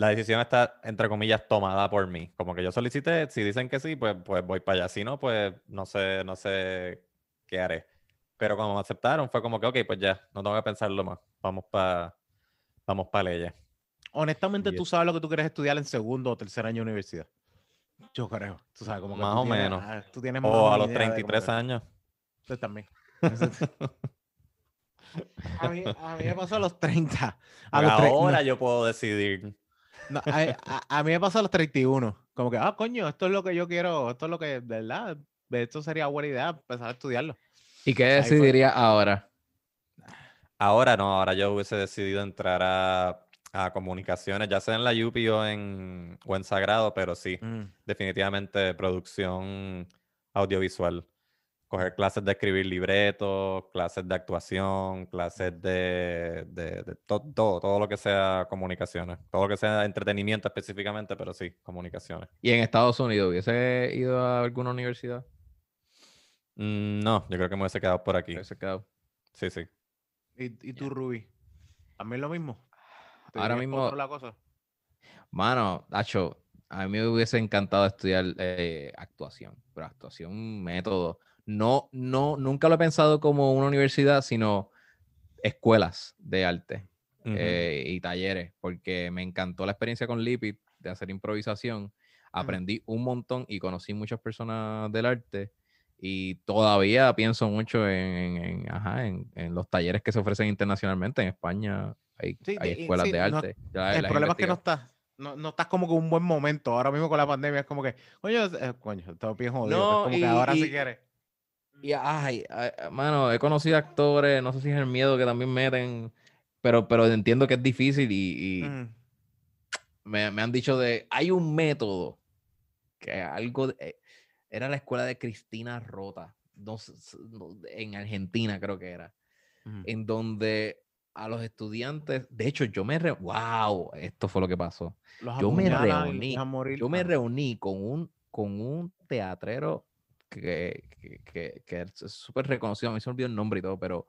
la decisión está, entre comillas, tomada por mí. Como que yo solicité, si dicen que sí, pues, pues voy para allá. Si no, pues no sé, no sé qué haré. Pero cuando me aceptaron fue como que, ok, pues ya, no tengo que pensarlo más. Vamos para vamos para leyes. Honestamente, Y tú es- sabes lo que tú quieres estudiar en segundo o tercer año de universidad. Yo creo. Tú sabes, como que Más o tienes- menos. ah, tú tienes más O a los idea de como 33 que- años. Usted también. a, mí, a mí me pasó a los 30. A los tre- no, Ahora yo puedo decidir. No, a, a- a mí me pasó a los 31. Como que, ah, coño, esto es lo que yo quiero, esto es lo que, de verdad, esto sería buena idea empezar a estudiarlo. ¿Y qué fue. decidiría ahora? Ahora no, ahora yo hubiese decidido entrar a, a comunicaciones, ya sea en la UPI o en, o en Sagrado, pero sí, Mm. definitivamente producción audiovisual. Coger clases de escribir libretos, clases de actuación, clases de, de- de to- todo, todo lo que sea comunicaciones, todo lo que sea entretenimiento específicamente, pero sí, comunicaciones. ¿Y en Estados Unidos hubiese ido a alguna universidad? Mm, no, yo creo que me hubiese quedado por aquí. Hubiese quedado. Sí, sí. ¿Y, y tú, Ruby? ¿También lo mismo? ¿Te Ahora mismo- la cosa? Mano, Nacho, a mí me hubiese encantado estudiar eh, actuación, pero actuación, método. No, no, nunca lo he pensado como una universidad, sino escuelas de arte Ujú. eh, y talleres, porque me encantó la experiencia con Lipid de hacer improvisación. Aprendí un montón y conocí muchas personas del arte y todavía pienso mucho en, en- ajá, en- en los talleres que se ofrecen internacionalmente. En España hay, Sí, hay escuelas sí, de no- arte. Ya El problema es que no estás, no, no estás como que un buen momento. Ahora mismo con la pandemia es como que, coño, eh, coño, todo bien jodido. No, es como y- que ahora y- sí quieres. Y ay, ay, mano, he conocido actores, no sé si es el miedo que también meten, pero, pero entiendo que es difícil y, y Mm. me, me han dicho de, hay un método que algo, de- eh, era la escuela de Cristina Rota, en Argentina creo que era, Ujú. en donde a los estudiantes, de hecho yo me, re, wow, esto fue lo que pasó. Los yo me reuní. Yo me Ah, reuní con un, con un teatrero que, que, que- es súper reconocido, a mí se me olvidó el nombre y todo, pero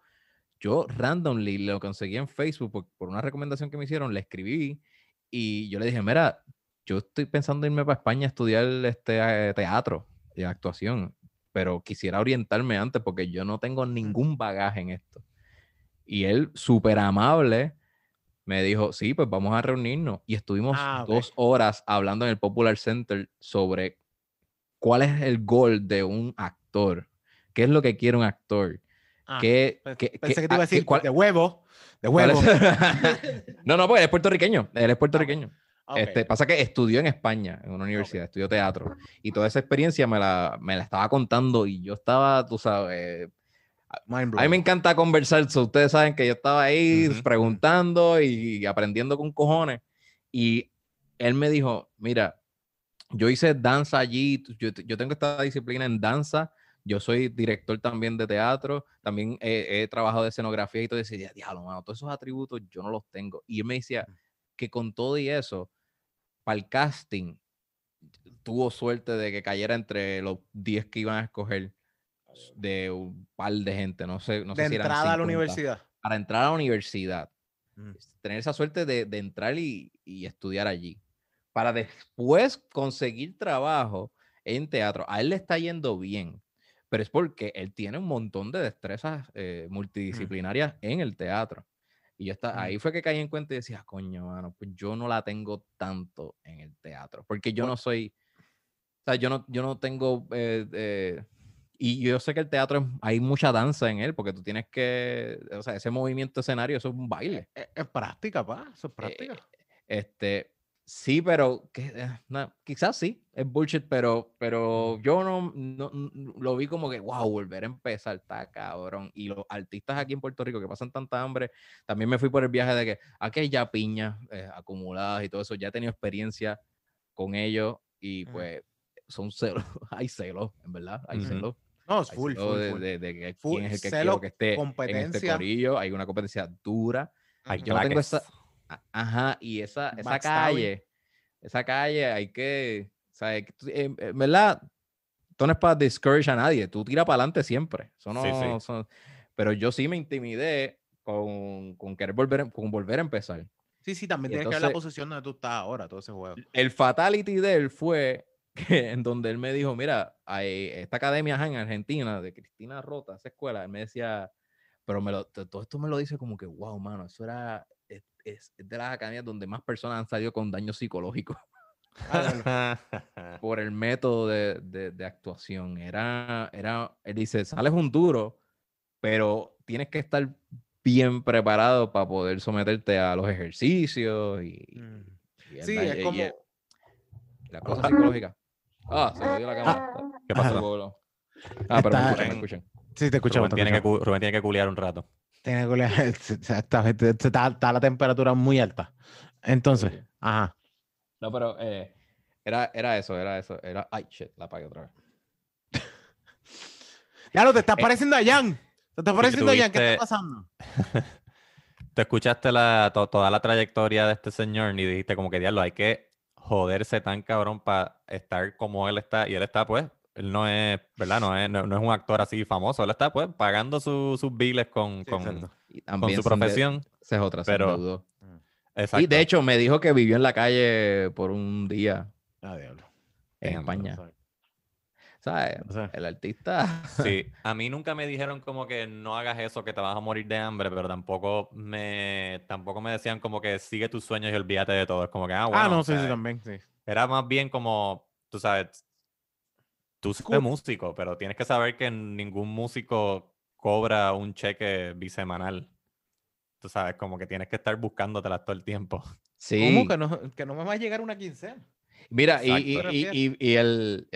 yo randomly lo conseguí en Facebook por, por una recomendación que me hicieron, le escribí y yo le dije, mira, yo estoy pensando irme para España a estudiar este eh, teatro y actuación. pero quisiera orientarme antes porque yo no tengo ningún bagaje en esto. Y él, súper amable, me dijo, sí, pues vamos a reunirnos. Y estuvimos Ah, ok. dos horas hablando en el Popular Center sobre cuál es el gol de un actor, qué es lo que quiere un actor, Ah, qué, pe- qué- Pensé qué- que te iba a ah, decir cuál- de huevo. De huevo. no, no, pues él es puertorriqueño, él es puertorriqueño. Ok. Este, pasa que estudió en España, en una universidad, estudió teatro. Y toda esa experiencia me la, me la estaba contando y yo estaba, tú sabes, a mí me encanta conversar. so ustedes saben que yo estaba ahí Ujú. preguntando y aprendiendo con cojones. Y él me dijo, mira, yo hice danza allí, yo, yo tengo esta disciplina en danza, yo soy director también de teatro, también he, he trabajado de escenografía y todo. Y decía, diablo, mano, todos esos atributos yo no los tengo. Y él me decía que con todo y eso, para el casting, tuvo suerte de que cayera entre los 10 que iban a escoger de un par de gente, no sé, no de sé si eran entrada a la 50, universidad. Para entrar a la universidad, Mm. tener esa suerte de, de entrar y, y estudiar allí, para después conseguir trabajo en teatro. A él le está yendo bien, pero es porque él tiene un montón de destrezas eh, multidisciplinarias en el teatro. Y yo está, ahí fue que caí en cuenta y decía, coño, mano, pues yo no la tengo tanto en el teatro, porque yo no soy, o sea, yo no, yo no tengo, eh, eh, y yo sé que el teatro, hay mucha danza en él, porque tú tienes que, o sea, ese movimiento escenario, eso es un baile. Es, es práctica, pa. Eso es práctica. Este, sí, pero que, eh, no, quizás sí, es bullshit, pero, pero yo no, no- lo vi como que, wow, volver a empezar, está cabrón. Y los artistas aquí en Puerto Rico que pasan tanta hambre, también me fui por el viaje de que aquí hay ya piñas eh, acumuladas y todo eso, ya he tenido experiencia con ellos y pues son celos, hay celos, en verdad, hay celos. no, es Hay full, celos full, de, full. de- Full quién es el que celo, quiero que esté en este corillo, hay una competencia dura. Yo no tengo esa- Ajá, y esa, esa calle, esa calle hay que, o sea, en- en verdad, esto no es para discourage a nadie, tú tira para adelante siempre. Eso no, Sí, sí. son- pero yo sí me intimidé con, con querer volver, con volver a empezar. Sí, sí, también Y tienes que ver la entonces- posición donde tú estás ahora, todo ese juego. El fatality de él fue que en donde él me dijo, mira, hay esta academia en Argentina de Cristina Rota, esa escuela, él me decía, pero me lo, to- todo esto me lo dice como que, wow, mano, eso era, es, de las academias donde más personas han salido con daño psicológico por el método de, de- de actuación. Era, era, él dice, sales un duro, pero tienes que estar bien preparado para poder someterte a los ejercicios y, Mm. y el Sí, daño- es y como. el- la cosa psicológica. Ah, se me dio la cámara. ¿Qué pasó? Ah, pero me escuchan, me escuchan. Sí, te escuchamos. Rubén Rubén tiene que culiar un rato. Tiene Exactamente. Está, está la temperatura muy alta. Entonces, ajá. No, pero eh, era, era eso, era eso. Era, ay, shit, la apagué otra vez. Ya lo te estás Eh, pareciendo a Jan. Te estás pareciendo a Jan. ¿Qué tuviste- está pasando? Tú escuchaste la, to- toda la trayectoria de este señor y dijiste como que diablo, hay que joderse tan cabrón para estar como él está. Y él está, pues, él no es, ¿verdad? No es, no, no es un actor así famoso. Él está, pues, pagando su- sus biles con, con, exacto. Y con también su profesión. Esa es otra, se pero-. Y de hecho me dijo que vivió en la calle por un día Ah, diablo. en España. no. ¿Sabes? El artista. Sí, a mí nunca me dijeron como que no hagas eso, que te vas a morir de hambre, pero tampoco me, tampoco me decían como que sigue tus sueños y olvídate de todo. Es como que, ah, bueno, ah, no, sí, sí, sea, también. Sí. Era más bien como, tú sabes, tú Cool. eres músico, pero tienes que saber que ningún músico cobra un cheque bisemanal. Tú sabes, como que tienes que estar buscándotelas todo el tiempo. Sí. ¿Cómo que no, que no me va a llegar una quincena? Mira, y, y, Exacto. y, y- y el,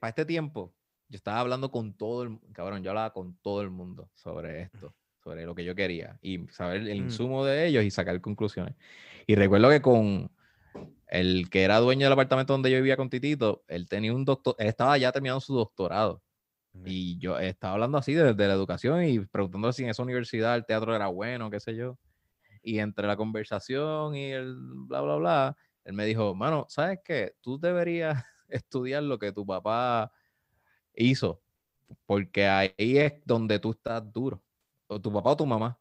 para este tiempo, yo estaba hablando con todo el cabrón, yo hablaba con todo el mundo sobre esto, sobre lo que yo quería y saber el Mm. insumo de ellos y sacar conclusiones. Y recuerdo que con el que era dueño del apartamento donde yo vivía con Titito, él tenía un doctor, él estaba ya terminando su doctorado. Y yo estaba hablando así de, de la educación y preguntándole si en esa universidad el teatro era bueno, qué sé yo. Y entre la conversación y el bla, bla, bla, él me dijo, mano, ¿sabes qué? Tú deberías estudiar lo que tu papá hizo, porque ahí es donde tú estás duro, o tu papá o tu mamá.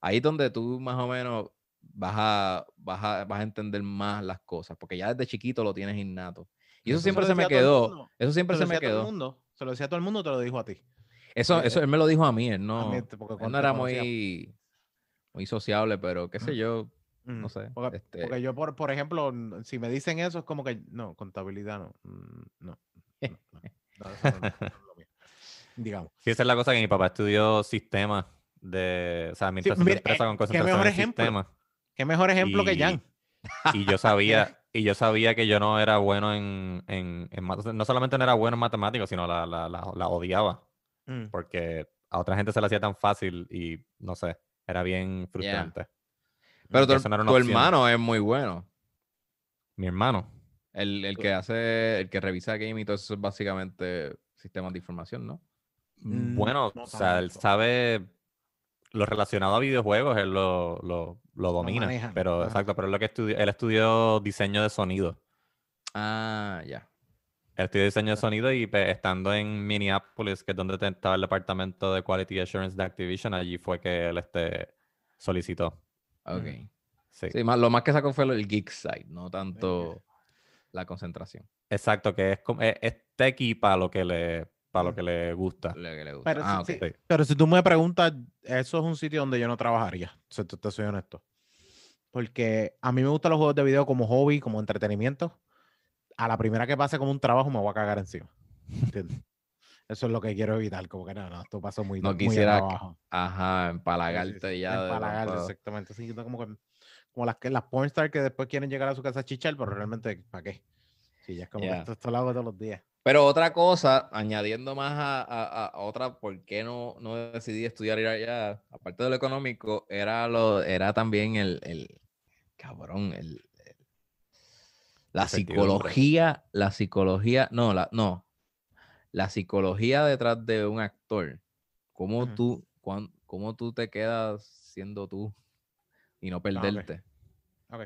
Ahí es donde tú más o menos vas a, vas a, vas a entender más las cosas, porque ya desde chiquito lo tienes innato. Y eso, Eso se siempre se me quedó, eso siempre Eso se me decía todo el quedó. mundo. Se lo decía a todo el mundo, te lo dijo a ti. Eso, Eh, eso él me lo dijo a mí, él no, porque él cuando no era muy, muy sociable, pero qué sé yo, no Mm, sé. Porque, este, porque yo, por, por ejemplo, si me dicen eso, es como que, no, contabilidad no. mm, No. no, no, no, eso no- no es lo mío. Digamos. Sí, esa es la cosa que mi papá estudió sistemas de, o sea, administración mira, de empresa eh, con qué concentración mejor en ejemplo. sistemas. Qué mejor ejemplo que Jan. Y yo sabía, y yo sabía que yo no era bueno en, en, en no solamente no era bueno en matemáticas, sino la, la, la, la odiaba, Mm. porque a otra gente se le hacía tan fácil y no sé, era bien frustrante. pero tu, no hermano es muy bueno. Mi hermano. El, el que hace, el que revisa game y todo eso es básicamente sistemas de información, ¿no? Bueno, no o sea, él sabe lo relacionado a videojuegos, él lo, lo, lo domina. pero ajá. exacto, pero es lo que estudió, él estudió diseño de sonido. Ah, ya. Él estudió diseño de sonido y pues, estando en Minneapolis, que es donde estaba el departamento de Quality Assurance de Activision, allí fue que él este, solicitó. Ok. Sí. Sí, más, lo más que sacó fue lo- el geek side, no tanto la concentración. Exacto, que es, como- es, es techie para lo que le, para lo que le gusta. Lo que le gusta. Pero, ah, sí- ok. sí, pero si tú me preguntas, eso es un sitio donde yo no trabajaría, si te, te soy honesto. Porque a mí me gustan los juegos de video como hobby, como entretenimiento. A la primera que pase como un trabajo me voy a cagar encima. ¿entiendes? Eso es lo que quiero evitar, como que no, no, esto pasó muy, No muy de quisiera que- trabajo. Ajá, Sí, sí, empalagarte sí, ya. de empalagarte, tanto- exactamente. Sí, no, como, que, como las, que, las pornstars que después quieren llegar a su casa a chichar, pero realmente, ¿para qué? Sí, ya es como Ya. que esto, esto lo hago todos los días. Pero otra cosa, añadiendo más a, a- a otra, ¿por qué no, no decidí estudiar ir allá? Aparte de lo económico, era lo, era también el, el cabrón, el, el- la psicología, la psicología, no, la, no, la psicología detrás de un actor. ¿Cómo tú, cuán- cómo tú te quedas siendo tú y no perderte? Ok.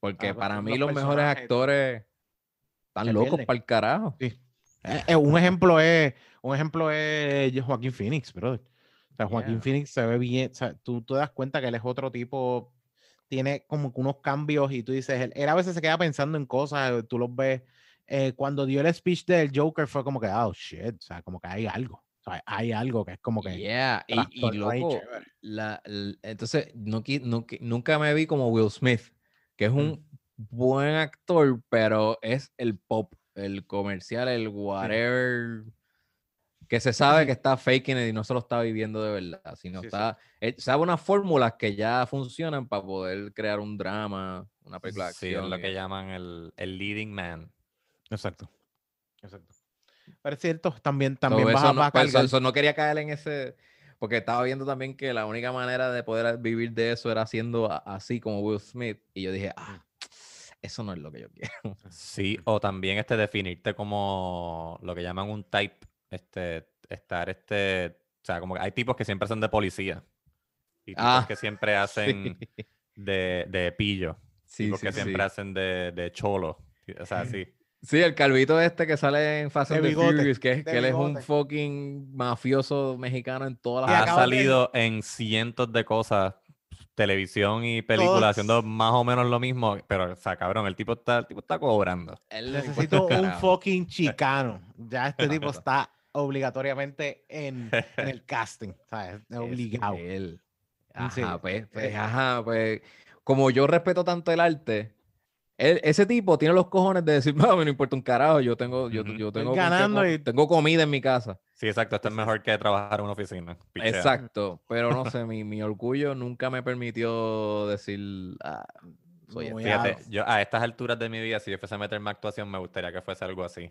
Porque Ah, pues, para los mí los mejores personajes actores están locos para el carajo. Sí. Eh, eh, un ejemplo es un ejemplo es Joaquín Phoenix, brother. O sea, Joaquín Yeah. Phoenix se ve bien, o sea, tú te das cuenta que él es otro tipo, tiene como unos cambios y tú dices, él, él a veces se queda pensando en cosas, eh, tú los ves, eh, cuando dio el speech del Joker fue como que, oh, shit, o sea, como que hay algo, o sea, hay algo que es como que... Yeah, y, y loco, la, l- entonces no, no nunca me vi como Will Smith, que es un buen actor, pero es el pop, el comercial, el whatever, que se sabe que está faking it y no se lo está viviendo de verdad, sino Sí, sí. está, él sabe unas fórmulas que ya funcionan para poder crear un drama, una película de Sí, es lo que llaman el, el leading man. Exacto. Exacto. Pero es cierto, también, So, también vas eso a, no, vas a pues, eso- cargar- eso no quería caer en ese, porque estaba viendo también que la única manera de poder vivir de eso era siendo así como Will Smith. Y yo dije, ah, eso no es lo que yo quiero. Sí, o también este definirte como lo que llaman un type, este, estar este, o sea, como que hay tipos que siempre hacen de policía y tipos Ah, que siempre hacen de, de pillo, Sí, tipos sí, que sí. siempre hacen de, de cholo, o sea, sí. Sí, el calvito este que sale en Fast De and the bigote, Furious, que, es- que él es un fucking mafioso mexicano en todas las... Ha acaba de- salido en cientos de cosas, televisión y películas, Todas. haciendo más o menos lo mismo, pero, o sea, cabrón, el tipo está, el tipo está cobrando. Él Necesito un fucking chicano. Ya este tipo está obligatoriamente en, en el casting, ¿sabes? Es Obligado. él. Sí. Ajá, pues, pues, Eh. ajá, pues, como yo respeto tanto el arte, él- ese tipo tiene los cojones de decir, no, me no importa un carajo, yo tengo, yo, yo tengo, ganando co- y- tengo comida en mi casa. Sí, exacto, esto es mejor que trabajar en una oficina. pichea. Exacto, pero no sé, mi, mi orgullo nunca me permitió decir, ah, soy Muy. Fíjate, yo a estas alturas de mi vida, si yo fuese a meterme a actuación, me gustaría que fuese algo así.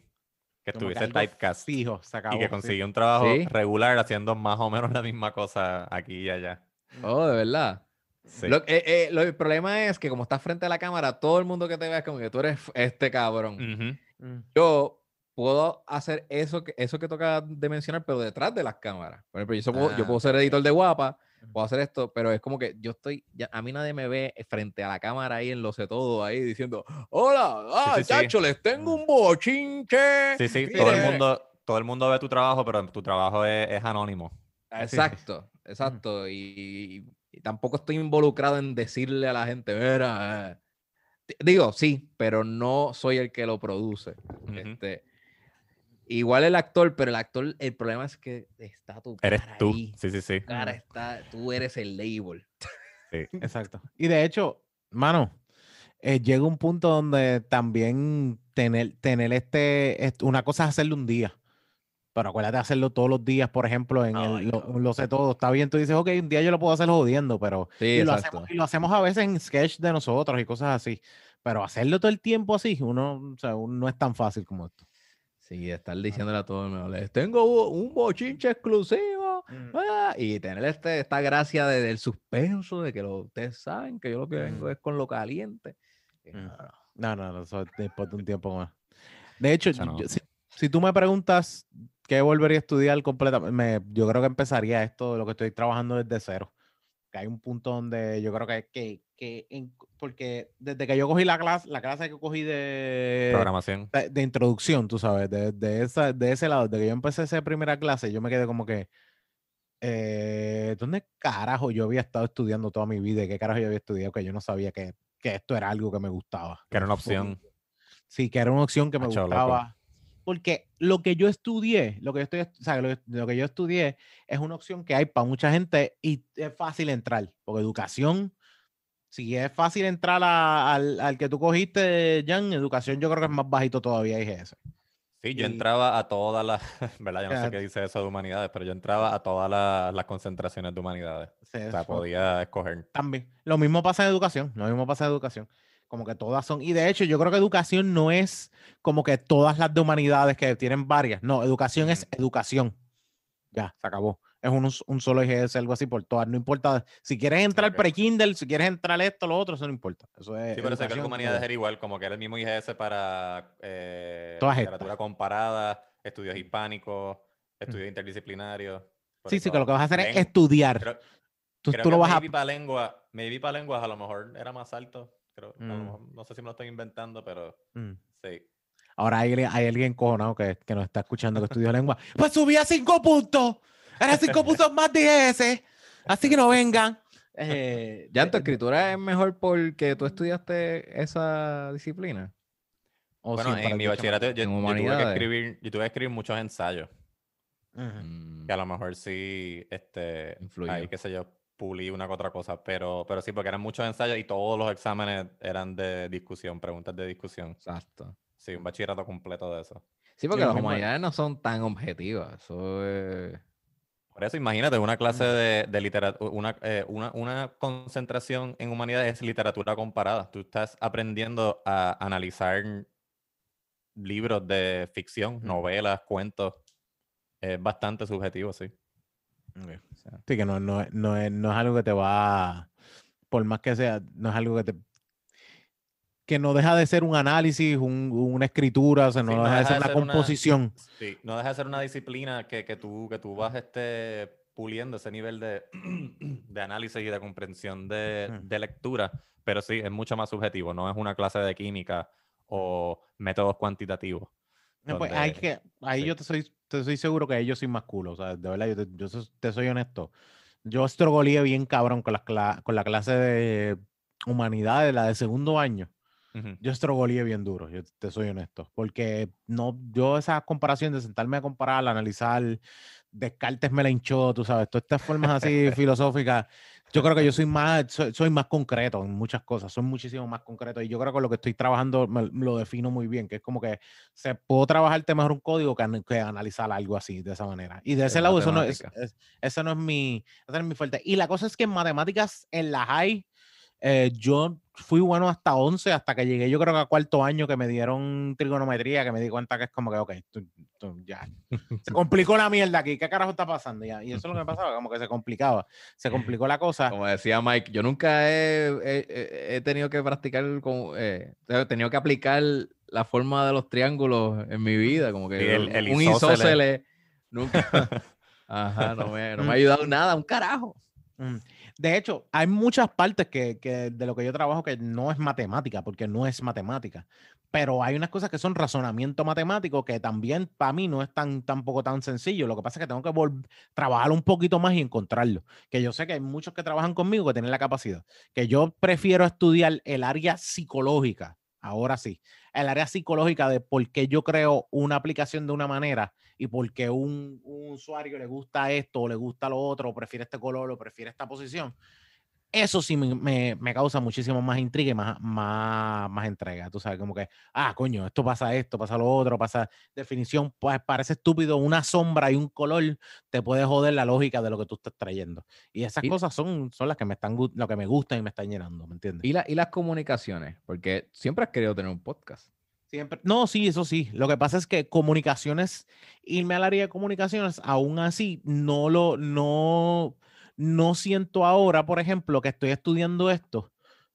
Que Como que estuviese algo typecast Fijo, se acabó. y que sí. consiga un trabajo Sí. regular haciendo más o menos la misma cosa aquí y allá. Oh, de verdad. Sí. Lo, eh, eh, lo- el problema es que como estás frente a la cámara, todo el mundo que te vea es como que tú eres este cabrón. Ujú. Mm. Yo puedo hacer eso que, eso que toca de mencionar, pero detrás de las cámaras. Por ejemplo, yo, so- puedo, yo Ah, puedo ser ok. editor de guapa, Ujú. puedo hacer esto, pero es como que yo estoy, ya, a mí nadie me ve frente a la cámara ahí en lo sé todo, ahí diciendo, hola, ah, sí, sí. chacho, les tengo un bochinche. Sí, sí, todo el Mire". mundo, todo el mundo ve tu trabajo, pero tu trabajo es, es anónimo. Exacto, exacto. Y, y tampoco estoy involucrado en decirle a la gente, mira, eh". Di- digo, sí, pero no soy el que lo produce. Este, igual el actor, pero el actor, el problema es que está tu Eres cara tú. ahí. Sí, sí, sí. Tu cara está, tú eres el label. sí. Exacto. Y de hecho, mano, eh, llega un punto donde también tener, tener este, est- una cosa es hacerlo un día. Pero acuérdate de hacerlo todos los días, por ejemplo, en el, lo, lo sé todo. Está bien, tú dices, ok, un día yo lo puedo hacer jodiendo, pero Sí, y lo, hacemos, y lo hacemos a veces en sketch de nosotros y cosas así. Pero hacerlo todo el tiempo así, uno, o sea, uno no es tan fácil como esto. Sí, estar diciéndole a todo el mundo, les tengo un bochinche exclusivo. ah", y tener este, esta gracia de- del suspenso, de que lo, ustedes saben que yo lo que vengo Mm. es con lo caliente. Mm. no, no. No, no, no, eso es después de un tiempo más. De hecho, Eso no. yo- si, si tú me preguntas qué volvería a estudiar completamente, me- yo creo que empezaría esto, lo que estoy trabajando desde cero. Que hay un punto donde yo creo que, que, que en- porque desde que yo cogí la clase, la clase que cogí de, Programación. de, de introducción, tú sabes, de, de esa, de ese lado, de que yo empecé esa primera clase, yo me quedé como que, eh, ¿dónde carajo yo había estado estudiando toda mi vida? ¿Y ¿Qué carajo yo había estudiado? Que yo no sabía que, que esto era algo que me gustaba. Que era una opción. Sí, que era una opción que me Acho, loco. Porque lo que yo estudié, lo que yo estoy, o sea, lo, lo que yo estudié es una opción que hay para mucha gente y es fácil entrar. Porque educación, si es fácil entrar a- al, al que tú cogiste, Jan, educación yo creo que es más bajito todavía IGS. Sí, yo Y- entraba a todas las, ¿verdad? Yo no sé qué dice eso de humanidades, pero yo entraba a todas las, las concentraciones de humanidades. Sí, O sea, podía escoger. También. Lo mismo pasa en educación. Lo mismo pasa en educación. Como que todas son. Y de hecho, yo creo que educación no es como que todas las de humanidades que tienen varias. No, educación es educación. Ya, se acabó. Es un, un solo IGS, algo así por todas. No importa. Si quieres entrar Ok. pre-Kindle, si quieres entrar esto, lo otro, eso no importa. Eso es. Sí, pero sé que el humanidades era igual, como que era el mismo IGS para eh, Todas literatura estas. comparada, estudios hispánicos, estudios interdisciplinarios. por Sí, sí, que lo que vas a hacer es estudiar. creo- tú creo tú que lo vas a. para lengua, maybe para lenguas a lo mejor era más alto. Creo, a lo Mm. mejor- no sé si me lo estoy inventando, pero Mm. sí. Ahora hay, hay alguien cojonado que, que nos está escuchando que estudió lengua. Pues subí a cinco puntos. Era cinco puntos más de. Así que no vengan. Eh, Ya, tu eh, escritura es mejor porque tú estudiaste esa disciplina. o bueno, en mi bachillerato yo, En yo tuve que escribir, yo tuve que escribir muchos ensayos. Que a lo mejor sí, este, ahí qué sé yo, pulí una que otra cosa, pero, pero sí, porque eran muchos ensayos y todos los exámenes eran de discusión, preguntas de discusión. Exacto. Sí, un bachillerato completo de eso. Sí, porque las humanidades no son tan objetivas. Eso es... Por eso, imagínate, una clase de, de literatura, una, eh, una, una concentración en humanidades es literatura comparada. Tú estás aprendiendo a analizar libros de ficción, novelas, cuentos. Es bastante subjetivo, sí. Ok. o sea, Sí, que no, no, es- no, es, no es algo que te va, por más que sea, no es algo que te, que no deja de ser un análisis, un- una escritura, o sea, no, Sí, no deja de ser de una ser una- composición. Sí, no deja de ser una disciplina que, que tú, que tú vas este, puliendo ese nivel de, de análisis y de comprensión de, de lectura, pero sí, es mucho más subjetivo, no es una clase de química o métodos cuantitativos. No, pues, hay que, ahí sí. yo te soy, te soy seguro que ellos soy más culo, o sea, de verdad, yo te, yo te soy honesto. Yo estrogoleé bien cabrón con, cla- con la clase de humanidades, la de segundo año. Ujú. Yo estrogoleé bien duro, yo te soy honesto, porque no, yo esa comparación de sentarme a comparar, a analizar, Descartes me la hinchó, tú sabes, todas estas formas así filosóficas, yo creo que yo soy más, soy, soy más concreto en muchas cosas, soy muchísimo más concreto y yo creo que lo que estoy trabajando me- lo defino muy bien, que es como que se puedo trabajarte mejor un código que, que analizar algo así, de esa manera. Y de ese Es lado, eso no es, es- eso no es mi, eso no es mi fuerte. Y la cosa es que en matemáticas, en la high, eh, yo fui bueno hasta 11, hasta que llegué yo creo que a cuarto año que me dieron trigonometría, que me di cuenta que es como que, ok, tú- tú ya, se complicó la mierda aquí, ¿qué carajo está pasando? Ya, y eso es lo que me pasaba, como que se complicaba, se complicó la cosa. Como decía Mike, yo nunca he, he- he- tenido que practicar, con, eh, he tenido que aplicar la forma de los triángulos en mi vida, como que el- el un isósceles. isósceles nunca. Ajá, no me, no me ha ayudado nada, un carajo. De hecho, hay muchas partes que, que de lo que yo trabajo que no es matemática, porque no es matemática. Pero hay unas cosas que son razonamiento matemático que también para mí no es tan tampoco tan sencillo. Lo que pasa es que tengo que trabajar un poquito más y encontrarlo. Que yo sé que hay muchos que trabajan conmigo que tienen la capacidad. Que yo prefiero estudiar el área psicológica ahora sí. El área psicológica de por qué yo creo una aplicación de una manera y por qué un, un usuario le gusta esto o le gusta lo otro, prefiere este color o prefiere esta posición. Eso sí me, me- me causa muchísimo más intriga y más, más, más entrega. Tú sabes, como que, ah, coño, esto pasa esto, pasa lo otro, pasa definición, pues parece estúpido, una sombra y un color te puede joder la lógica de lo que tú estás trayendo. Y esas Y- cosas son, son las que me están, lo que me gustan y me están llenando, ¿me entiendes? ¿Y, la- y las comunicaciones, porque siempre has querido tener un podcast. Siempre. No, sí, eso sí. Lo que pasa es que comunicaciones, irme al área de comunicaciones, aún así, no lo, no, no siento ahora, por ejemplo, que estoy estudiando esto,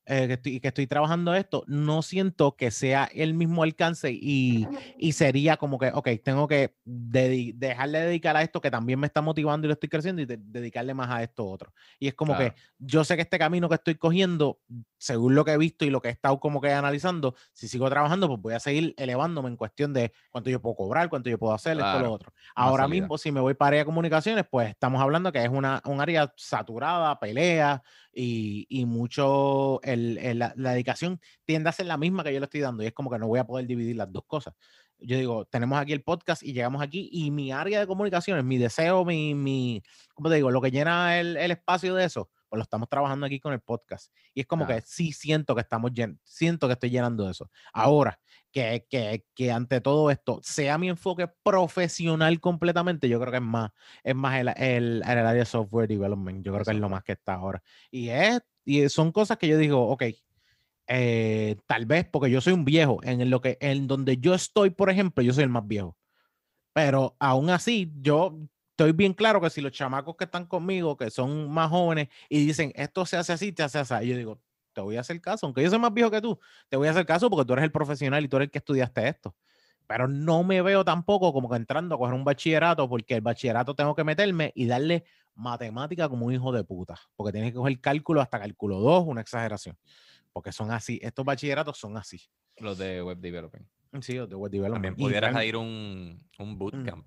eh, que, estoy, que estoy trabajando esto, no siento que sea el mismo alcance y, y sería como que, ok, tengo que dejarle de dedicar a esto que también me está motivando y lo estoy creciendo y de- dedicarle más a esto otro. Y es como Claro. que yo sé que este camino que estoy cogiendo, según lo que he visto y lo que he estado como que analizando, si sigo trabajando, pues voy a seguir elevándome en cuestión de cuánto yo puedo cobrar, cuánto yo puedo hacer, esto, Claro, lo otro. Ahora mismo, si me voy para área de comunicaciones, pues estamos hablando que es una, un área saturada, pelea y, y mucho, el, el- la, la dedicación tiende a ser la misma que yo le estoy dando y es como que no voy a poder dividir las dos cosas. Yo digo, tenemos aquí el podcast y llegamos aquí y mi área de comunicaciones, mi deseo, mi, mi ¿cómo te digo? Lo que llena el, el espacio de eso, pues lo estamos trabajando aquí con el podcast. Y es como que sí siento que estamos llen siento que estoy llenando eso. Ahora, que, que, que ante todo esto sea mi enfoque profesional completamente, yo creo que es más, es más el, el, el área de software development. Yo creo que es lo más que está ahora. Y es, y son cosas que yo digo, ok, eh, tal vez porque yo soy un viejo, en lo que, en donde yo estoy, por ejemplo, yo soy el más viejo. Pero aún así, yo estoy bien claro que si los chamacos que están conmigo, que son más jóvenes, y dicen, esto se hace así, te hace así, yo digo, te voy a hacer caso, aunque yo soy más viejo que tú, te voy a hacer caso porque tú eres el profesional y tú eres el que estudiaste esto. Pero no me veo tampoco como que entrando a coger un bachillerato, porque el bachillerato tengo que meterme y darle matemática como un hijo de puta, porque tienes que coger cálculo hasta cálculo 2, una exageración, porque son así, estos bachilleratos son así. Los de web development. Sí, los de web También development. Y pudieras ir un, un bootcamp.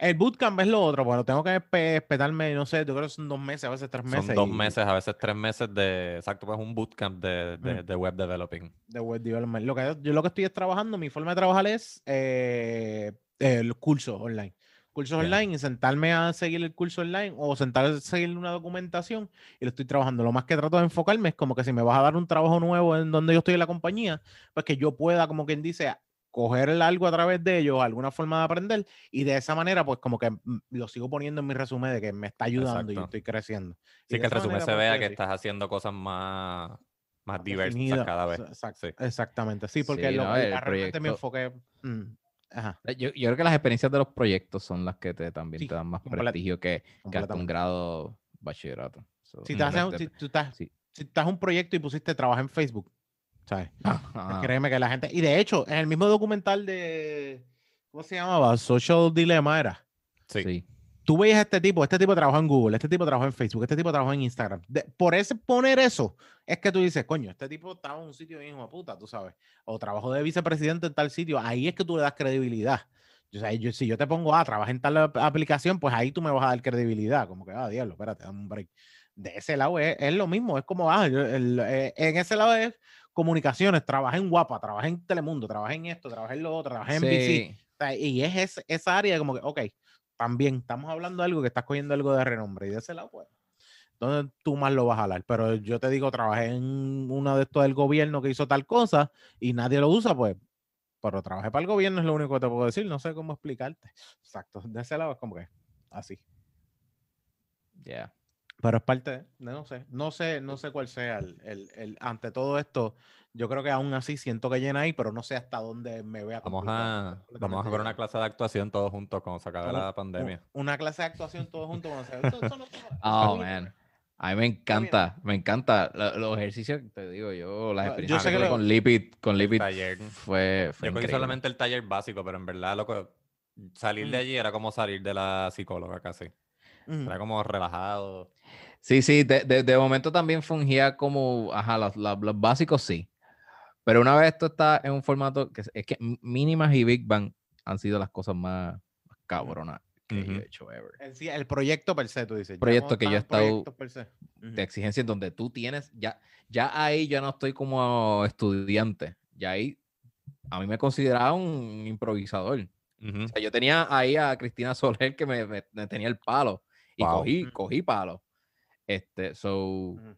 El bootcamp es lo otro, bueno, tengo que espe- esperarme, no sé, yo creo que son dos meses, a veces tres meses. Son dos y- meses, a veces tres meses de, exacto, pues un bootcamp de, de, Mm. de web developing. de web development. Lo que yo lo que estoy es trabajando, mi forma de trabajar es eh, eh, los cursos online. Cursos Ya. online y sentarme a seguir el curso online o sentarme a seguir una documentación y lo estoy trabajando. Lo más que trato de enfocarme es como que si me vas a dar un trabajo nuevo en donde yo estoy en la compañía, pues que yo pueda, como quien dice, coger algo a través de ellos, alguna forma de aprender y de esa manera, pues como que mm, lo sigo poniendo en mi resumen de que me está ayudando y yo Exacto. estoy creciendo. Y Sí, que el resumen se pues, vea que así. estás haciendo cosas más, más diversas definida, cada vez. exact- Sí. Exactamente, sí, porque Sí, lo, no, el- realmente mi proyecto- enfoque. mm, ajá, Eh, Yo, yo creo que las experiencias de los proyectos son las que te, también Sí, te dan más prestigio que, que hasta un grado bachillerato. So, Si, te haces si tú estás, sí. si estás un proyecto y pusiste trabajo en Facebook, ¿sabes? Créeme que la gente. Y de hecho, en el mismo documental de. ¿Cómo se llamaba? Social Dilemma era. Sí. Sí. Tú veías a este tipo, este tipo trabajó en Google, este tipo trabajó en Facebook, este tipo trabajó en Instagram. De- por ese poner eso, es que tú dices, coño, este tipo estaba en un sitio bien hijo de puta, tú sabes. O trabajó de vicepresidente en tal sitio, ahí es que tú le das credibilidad. O sea, yo- si yo te pongo, ah, trabaja en tal ap- aplicación, pues ahí tú me vas a dar credibilidad. Como que, ah, diablo, espérate, dame un break. De ese lado es, es lo mismo, es como, ah, yo- el- eh, en ese lado es comunicaciones, trabajé en Guapa, trabajé en Telemundo, trabajé en esto, trabajé en lo otro, trabajé en BC. Sí. O sea, y es esa área como que, ok, también estamos hablando de algo que estás cogiendo algo de renombre y de ese lado, pues, entonces tú más lo vas a hablar. Pero yo te digo, trabajé en uno de estos del gobierno que hizo tal cosa y nadie lo usa, pues, pero trabajé para el gobierno es lo único que te puedo decir, no sé cómo explicarte. Exacto, de ese lado es como que así. Yeah. Pero es parte de, no sé, no sé, no sé cuál sea el, el- el- ante todo esto, yo creo que aún así siento que llena ahí, pero no sé hasta dónde me voy a Vamos a, vamos a ver una clase de actuación todos juntos cuando se acabe la pandemia. Una clase de actuación todos juntos. cuando se- eso- eso no- eso Oh, man. A mí me encanta, me encanta lo- los ejercicios, te digo yo, las yo experiencias sé que que tuve lo- con Lipid, con Lipid taller. fue, fue Yo cogí increíble. solamente el taller básico, pero en verdad lo que salir de Mm. allí era como salir de la psicóloga casi. Ujú. Era como relajado. Sí, sí, de, de- de momento también fungía como, ajá, los, los- los básicos sí. Pero una vez esto está en un formato que es, es que mínimas y Big Bang han sido las cosas más, más cabronas que yo Ujú. he hecho ever. En sí, el proyecto per se, tú dices. ya Proyecto que yo he estado proyectos per se. Ujú. De exigencia en donde tú tienes, ya, ya ahí yo no estoy como estudiante, y ahí a mí me consideraba un improvisador. Ujú. O sea, yo tenía ahí a Cristina Soler que me, me- me tenía el palo y Wow. cogí, cogí palo. Este, so, Ujú.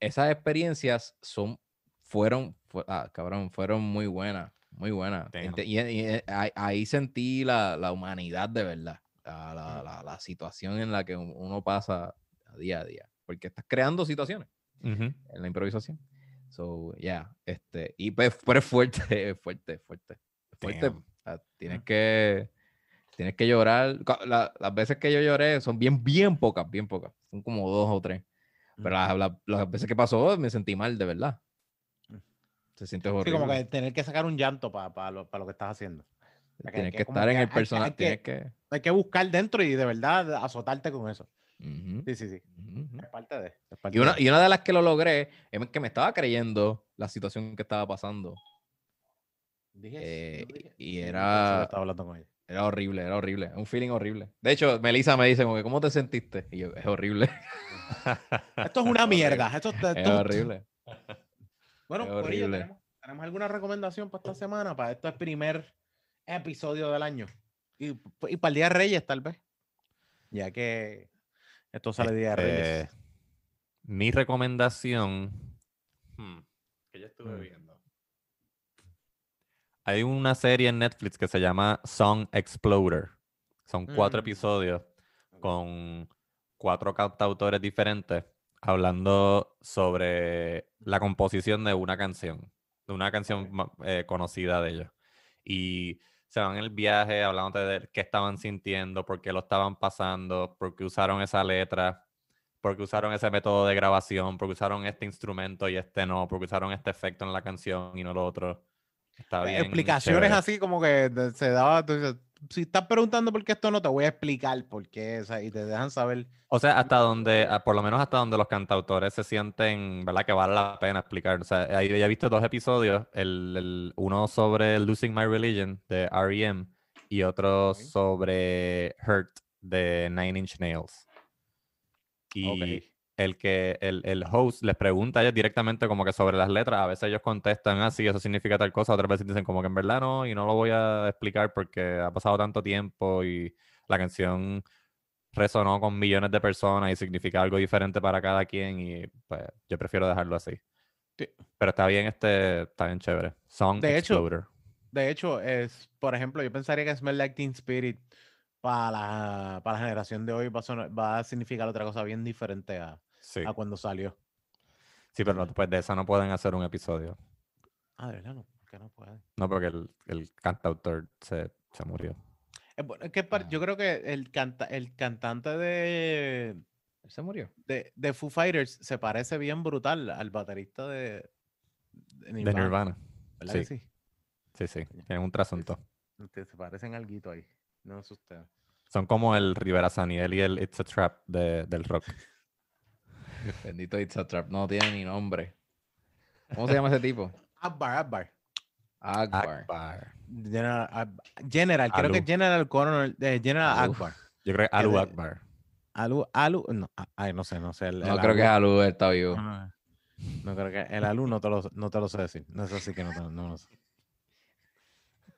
esas experiencias son, fueron, fue- ah, cabrón, fueron muy buenas, muy buenas. Ente- Y, y, eh, ahí, ahí sentí la, la humanidad de verdad, la, la- la- la situación en la que un- uno pasa a día a día, porque estás creando situaciones Ujú. en la improvisación. So, yeah, este, y pues, pero es fuerte, fuerte, fuerte. fuerte. Damn. Sea, tienes que, tienes que llorar. La- las veces que yo lloré son bien, bien pocas, bien pocas. Son como dos o tres. Pero las, las- las veces que pasó me sentí mal, de verdad. Se siente Sí, horrible. como que tener que sacar un llanto para lo, pa lo que estás haciendo. sea, que- Tienes que estar en que el personaje. hay que- Tienes que... Hay que buscar dentro y de verdad azotarte con eso. Sí, sí, sí. Es parte de. es parte Y una, de. y una de las que lo logré es que me estaba creyendo la situación que estaba pasando. Dije, eh, no dije- y sí, era- Estaba hablando con ella. Era horrible, era horrible. Un feeling horrible. De hecho, Melissa me dice, como que, ¿cómo te sentiste? Y yo, es horrible. Esto es una mierda. Esto, esto- Es horrible. Bueno, Es horrible. ¿tenemos, ¿tenemos alguna recomendación para esta semana? Para este primer episodio del año. Y, y para el Día de Reyes, tal vez. Ya que esto sale Día de Reyes. Eh, mi recomendación. hmm, que yo estuve Mm. viendo. Hay una serie en Netflix que se llama Song Exploder. Son cuatro Mm. episodios con cuatro cantautores diferentes hablando sobre la composición de una canción, de una canción eh, conocida de ellos. Y se van en el viaje hablando de qué estaban sintiendo, por qué lo estaban pasando, por qué usaron esa letra, por qué usaron ese método de grabación, por qué usaron este instrumento y este no, por qué usaron este efecto en la canción y no lo otro. Está bien. Explicaciones chévere. así como que se daba. si estás preguntando por qué esto no, te voy a explicar por qué. o sea, y te dejan saber. O sea, hasta donde, ah, por lo menos hasta donde los cantautores se sienten, ¿verdad? Que vale la pena explicar. O sea, ahí ya he visto dos episodios, el, el- uno sobre Losing My Religion de R.E.M. y otro sobre Hurt de Nine Inch Nails. Y. el que el, el host les pregunta a ellos directamente como que sobre las letras, a veces ellos contestan así, eso significa tal cosa, otras veces dicen como que en verdad no, y no lo voy a explicar porque ha pasado tanto tiempo y la canción resonó con millones de personas y significa algo diferente para cada quien y pues yo prefiero dejarlo así. Sí. Pero está bien este, está bien chévere. Song De hecho, Exploder. De hecho, es, por ejemplo, yo pensaría que Smell Like Teen Spirit para la, para la generación de hoy va a, sonar- va a significar otra cosa bien diferente a, Sí. a cuando salió. Sí, pero pues de esa no pueden hacer un episodio. Ah, de verdad, no, que no puede. No, porque el, el cantautor se, se murió. Es, bueno, es que Ah. yo creo que el, canta, el cantante de, Él se murió. de, de Foo Fighters se parece bien brutal al baterista de, de De Nirvana. Nirvana. ¿Verdad que sí. sí? Sí, sí. Tienen un trasunto. Se parecen algo ahí. No es usted. Son como el Rivera Saniel y el It's a Trap de- del rock. Bendito It's a Trap. No tiene ni nombre. ¿Cómo se llama ese tipo? Akbar, Akbar. Akbar. Akbar. General, Ab- General, creo que Alu. General Coronel, eh, General Alu. Akbar. Yo creo que Alu Akbar. Alu, Alu, no, ay, no sé, no sé. el- No el creo que Alu- Alu está vivo. no, creo que el Alu no te lo, no te lo sé decir. No es así que no, te- no lo sé.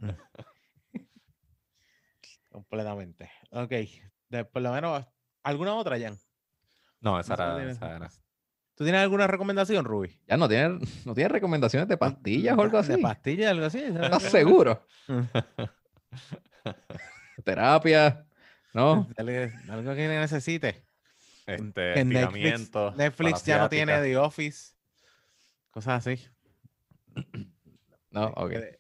Completamente. Ok. De, por lo menos, ¿alguna otra, Jan? No, esa No era, tienes- esa era. ¿Tú tienes alguna recomendación, Ruby? Ya no tiene, no tiene recomendaciones de pastillas o algo así. ¿De pastillas, algo así? ¿Estás seguro? Terapia. ¿No? Algo que necesite. Este, Que Netflix, Netflix ya no tiene The Office. Cosas así. No, ok. Que-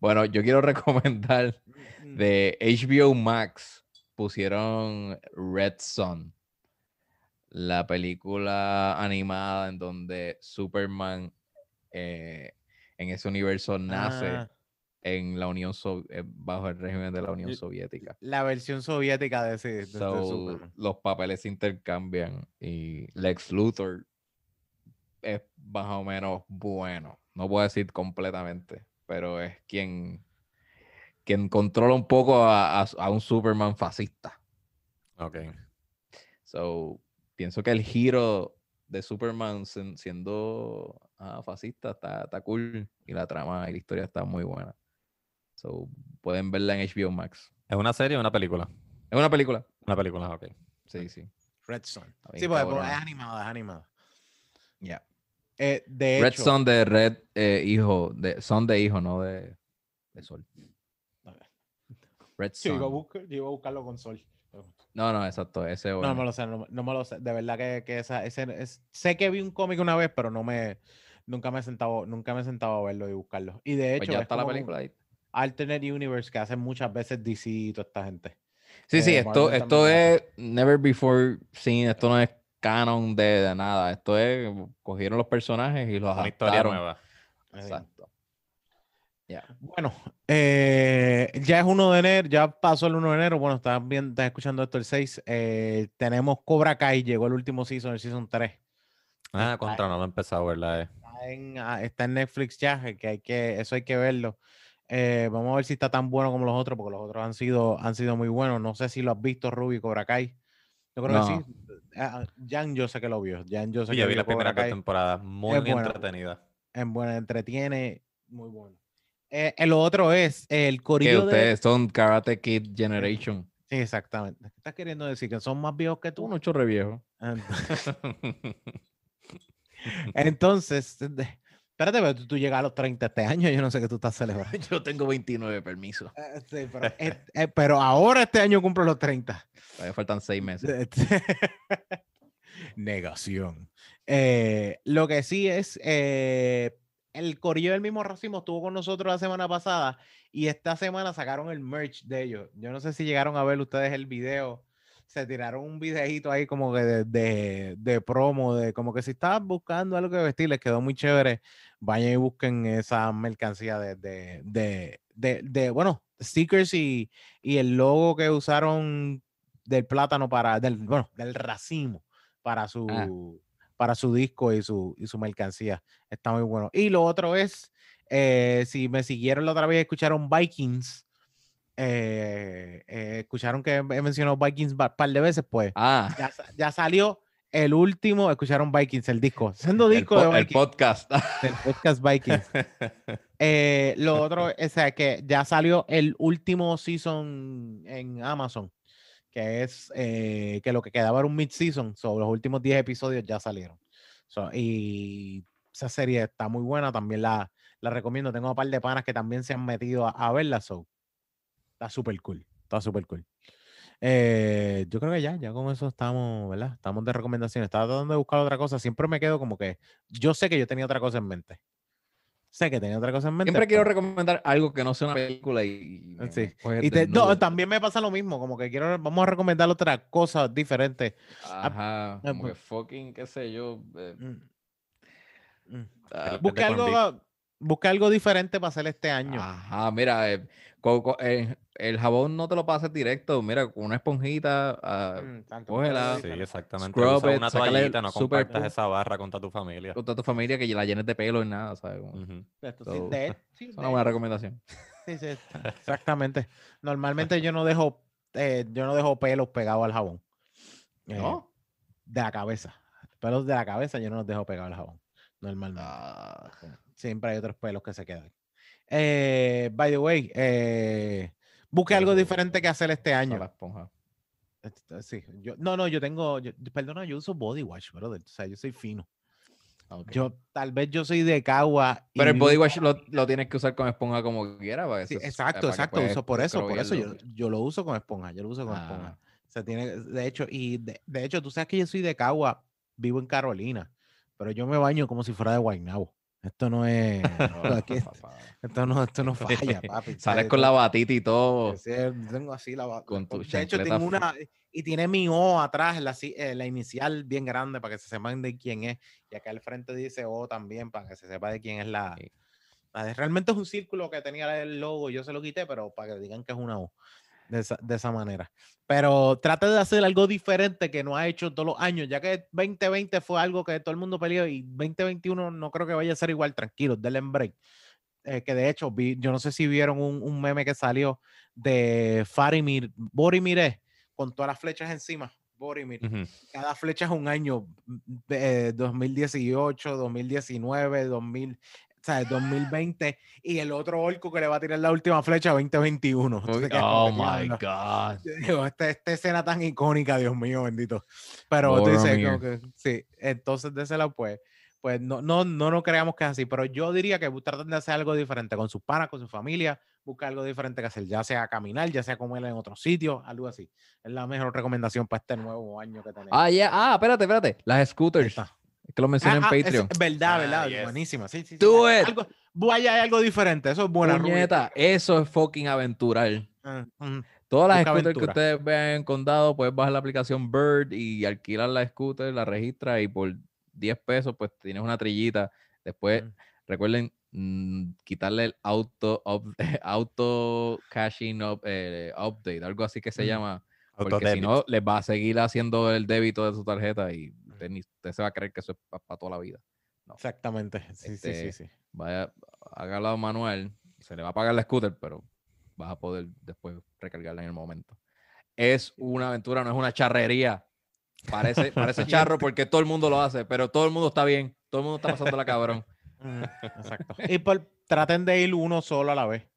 Bueno, yo quiero recomendar Mm. de HBO Max pusieron Red Son, la película animada en donde Superman eh, en ese universo nace Ah, en la Unión eh, bajo el régimen de la Unión Soviética. la versión soviética de ese. de este Superman. los papeles se intercambian y Lex Luthor es más o menos bueno. No puedo decir completamente, pero es quien, quien controla un poco a, a- a un Superman fascista. Ok. So, pienso que el giro de Superman sen- siendo ah, fascista está, está cool y la trama y la historia está muy buena. So, pueden verla en HBO Max. ¿Es una serie o una película? Es una película. Una película, ok. Sí, sí. Red Son. Sí, cabrona. es animada, es animada. Ya. Eh, de Red hecho, Son de Red eh, Hijo, de, son de hijo, no de, de sol. Red yo iba, a buscar- yo iba a buscarlo con sol. No, no, exacto. Ese No, no me lo sé, no, me- no me lo sé. De verdad que, que esa, ese, es- sé que vi un cómic una vez, pero no me, nunca me he sentado, nunca me he sentado a verlo y buscarlo. Y de hecho, pues ya es está la película ahí. Alternate Universe que hacen muchas veces DC y toda esta gente. Sí, sí, Eh, esto, Marvel esto es never before seen, esto no es canon de, de nada, esto es, cogieron los personajes y los Una historia nueva. Exacto. Ya. Bueno, eh, ya es 1 de enero, ya pasó el 1 de enero. Bueno, estás, bien, estás escuchando esto el 6. eh, tenemos Cobra Kai, llegó el último season, el season 3. Ah, contra, no lo he empezado a verla. Eh. Está en, ah, está en Netflix ya, que hay que, eso hay que verlo. Vamos a ver si está tan bueno como los otros, porque los otros han sido, han sido muy buenos. No sé si lo has visto, Ruby, Cobra Kai. Yo creo que No. sí. Ah, ah, Jan, yo sé que lo vio. Jan, yo sé Sí, que yo vi la primera Kai. temporada. Muy buena. entretenida. En buena, entretiene, muy bueno. Eh, el otro es el Que corillo de... ustedes son Karate Kid Generation. Sí, exactamente. ¿Qué estás queriendo decir? ¿Que son más viejos que tú? Uno chorre viejo. Entonces, de- espérate, pero tú, tú llegas a los 30 este año, yo no sé qué tú estás celebrando. Yo tengo 29, permiso. Eh, sí, pero, eh, eh, pero ahora este año cumplo los 30. Todavía faltan seis meses. Negación. Eh, lo que sí es, eh, el corillo del mismo racimo estuvo con nosotros la semana pasada y esta semana sacaron el merch de ellos. Yo no sé si llegaron a ver ustedes el video. Se tiraron un videito ahí como que de, de, de promo, de como que si estaban buscando algo que vestir, les quedó muy chévere. Vayan y busquen esa mercancía de, de, de, de, de, bueno, stickers y, y el logo que usaron del plátano para, del, bueno, del racimo para su, para su disco y su, y su mercancía. Está muy bueno. Y lo otro es, eh, si me siguieron la otra vez, escucharon Vikings. eh, eh, escucharon que he mencionado Vikings un par de veces, pues Ah, ya, ya salió el último, escucharon Vikings, el disco. Siendo el, disco po- de el Vikings, podcast. del podcast Vikings. Lo otro es eh, que ya salió el último season en Amazon, que es eh, que lo que quedaba era un mid-season, sobre los últimos 10 episodios ya salieron. So, y esa serie está muy buena, también la, la recomiendo. Tengo un par de panas que también se han metido a, a verla, so, está súper cool, está súper cool. Eh, yo creo que ya, ya con eso estamos, ¿verdad? Estamos de recomendaciones. Estaba tratando de buscar otra cosa. Siempre me quedo como que yo sé que yo tenía otra cosa en mente. Sé que tenía otra cosa en mente. Siempre quiero recomendar algo que no sea una película y, Sí. y te- no, también me pasa lo mismo, como que quiero, vamos a recomendar otra cosa diferente. Ajá, ah, como pues- que fucking, qué sé yo. eh, Mm. Mm. ah, corn algo, busca algo diferente para hacer este año. Ajá, mira, eh, co- co- eh, el jabón no te lo pases directo, mira, con una esponjita, ah, Mm, cógela. Sí, exactamente. Scrub Usa it, una toallita, no compartas esa barra con toda tu familia. con toda tu familia que la llenes de pelo y nada, ¿sabes? Esto sí, So, de- sí, Es una buena recomendación. sí, sí, exactamente. Normalmente yo no dejo, eh, yo no dejo pelos pegados al jabón. Eh, ¿No? De la cabeza. Pelos de la cabeza yo no los dejo pegados al jabón. Normalmente. Ah, Siempre hay otros pelos que se quedan. Eh, by the way, eh, busque algo diferente que hacer este año. la esponja. Este, Sí, yo, no, no, yo tengo, yo- perdona, yo uso body wash, brother. O sea, yo soy fino. Ah, ok. Yo, tal vez yo soy de cagua. Pero el body wash lo, lo tienes que usar con esponja como quiera. para Sí, se- exacto, para exacto. Uso por eso, por eso. Yo, yo lo uso con esponja. Yo lo uso con esponja. Ah, O sea, tiene, de hecho, y de, de hecho, tú sabes que yo soy de Cagua, vivo en Carolina, pero yo me baño como si fuera de Guaynabo. Esto no es, no, aquí- esto no, esto no falla, papi. Sales con la batita y todo. Tengo así la ba- Con tu De hecho, tengo una. Y tiene mi O atrás, la, eh, la inicial bien grande para que se sepan de quién es. Y acá al frente dice O también para que se sepa de quién es la. Sí. la de- realmente es un círculo que tenía el logo, yo se lo quité, pero para que digan que es una O. De esa, de esa manera. Pero trate de hacer algo diferente que no ha hecho todos los años, ya que 2020 fue algo que todo el mundo peleó y 2021 no creo que vaya a ser igual. Tranquilos, denle en break. Eh, que de hecho, vi, yo no sé si vieron un, un meme que salió de Farimir, Borimir con todas las flechas encima Boromir. Ujú. Cada flecha es un año. mm, eh, 2018, 2019, 2000, o sea, 2020. Y el otro orco que le va a tirar la última flecha 2021. Entonces, Oh my. God. Digo, esta, esta escena tan icónica, Dios mío, bendito. Pero tú dices, como que, sí, entonces de ese lado, pues, pues no, no, no, no creamos que es así, pero yo diría que tratan de hacer algo diferente con sus panas, con su familia, buscar algo diferente que hacer, ya sea caminar, ya sea comer en otro sitio, algo así. Es la mejor recomendación para este nuevo año que tenemos. Ah, ya. Ah, espérate, espérate. Las scooters. Es que lo mencioné Ah, ah, en es- Patreon. es verdad, Ah, verdad, yes. buenísima. Sí, sí, sí, Do it. Algo, vaya, hay algo diferente, eso es buena. Puñeta, eso es fucking aventurar. Ah, mm. Todas las Busca scooters aventura. que ustedes vean en condado, puedes bajar la aplicación Bird y alquilar la scooter, la registra y por 10 pesos, pues tienes una trillita. Después, Mm. recuerden mm, quitarle el auto, up- auto caching up- eh, update, algo así que se Mm. llama. Porque si no, les va a seguir haciendo el débito de su tarjeta y. usted, ni- usted se va a creer que eso es para toda la vida. Exactamente. Sí, sí, sí, Este, sí. Vaya, hágalo manual, se le va a pagar la scooter, pero vas a poder después recargarla en el momento. Es una aventura, no es una charrería. Parece, parece charro porque todo el mundo lo hace, pero todo el mundo está bien, todo el mundo está pasando la cabrón. Mm, Exacto. Y por- traten de ir uno solo a la vez.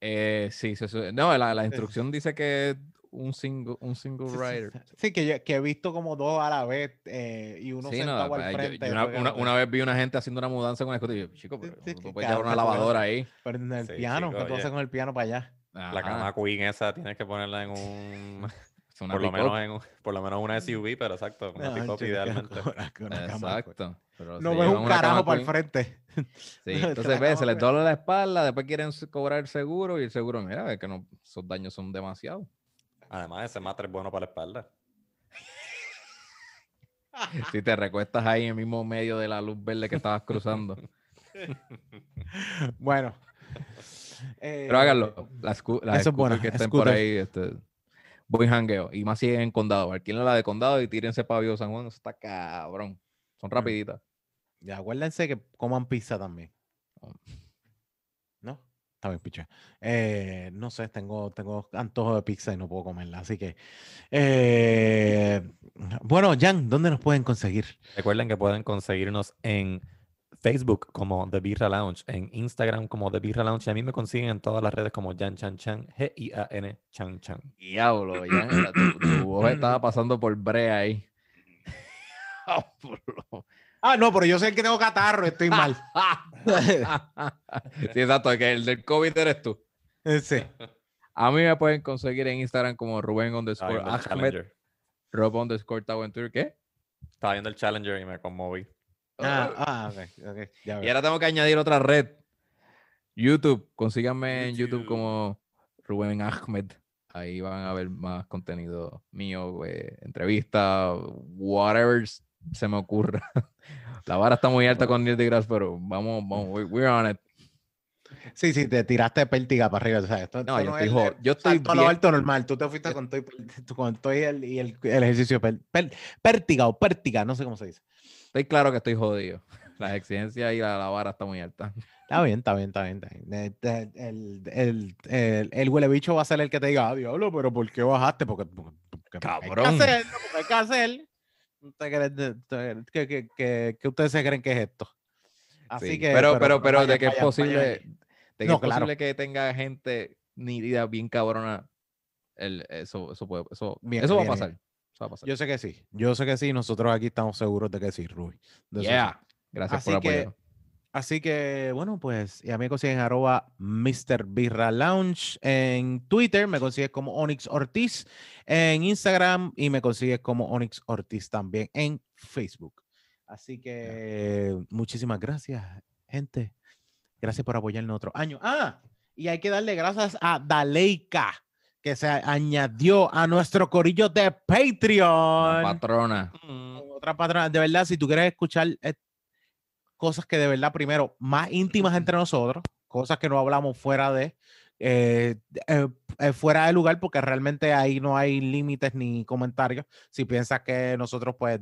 Eh, sí, sí, sí. no, la, la instrucción dice que un single, un single Sí, sí, rider. sí. Sí, que, yo- que he visto como dos a la vez eh, y uno Sí, no, sentado pues, al yo- frente. yo una, una- vez vi una gente haciendo una mudanza con el scooter y yo, chico, pero sí, tú puedes llevar una lavadora ahí. Pero en el Sí, piano, chico, ¿qué tú haces con el piano para allá? La cama queen esa tienes que ponerla en un. Por lo, menos en, un- por lo menos una SUV, pero exacto. Una pick-up qué idealmente. cora- pues. Exacto. pero No ves un carajo para el frente. Sí, entonces ve, se les dobla la espalda, después quieren cobrar el seguro y el seguro, mira, es que no, esos daños son demasiados. Además, ese matre es bueno para la espalda. Si te recuestas ahí en el mismo medio de la luz verde que estabas cruzando. Bueno. Pero háganlo. Las, scu- las eso es scooters que estén por ahí, este, buen jangueo. Y más si es en condado. Alquilen la de condado y tírense para San Juan. Eso está cabrón. Son rapiditas. Y acuérdense que coman pizza también. Eh, no sé, tengo, tengo antojo de pizza y no puedo comerla. Así que. eh, bueno, Jan, ¿dónde nos pueden conseguir? Recuerden que pueden conseguirnos en Facebook como The Birra Lounge, en Instagram como The Birra Lounge y a mí me consiguen en todas las redes como Jan Chan Chan, G-I-A-N Chan Chan. Diablo, Tu, tu voz estaba pasando por brea ahí. Ah, no, pero yo sé que tengo catarro, estoy mal. sí, exacto, que el del COVID eres tú. Eh, sí. A mí me pueden conseguir en Instagram como Rubén underscore Ahmed. Rob underscore Tawentur, ¿qué? Estaba viendo el Challenger y me conmoví. Ah, ah, ok, ok, ya Y ahora tengo que añadir otra red. YouTube. Consíganme en YouTube como Rubén Ahmed. Ahí van a ver más contenido mío, eh, entrevistas, whatever se me ocurra. La vara está muy alta con Neil deGrasse, pero vamos, vamos, we- we're on it. Sí, sí, te tiraste pértiga para arriba. o sea, esto- No, esto yo es estoy, jo- yo estoy a lo alto normal. Tú te fuiste con todo y, con todo y el, y el, el ejercicio. per- per- pértiga o pértiga, no sé cómo se dice. estoy claro que estoy jodido. Las exigencias y la, la vara está muy alta. Está bien, está bien, está bien. está bien. Eh, El, el, el, el huele bicho va a ser el que te diga, ah, diablo, pero ¿por qué bajaste? Porque, porque- porque Cabrón. Hay que hacerlo, porque hay que hacer. ¿Qué, qué, qué- qué ustedes se creen que es esto? Así Sí, que. pero, pero, pero, de vayan, que es vayan, posible, vayan. de que No, es claro. posible que tenga gente nítida, bien cabrona, el, eso, eso puede, eso, Viene, eso va a viene. pasar. Eso va a pasar. Yo sé que sí. Yo sé que sí. Nosotros aquí estamos seguros de que sí, Ruby. De yeah. Gracias Así por que- apoyar. Así que, bueno, pues, y a mí me consiguen arroba Mr. Birra Lounge en Twitter, me consigues como Onyx Ortiz en Instagram y me consigues como Onyx Ortiz también en Facebook. Así que muchísimas gracias, gente. Gracias por apoyarnos otro año. Ah, y hay que darle gracias a Daleika, que se añadió a nuestro corillo de La Patreon patrona. otra patrona, de verdad, si tú quieres escuchar eh, cosas que de verdad, primero, más íntimas entre nosotros, cosas que no hablamos fuera de, eh, eh, eh, fuera de lugar, porque realmente ahí no hay límites ni comentarios. Si piensas que nosotros, pues,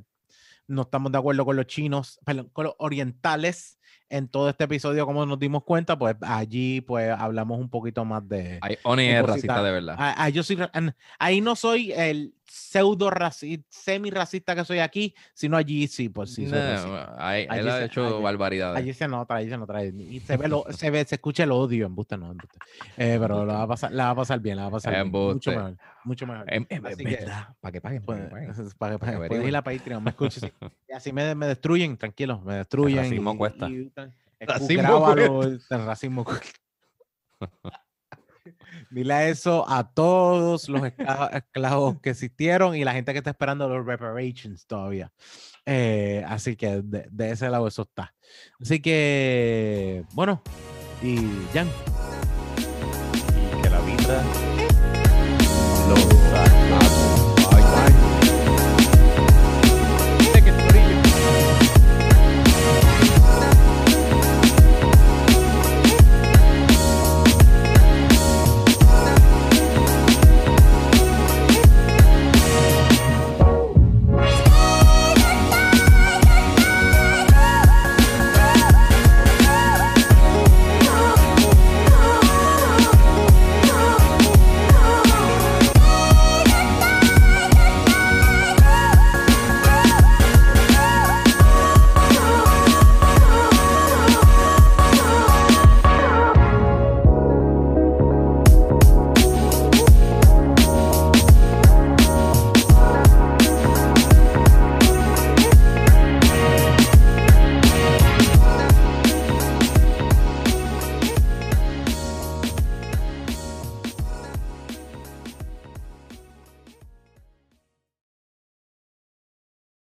no estamos de acuerdo con los chinos, perdón, con los orientales, en todo este episodio, como nos dimos cuenta, pues allí pues hablamos un poquito más de... Ahí Oni es racista de verdad. Ah, ah, yo soy, ahí no soy el pseudo racista, semi racista que soy aquí, sino allí sí, pues sí. No, ahí- Allí él ha se- hecho allí- barbaridades. Allí se nota, allí se nota. Y se ve, lo- se ve, se escucha el odio, embuste no, embuste. Eh, pero la va, a pasar, la va a pasar bien, la va a pasar bien. Mucho mejor, mucho mejor. Em- em- Es Así que- verdad. Para que paguen. pa' que paguen. para, que- para que averigüen. puedes ir a Patreon, me escuches. Y así me, me destruyen, tranquilo, me destruyen. racismo y- cuesta. Racismo grábalo, el racismo. Dile eso a todos los escla- esclavos que existieron y la gente que está esperando los reparations todavía. Eh, así que de, de ese lado eso está. Así que, bueno, y Jan, Y que la vida lo saca.